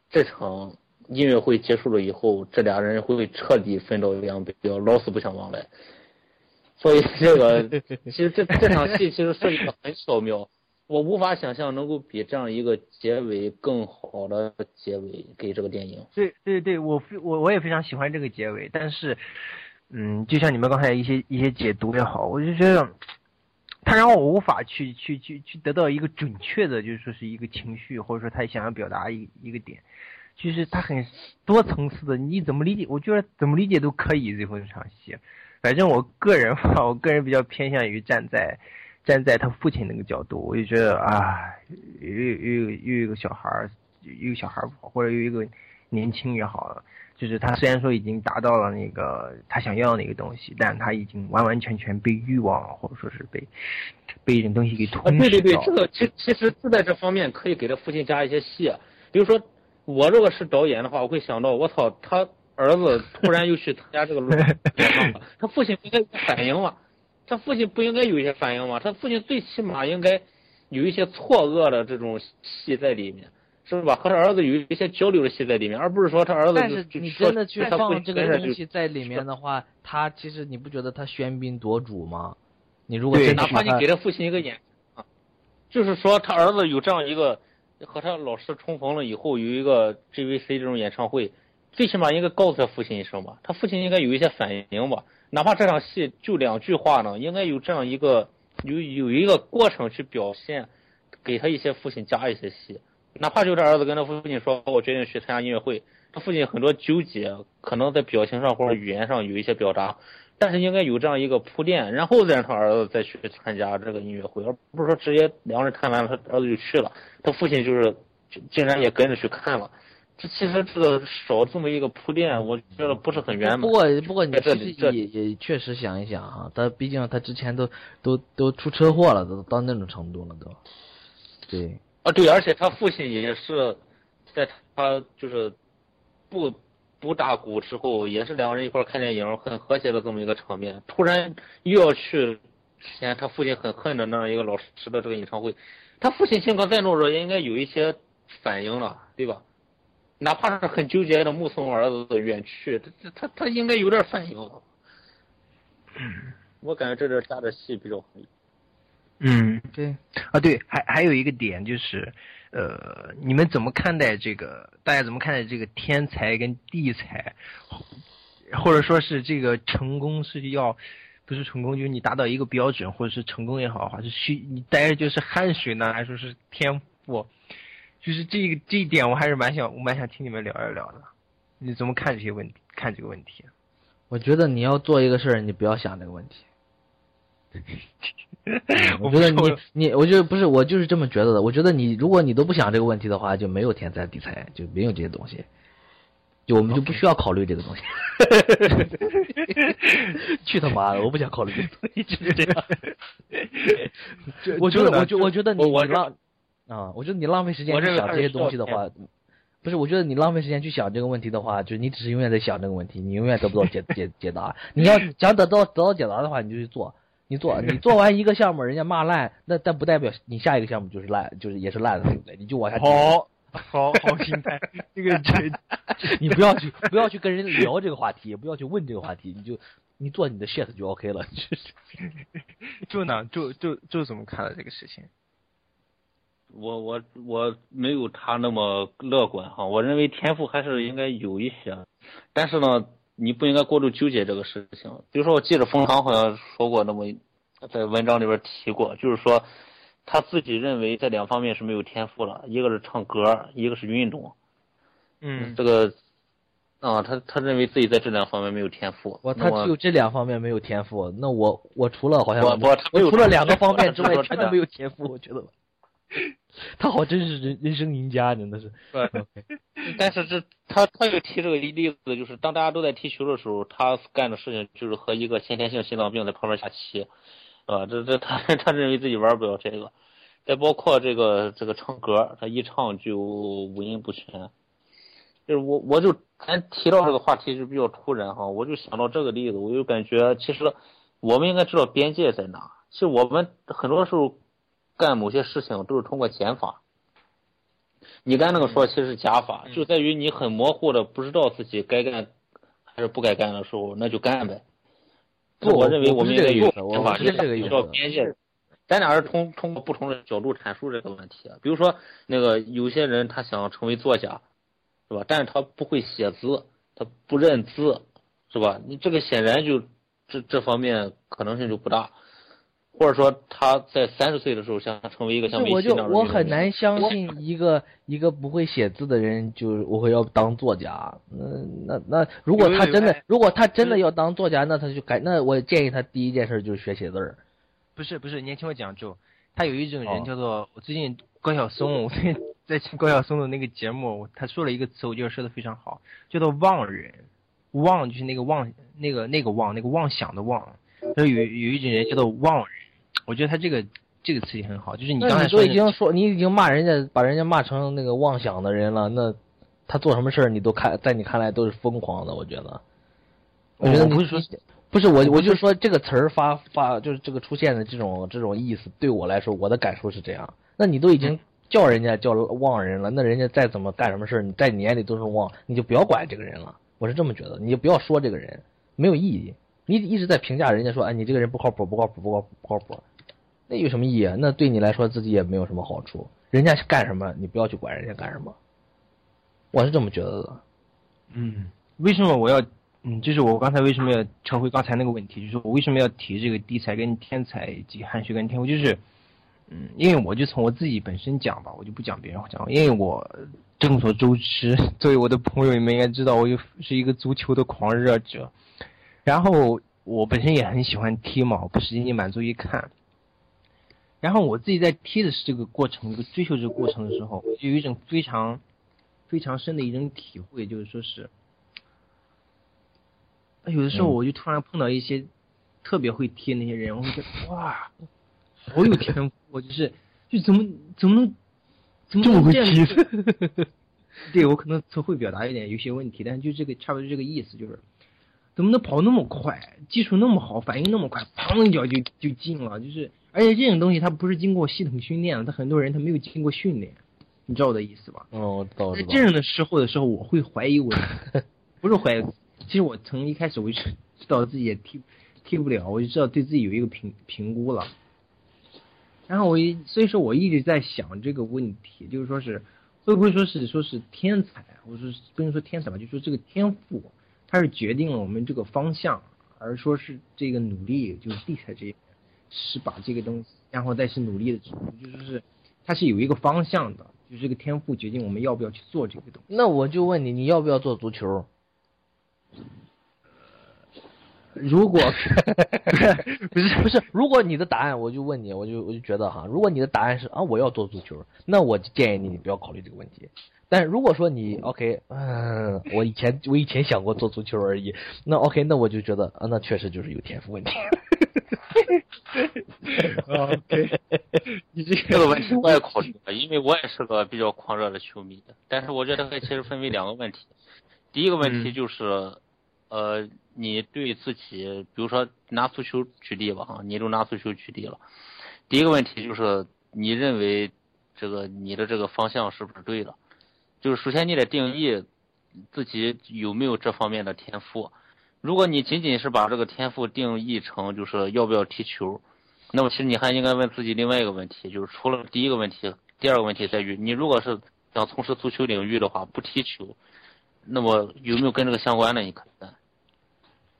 这场音乐会结束了以后，这俩人会彻底分道扬镳，老死不相往来。所以这个其实这这场戏其实设计的很巧妙，我无法想象能够比这样一个结尾更好的结尾给这个电影。对对对，我非我我也非常喜欢这个结尾，但是，嗯，就像你们刚才一些一些解读也好，我就觉得，他让我无法去去去去得到一个准确的，就是说是一个情绪，或者说他想要表达一一个点，就是他很多层次的，你怎么理解？我觉得怎么理解都可以。最后这场戏，反正我个人吧，我个人比较偏向于站在站在他父亲那个角度，我就觉得啊，又又又有一个小孩儿，一个小孩儿不好，或者有一个年轻也好，就是他虽然说已经达到了那个他想要的那个东西，但他已经完完全全被欲望或者说是被被一种东西给啊，吞噬对对对，这个其其实是在这方面可以给他父亲加一些戏，比如说我如果是导演的话，我会想到我操，他儿子突然又去参加这个演唱了，他父亲应该有反应吗？他父亲不应该有一些反应吗？他父亲最起码应该有一些错愕的这种戏在里面，是吧？和他儿子有一些交流的戏在里面，而不是说他儿子但是你真的去放这个东西在里面的话，他其实你不觉得他喧宾夺主吗？你如果哪怕你给他父亲一个眼啊，就是说他儿子有这样一个和他老师重逢了以后有一个 JVC 这种演唱会，最起码应该告诉他父亲一声吧，他父亲应该有一些反应吧，哪怕这场戏就两句话呢，应该有这样一个有有一个过程去表现，给他一些父亲加一些戏，哪怕就他儿子跟他父亲说，我决定去参加音乐会，他父亲很多纠结，可能在表情上或者语言上有一些表达。但是应该有这样一个铺垫，然后再让他儿子再去参加这个音乐会，而不是说直接两个人看完了，他儿子就去了，他父亲就是竟然也跟着去看了。这其实这个少这么一个铺垫，我觉得不是很圆满。不过不过你这其实也也确实想一想啊，他毕竟他之前都都都出车祸了，都到那种程度了都。对，啊，对，而且他父亲也是在他就是不不打鼓之后，也是两个人一块儿看电影，很和谐的这么一个场面。突然又要去之前他父亲很恨的那样一个老师的这个演唱会，他父亲性格再懦弱，也应该有一些反应了，对吧？哪怕是很纠结的目送儿子远去，这这他他应该有点反应。我感觉这点加的戏比较合理。嗯，对，啊，对，还还有一个点就是，呃，你们怎么看待这个？大家怎么看待这个天才跟地才，或者说是这个成功是要，不是成功，就是你达到一个标准，或者是成功也好，还是需你待着就是汗水呢，还是说是天赋？就是这个这一点，我还是蛮想，我蛮想听你们聊一聊的。你怎么看这些问题？看这个问题？我觉得你要做一个事儿，你不要想这个问题。我觉得你你，我觉得不是，我就是这么觉得的。我觉得你，如果你都不想这个问题的话，就没有天才地才，就没有这些东西，就我们就不需要考虑这个东西。去他妈的！我不想考虑这个东西，就是这样。我觉得，我觉我觉得你我你浪啊，我觉得你浪费时间去想这些东西的话，不是，我觉得你浪费时间去想这个问题的话，就是你只是永远在想这个问题，你永远得不到解解解答。你要想得到得到解答的话，你就去做。你做，你做完一个项目，人家骂烂，那但不代表你下一个项目就是烂，就是也是烂的，对不对？你就往下接。好，好好心态，这个 这你不要去不要去跟人聊这个话题，也不要去问这个话题，你就你做你的 shit 就 OK 了。就 是就呢，就就就怎么看待这个事情？我我我没有他那么乐观哈，我认为天赋还是应该有一些，但是呢，你不应该过度纠结这个事情。比如说，我记得冯唐好像说过那么，在文章里边提过，就是说他自己认为这两方面是没有天赋了，一个是唱歌，一个是运动。嗯，这个啊，他他认为自己在这两方面没有天赋。我他只有这两方面没有天赋，那我我除了好像不不他没有我除了两个方面之外他，全都没有天赋，我觉得。他好真是人人生赢家，真的是。对，但是这他他又提这个例子，就是当大家都在踢球的时候，他干的事情就是和一个先天性心脏病在旁边下棋，啊，这这他 他认为自己玩不了这个，再包括这个这个唱歌，他一唱就五音不全，就是我我就咱提到这个话题就比较突然哈，我就想到这个例子，我就感觉其实我们应该知道边界在哪，其实我们很多时候干某些事情都是通过减法。你刚才那个说其实是加法，就在于你很模糊的不知道自己该干还是不该干的时候，那就干呗。不我认为我们应该有是这个意思我减法，不是这个意思知道边界。咱俩是通通过不同的角度阐述这个问题。比如说，那个有些人他想成为作家，是吧？但是他不会写字，他不认字，是吧？你这个显然就这这方面可能性就不大。或者说他在三十岁的时候想成为一个像梅我就西那样的我很难相信一个一个不会写字的人就是我会要当作家。嗯，那那如果他真的如果他真的要当作家，那他就改那我建议他第一件事就是学写字儿。不是不是，你先听我讲就，他有一种人哦。叫做我最近高晓松，我最近在听高晓松的那个节目，他说了一个词，我觉得说的非常好，叫做妄人，妄就是那个妄那个那个妄那个妄想的妄，他说有有一种人叫做妄人，我觉得他这个这个词也很好，就是你刚才说已经说你已经骂人家把人家骂成那个妄想的人了，那他做什么事儿你都看在你看来都是疯狂的，我觉得。我觉得不是说不是我，我就说这个词儿发发就是这个出现的这种这种意思，对我来说我的感受是这样。那你都已经叫人家叫妄人了，那人家再怎么干什么事儿，你在你眼里都是妄，你就不要管这个人了。我是这么觉得，你就不要说这个人，没有意义。你一直在评价人家说，哎，你这个人不靠谱，不靠谱，不靠谱，不靠谱，那有什么意义？那对你来说自己也没有什么好处。人家干什么，你不要去管人家干什么。我是这么觉得的。嗯，为什么我要嗯，就是我刚才为什么要撤回刚才那个问题，就是我为什么要提这个地才跟天才以及汉学跟天赋，就是嗯，因为我就从我自己本身讲吧，我就不讲别人讲，因为我众所周知，作为我的朋友你们应该知道，我就是一个足球的狂热者，然后我本身也很喜欢踢嘛，我不是仅仅满足于看。然后我自己在踢的这个过程，这个追求这个过程的时候，就有一种非常非常深的一种体会，就是说是，有的时候我就突然碰到一些特别会踢那些人，我会觉得哇，好有天赋，我就是就怎么怎么能怎么这么会踢 对我可能词汇表达有点有些问题，但是就这个差不多就这个意思，就是怎么能跑那么快，技术那么好，反应那么快，砰一脚就就进了，就是而且这种东西它不是经过系统训练的，他很多人他没有经过训练，你知道我的意思吧？哦，我知道。在这样的时候的时候，我会怀疑我，不是怀疑，其实我从一开始我就知道自己也踢踢不了，我就知道对自己有一个评评估了。然后我一所以说我一直在想这个问题，就是说是会不会说是说是天才，我说不能说天才吧，就说这个天赋，它是决定了我们这个方向，而说是这个努力，就是地才这一是把这个东西，然后再是努力的程度，就是是它是有一个方向的，就是这个天赋决定我们要不要去做这个东西。那我就问你，你要不要做足球？如果不是不是，如果你的答案，我就问你，我就我就觉得哈，如果你的答案是啊我要做足球，那我就建议你你不要考虑这个问题。但如果说你 OK，嗯，我以前我以前想过做足球而已，那 OK，那我就觉得啊，那确实就是有天赋问题。OK，你 这这个问题我也考虑了，因为我也是个比较狂热的球迷。但是我觉得它其实分为两个问题，第一个问题就是，呃，你对自己，比如说拿足球举例吧，哈，你就拿足球举例了。第一个问题就是你认为这个你的这个方向是不是对的？就是首先你得定义自己有没有这方面的天赋。如果你仅仅是把这个天赋定义成就是要不要踢球，那么其实你还应该问自己另外一个问题，就是除了第一个问题，第二个问题在于你如果是想从事足球领域的话，不踢球，那么有没有跟这个相关的你可以干？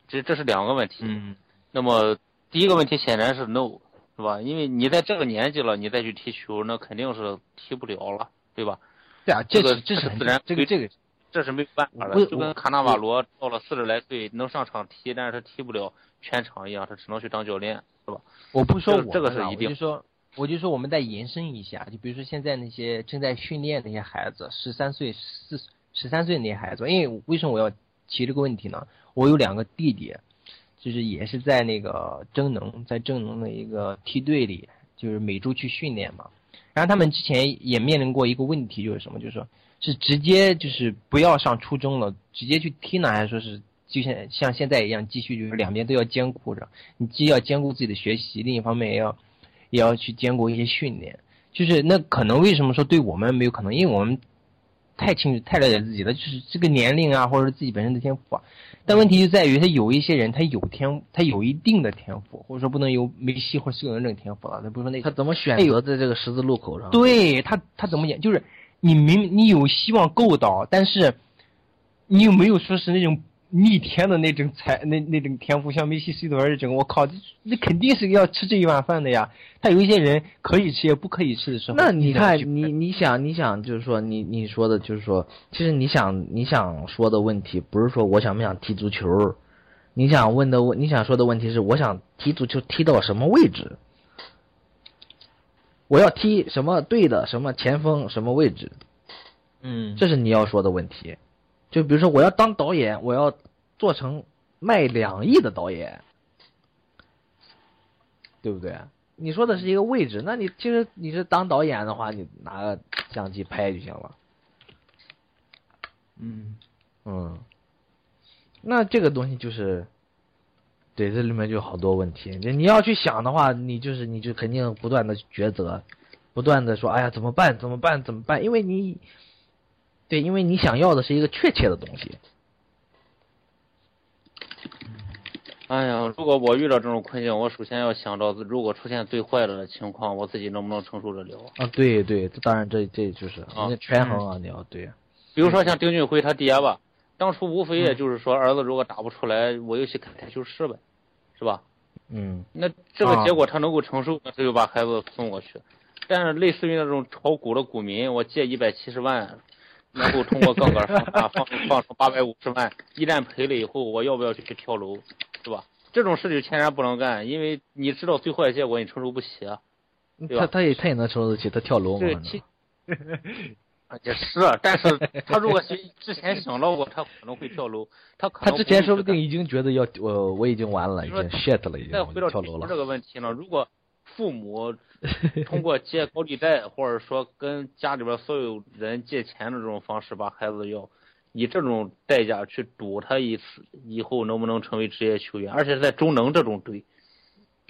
这这是两个问题。嗯，那么第一个问题显然是 no，是吧？因为你在这个年纪了，你再去踢球，那肯定是踢不了了，对吧？对啊，这个这是自然这个这个这是没有办法的，就跟卡纳瓦罗到了四十来岁能上场踢，但是他踢不了全场一样，他只能去当教练，是吧？我不说这个是一定我就说我就说我们再延伸一下，就比如说现在那些正在训练那些孩子，十三岁、四十三岁那些孩子，因为为什么我要提这个问题呢？我有两个弟弟，就是也是在那个征能，在征能的一个梯队里，就是每周去训练嘛。然后他们之前也面临过一个问题，就是什么？就是说是直接就是不要上初中了，直接去踢呢，还是说是就像像现在一样继续就是两边都要兼顾着？你既要兼顾自己的学习，另一方面也要也要去兼顾一些训练。就是那可能为什么说对我们没有可能？因为我们太清楚、太了解自己了，就是这个年龄啊，或者自己本身的天赋啊。但问题就在于，他有一些人他有天，他有一定的天赋，或者说不能有梅西或者 C 罗这种天赋了。他不是说那他怎么选择在这个十字路口上？对他，他怎么演？就是你明你有希望够到，但是你有没有说是那种逆天的那种才那那种天赋，像梅西、C 罗这种，我靠，这那肯定是要吃这一碗饭的呀。他有一些人可以吃，也不可以吃的时候。那你看，你你想，你想，就是说，你你说的，就是说，其实你想你想说的问题，不是说我想不想踢足球，你想问的问，你想说的问题是，我想踢足球踢到什么位置？我要踢什么队的什么前锋什么位置？嗯，这是你要说的问题。就比如说，我要当导演，我要做成卖两亿的导演，对不对？你说的是一个位置，那你其实你是当导演的话，你拿个相机拍就行了。嗯嗯，那这个东西就是，对，这里面就好多问题。你你要去想的话，你就是你就肯定不断的抉择，不断的说，哎呀，怎么办？怎么办？怎么办？因为你，对，因为你想要的是一个确切的东西。哎呀，如果我遇到这种困境，我首先要想到，如果出现最坏的情况，我自己能不能承受得了？啊，对对，这当然这这就是啊你权衡啊，你要对。比如说像丁俊晖他爹吧，当初无非也就是说，儿子如果打不出来，我就去开台球室呗，是吧？嗯，那这个结果他能够承受，那他就把孩子送过去。但是类似于那种炒股的股民，我借一百七十万，然后通过杠杆放大放放出八百五十万，一旦赔了以后，我要不要去跳楼，是吧？这种事就千万不能干，因为你知道最坏的结果你承受不起啊。对吧他他也他也能承受得起，他跳楼嘛。对，其啊也是，但是他如果是之前想到过他可能会跳楼，他可他之前说不定已经觉得要我我已经完了，已经 shit 了，已经再回到跳楼了。这个问题呢，如果父母 通过借高利贷，或者说跟家里边所有人借钱的这种方式把孩子要，以这种代价去赌他一次，以后能不能成为职业球员？而且是在中能这种队，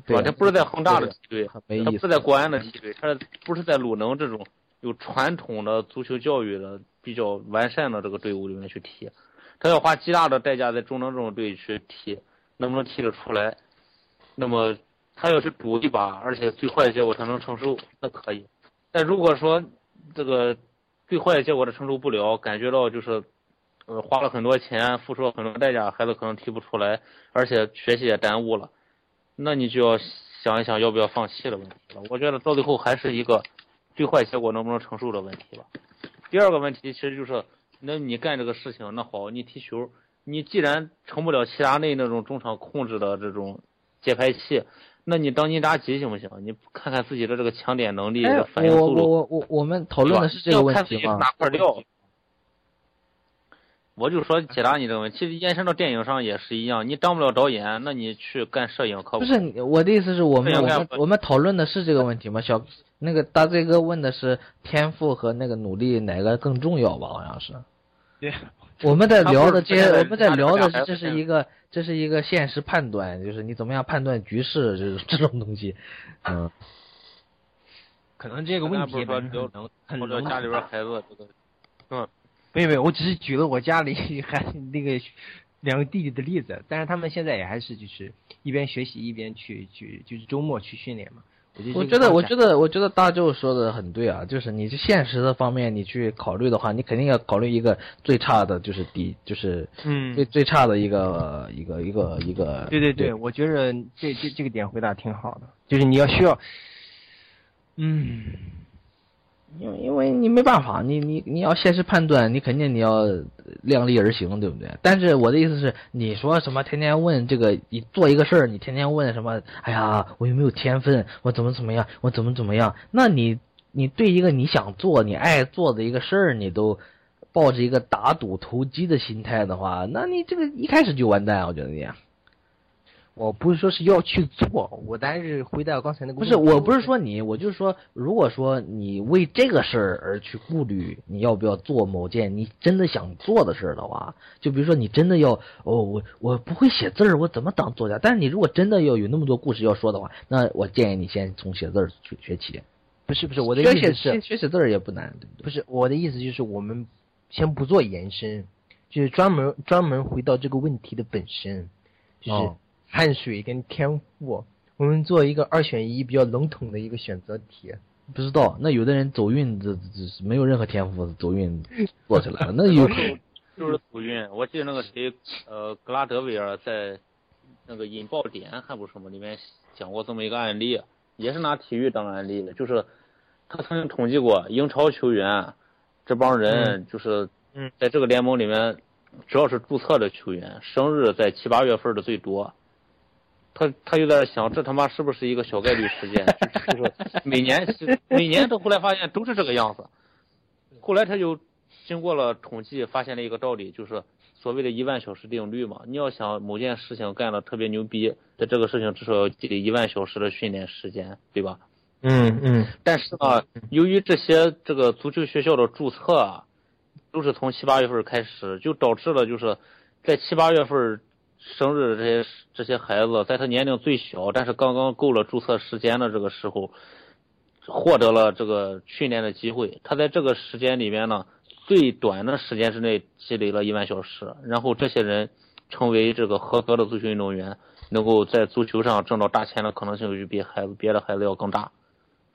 对吧？对他不是在恒大的梯队，他不是在国安的梯队，他不是在鲁能这种有传统的足球教育的比较完善的这个队伍里面去踢，他要花极大的代价在中能这种队去踢，能不能踢得出来？那么他要去赌一把，而且最坏的结果他能承受，那可以。但如果说这个最坏的结果他承受不了，感觉到就是呃花了很多钱，付出了很多代价，孩子可能踢不出来，而且学习也耽误了，那你就要想一想要不要放弃的问题了。我觉得到最后还是一个最坏结果能不能承受的问题吧。第二个问题其实就是，那你干这个事情，那好，你踢球，你既然成不了齐达内那种中场控制的这种节拍器，那你当尼扎吉行不行？你看看自己的这个抢点能力、哎，反应速度。我我我我我们讨论的是这个问题吗？哪块料？我就说解答你这个问题，其实延伸到电影上也是一样。你当不了导演，那你去干摄影可不是我的意思是我们我们我们讨论的是这个问题吗？小那个大 Z 哥问的是天赋和那个努力哪个更重要吧？好像是。对。我们在聊的这我们在聊的这是一个这是一个现实判断，就是你怎么样判断局势这种这种东西，嗯。可能这个问题说很能很或者家 里边孩子这个，嗯，没有没有，我只是举了我家里 还那个两个弟弟的例子，但是他们现在也还是就是一边学习一边去去就是周末去训练嘛。我觉得，我觉得，我觉得大舅说的很对啊，就是你去现实的方面，你去考虑的话，你肯定要考虑一个最差的，就是底，就是嗯最最差的一个一个一个一个。对对对，我觉得这这这个点回答挺好的，就是你要需要，嗯，因为因为你没办法，你你你要现实判断，你肯定你要量力而行，对不对？但是我的意思是，你说什么天天问这个，你做一个事儿，你天天问什么？哎呀，我有没有天分？我怎么怎么样？我怎么怎么样？那你你对一个你想做、你爱做的一个事儿，你都抱着一个打赌投机的心态的话，那你这个一开始就完蛋，我觉得你。我不是说是要去做，我但是回到刚才那个不是，我不是说你，我就是说，如果说你为这个事儿而去顾虑你要不要做某件你真的想做的事儿的话，就比如说你真的要哦，我我不会写字儿，我怎么当作家？但是你如果真的要有那么多故事要说的话，那我建议你先从写字儿学学起。不是不是，我的意思是学写字儿也不难，对不对？不是我的意思就是我们先不做延伸，就是专门专门回到这个问题的本身，就是哦汗水跟天赋，我们做一个二选一比较笼统的一个选择题。不知道，那有的人走运，这这是没有任何天赋，走运做起来了，那有就是走运。我记得那个谁，呃，格拉德维尔在那个《引爆点》还不是什么里面讲过这么一个案例，也是拿体育当案例的，就是他曾经统计过英超球员这帮人，就是嗯在这个联盟里面，只要是注册的球员，生日在七八月份的最多。他他就在想，这他妈是不是一个小概率事件？就 就是每年每年都后来发现都是这个样子。后来他就经过了统计，发现了一个道理，就是所谓的一万小时定律嘛。你要想某件事情干的特别牛逼，在这个事情至少要积累一万小时的训练时间，对吧？嗯嗯但是呢，由于这些这个足球学校的注册啊，都是从七八月份开始，就导致了就是在七八月份生日的这些这些孩子，在他年龄最小，但是刚刚够了注册时间的这个时候，获得了这个训练的机会。他在这个时间里面呢，最短的时间之内积累了一万小时，然后这些人成为这个合格的足球运动员，能够在足球上挣到大钱的可能性就比孩子别的孩子要更大。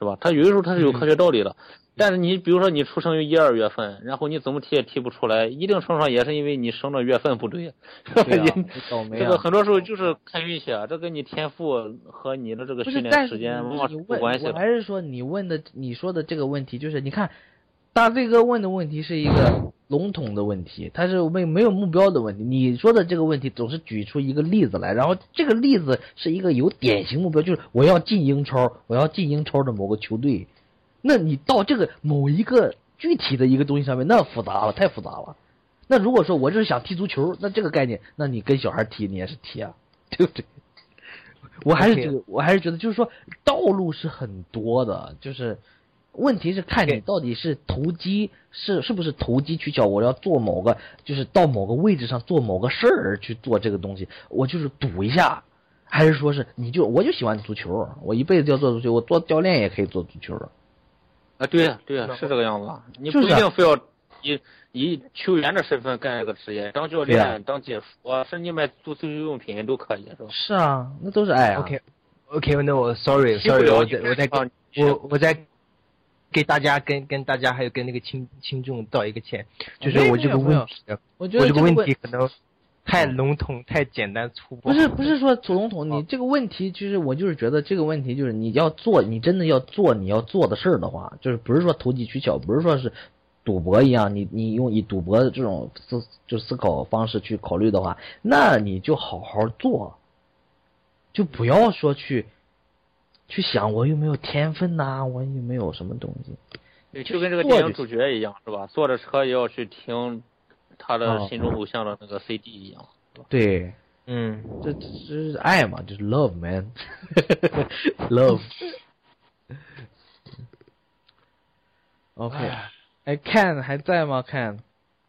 是吧？他有的时候他是有科学道理的，但是你比如说你出生于一二月份，然后你怎么提也提不出来，一定程度上也是因为你生的月份不对。对啊倒霉啊这个很多时候就是看运气啊，这跟你天赋和你的这个，训练时间往往是有关系我。还是说你问的你说的这个问题，就是你看，大醉哥问的问题是一个笼统的问题，他是没没有目标的问题。你说的这个问题总是举出一个例子来，然后这个例子是一个有典型目标，就是我要进英超，我要进英超的某个球队。那你到这个某一个具体的一个东西上面，那复杂了，太复杂了。那如果说我就是想踢足球，那这个概念，那你跟小孩踢你也是踢啊，对不对？我还是觉得，我还是觉得，就是说，道路是很多的，就是问题是看你到底是投机，是是不是投机取巧。我要做某个，就是到某个位置上做某个事儿去做这个东西，我就是赌一下，还是说是你就我就喜欢足球，我一辈子要做足球，我做教练也可以做足球。啊，对呀、对呀、是这个样子啊。你不一定非要以以球员的身份干这个职业，当教练、当解说，甚至你卖足球用品都可以，是吧？是啊，那都是爱啊。OK OK，那我 sorry sorry，我再我再啊我我再给大家跟跟大家还有跟那个听听众道一个歉，就是我这个问题，我觉得这个问题可能太笼统、太简单粗暴。不是不是说楚笼统，你这个问题其实我就是觉得这个问题就是你要做，你真的要做你要做的事儿的话，就是不是说投机取巧，不是说是赌博一样，你你用以赌博的这种思就思考方式去考虑的话，那你就好好做，就不要说去去想我有没有天分呐、我有没有什么东西。对，就跟这个电影主角一样，是吧？坐着车也要去听他的哦心中偶像的那个 CD 一样。对，嗯，这这这是爱嘛，就是 love man，love。OK，哎，Ken 还在吗？Ken，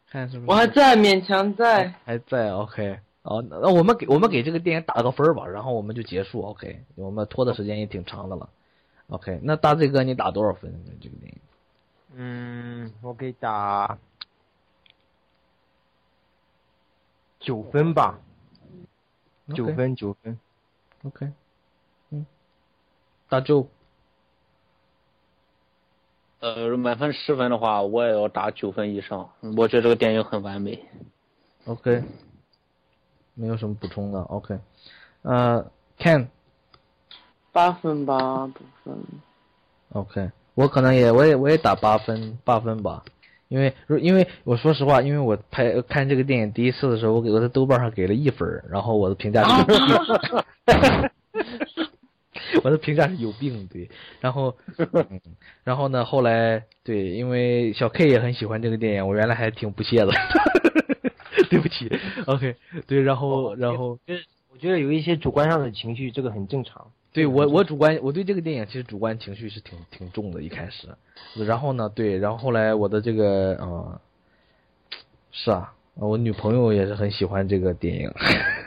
看是不是？我还在，勉强在。还在。OK，好，那那我们给我们给这个电影打个分儿吧，然后我们就结束。OK，我们拖的时间也挺长的了。OK，那大 Z 哥你打多少分？这个电影？嗯，我给打九分吧，九分九分。OK，嗯，大舅，呃，满分十分的话，我也要打九分以上。我觉得这个电影很完美。OK，没有什么补充的。OK，呃，Ken。八分吧，八分。OK，我可能也我也我也打八分八分吧，因为因为我说实话，因为我拍看这个电影第一次的时候，我给我在豆瓣上给了一分，然后我的评价是，我的评价是有病，对，然后，嗯、然后呢，后来对，因为小 K 也很喜欢这个电影，我原来还挺不屑的，对不起，OK，对，然后然后就是我觉得有一些主观上的情绪，这个很正常。对我，我主观，我对这个电影其实主观情绪是挺挺重的，一开始，然后呢，对，然后后来我的这个，呃，是啊，我女朋友也是很喜欢这个电影，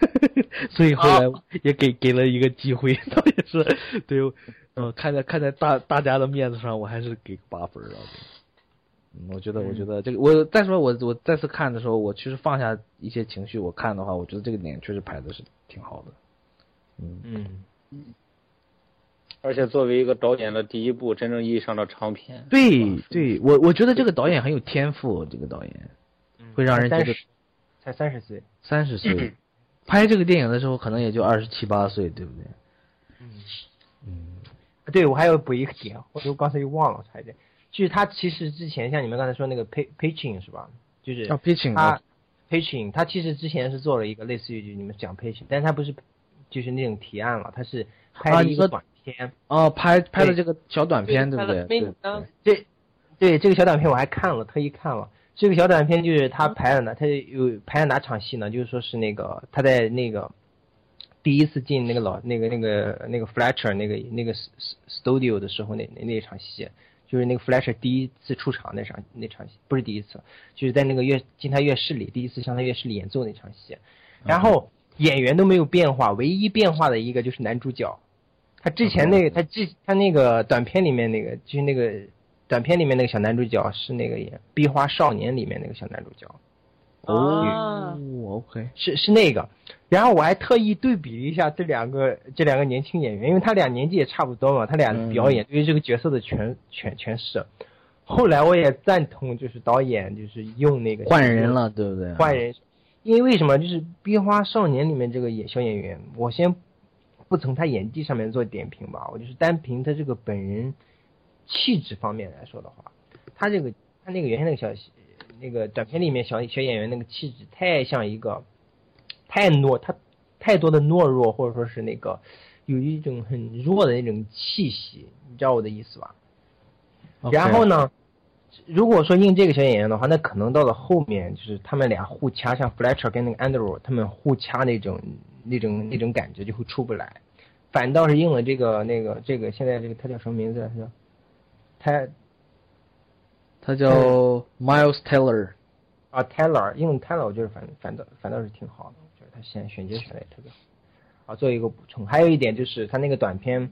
所以后来也给给了一个机会，倒也是，对，呃，看在看在大大家的面子上，我还是给八分了。嗯，我觉得，我觉得这个，我再说我我再次看的时候，我其实放下一些情绪，我看的话，我觉得这个电影确实拍的是挺好的。嗯。嗯。而且作为一个导演的第一部真正意义上的长片，对对，我我觉得这个导演很有天赋，这个导演会让人觉得才三十岁，三十岁 拍这个电影的时候可能也就二十七八岁，对不对？嗯。嗯，对我还要补一个点，我就刚才又忘了，差一点，就是他其实之前像你们刚才说那个 p pitching 是吧？就是叫 pitching 他 pitching 他其实之前是做了一个类似于就你们讲 pitching，但是他不是就是那种提案了，他是拍了一个短。片哦，拍拍的这个小短片，对不对？对对对，这个小短片我还看了，特意看了。这个小短片就是他拍了哪，他有拍了哪场戏呢？就是说是那个他在那个第一次进那个老那个那个那个 Fletcher 那个那个 studio 的时候那那那场戏，就是那个 Fletcher 第一次出场那场那场戏，不是第一次，就是在那个乐金泰乐室里第一次向他乐室里演奏那场戏，然后演员都没有变化，唯一变化的一个就是男主角。他之前那个，他之他那个短片里面那个，就是那个短片里面那个小男主角是那个演《壁花少年》里面那个小男主角。哦，OK，是是那个。然后我还特意对比了一下这两个这两个年轻演员，因为他俩年纪也差不多嘛，他俩的表演对于这个角色的诠诠诠释。后来我也赞同，就是导演就是用那个换人了，对不对？换人，因为为什么？就是《冰花少年》里面这个演小演员，我先。不从他演技上面做点评吧，我就是单凭他这个本人气质方面来说的话，他这个他那个原先那个小那个短片里面小小演员那个气质太像一个太懦，他太多的懦弱或者说是那个有一种很弱的那种气息，你知道我的意思吧.然后呢，如果说用这个小演员的话，那可能到了后面就是他们俩互掐，像 Fletcher 跟那个 Andrew 他们互掐那种。那种那种感觉就会出不来，反倒是应了这个那个这个现在这个他叫什么名字来着？他他叫 Miles Taylor 啊，Taylor 用 Taylor 我觉得反反倒反倒是挺好的，他选选角选的也特别好。啊，做一个补充，还有一点就是他那个短片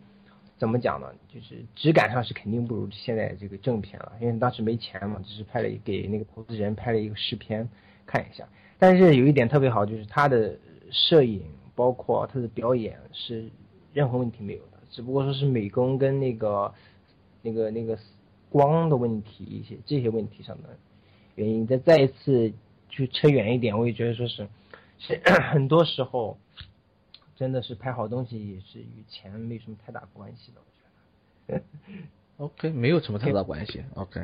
怎么讲呢？就是质感上是肯定不如现在这个正片了，因为当时没钱嘛，只是拍了给那个投资人拍了一个试片看一下。但是有一点特别好，就是他的摄影。包括他的表演是任何问题没有的，只不过说是美工跟那个那个那个光的问题一些这些问题上的原因。再再一次去扯远一点，我也觉得说是是 很多时候真的是拍好东西也是与钱没什么太大关系的，我觉得。OK，没有什么太大关系。OK，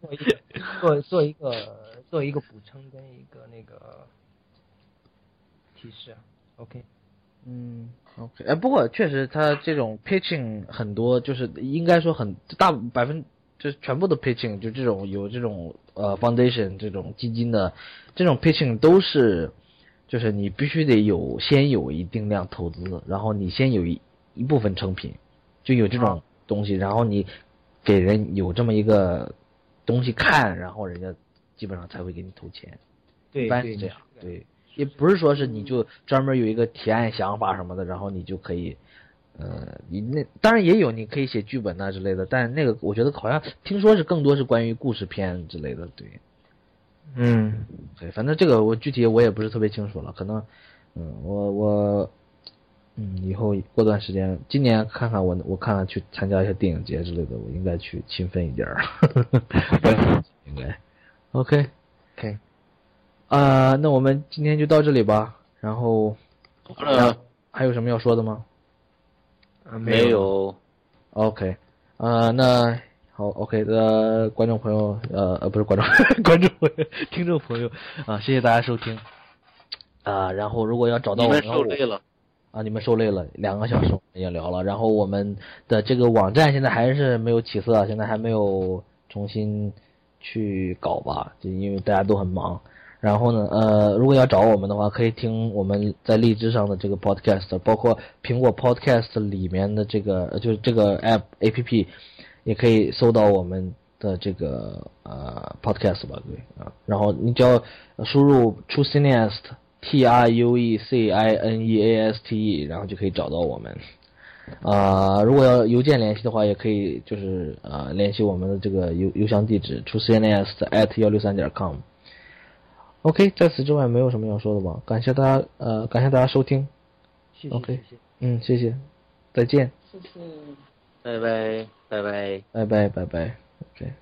做一个做做一个做一个补充跟一个那个提示。OK，嗯，OK，哎，不过确实他这种 pitching 很多，就是应该说很大百分，就是全部的 pitching 就这种有这种呃 foundation 这种基金的这种 pitching 都是，就是你必须得有先有一定量投资，然后你先有一一部分成品，就有这种东西，然后你给人有这么一个东西看，然后人家基本上才会给你投钱，对，一般是这样，对。也不是说是你就专门有一个提案想法什么的，然后你就可以，呃，你那当然也有你可以写剧本呐、啊、之类的，但那个我觉得好像听说是更多是关于故事片之类的，对，嗯，对，反正这个我具体我也不是特别清楚了，可能，嗯，我我嗯，以后过段时间，今年看看我，我看看去参加一些电影节之类的，我应该去勤奋一点儿，应该。OK，OK，啊、那我们今天就到这里吧。然后呃，还有什么要说的吗啊没有，？OK，呃，那好，OK 呃观众朋友，呃呃，不是观众，观众朋友，听众朋友啊、谢谢大家收听。啊、然后如果要找到我们我然后我受累了。啊，你们受累了，两个小时我们也聊了，然后我们的这个网站现在还是没有起色，现在还没有重新去搞吧，就因为大家都很忙。然后呢，呃，如果要找我们的话，可以听我们在荔枝上的这个 podcast，包括苹果 podcast 里面的这个，呃就是这个 app A P P，也可以搜到我们的这个呃 podcast 吧，对啊。然后你只要输入 True Cineast T R U E C I N E A S T E，然后就可以找到我们。啊、如果要邮件联系的话，也可以就是呃联系我们的这个邮邮箱地址 truecns at 幺六三点 com。OK，在此之外没有什么要说的吧？感谢大家呃感谢大家收听。谢谢 OK 谢谢。嗯，谢谢，再见，谢谢。拜拜，拜拜。拜拜拜拜，OK。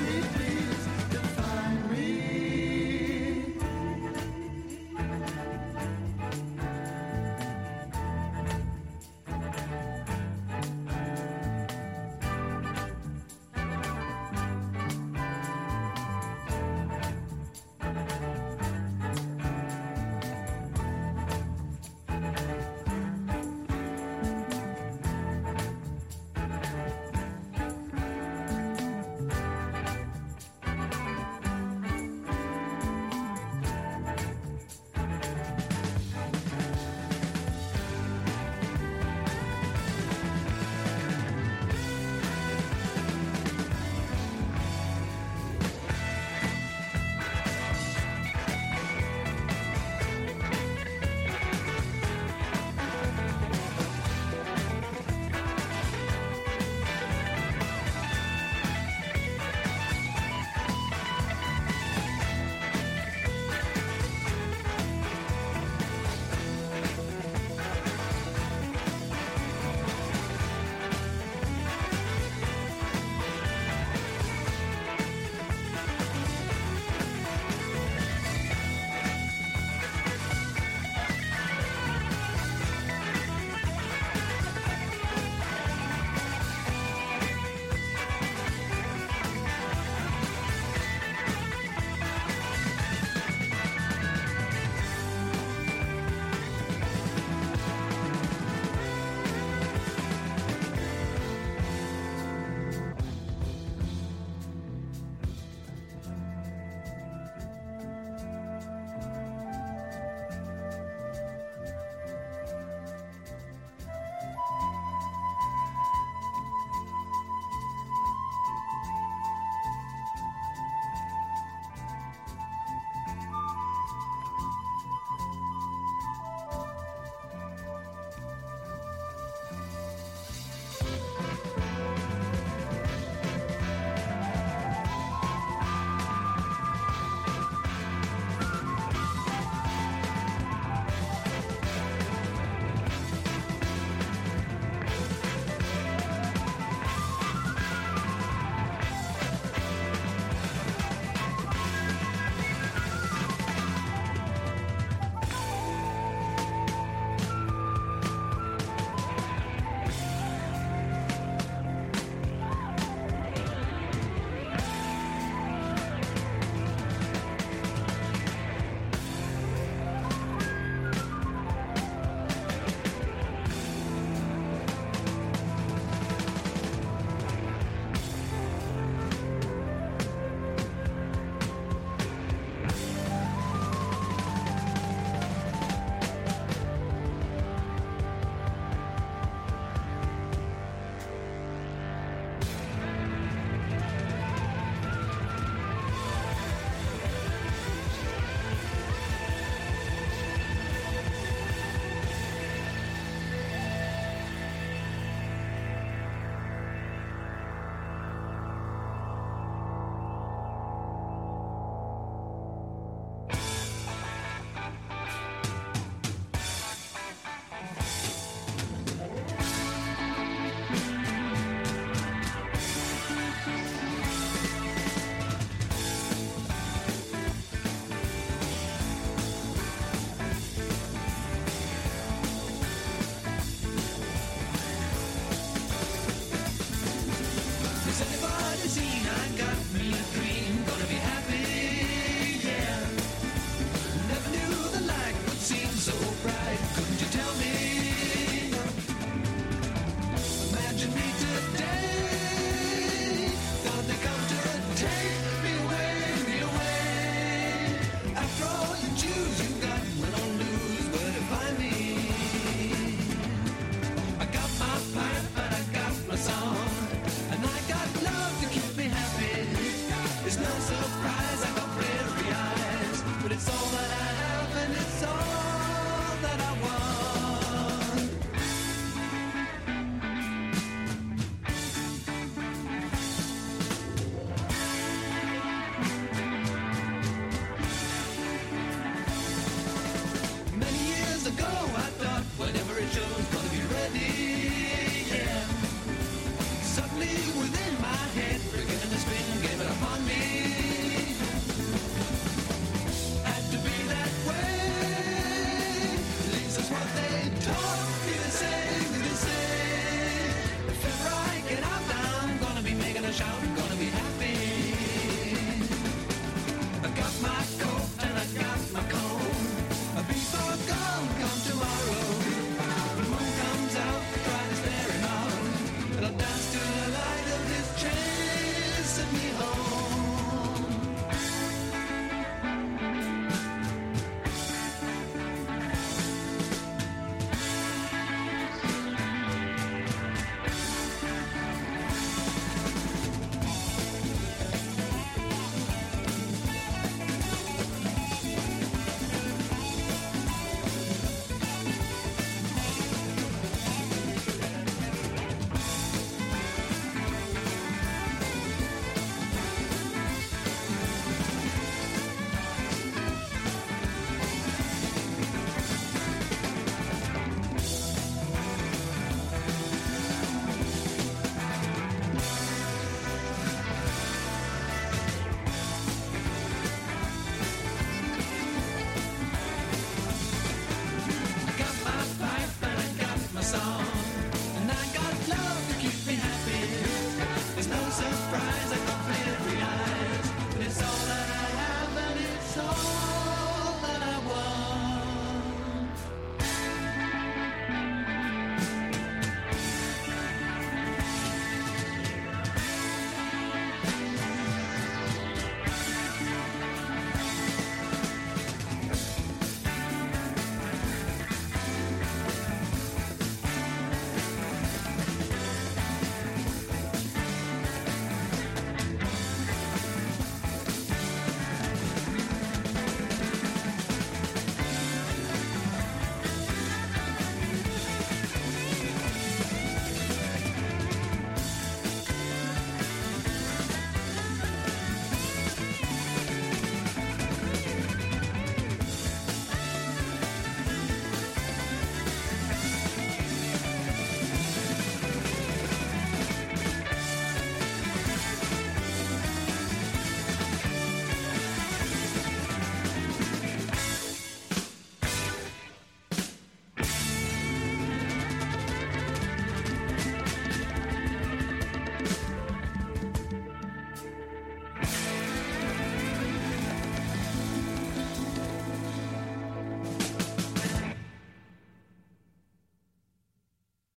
sleep.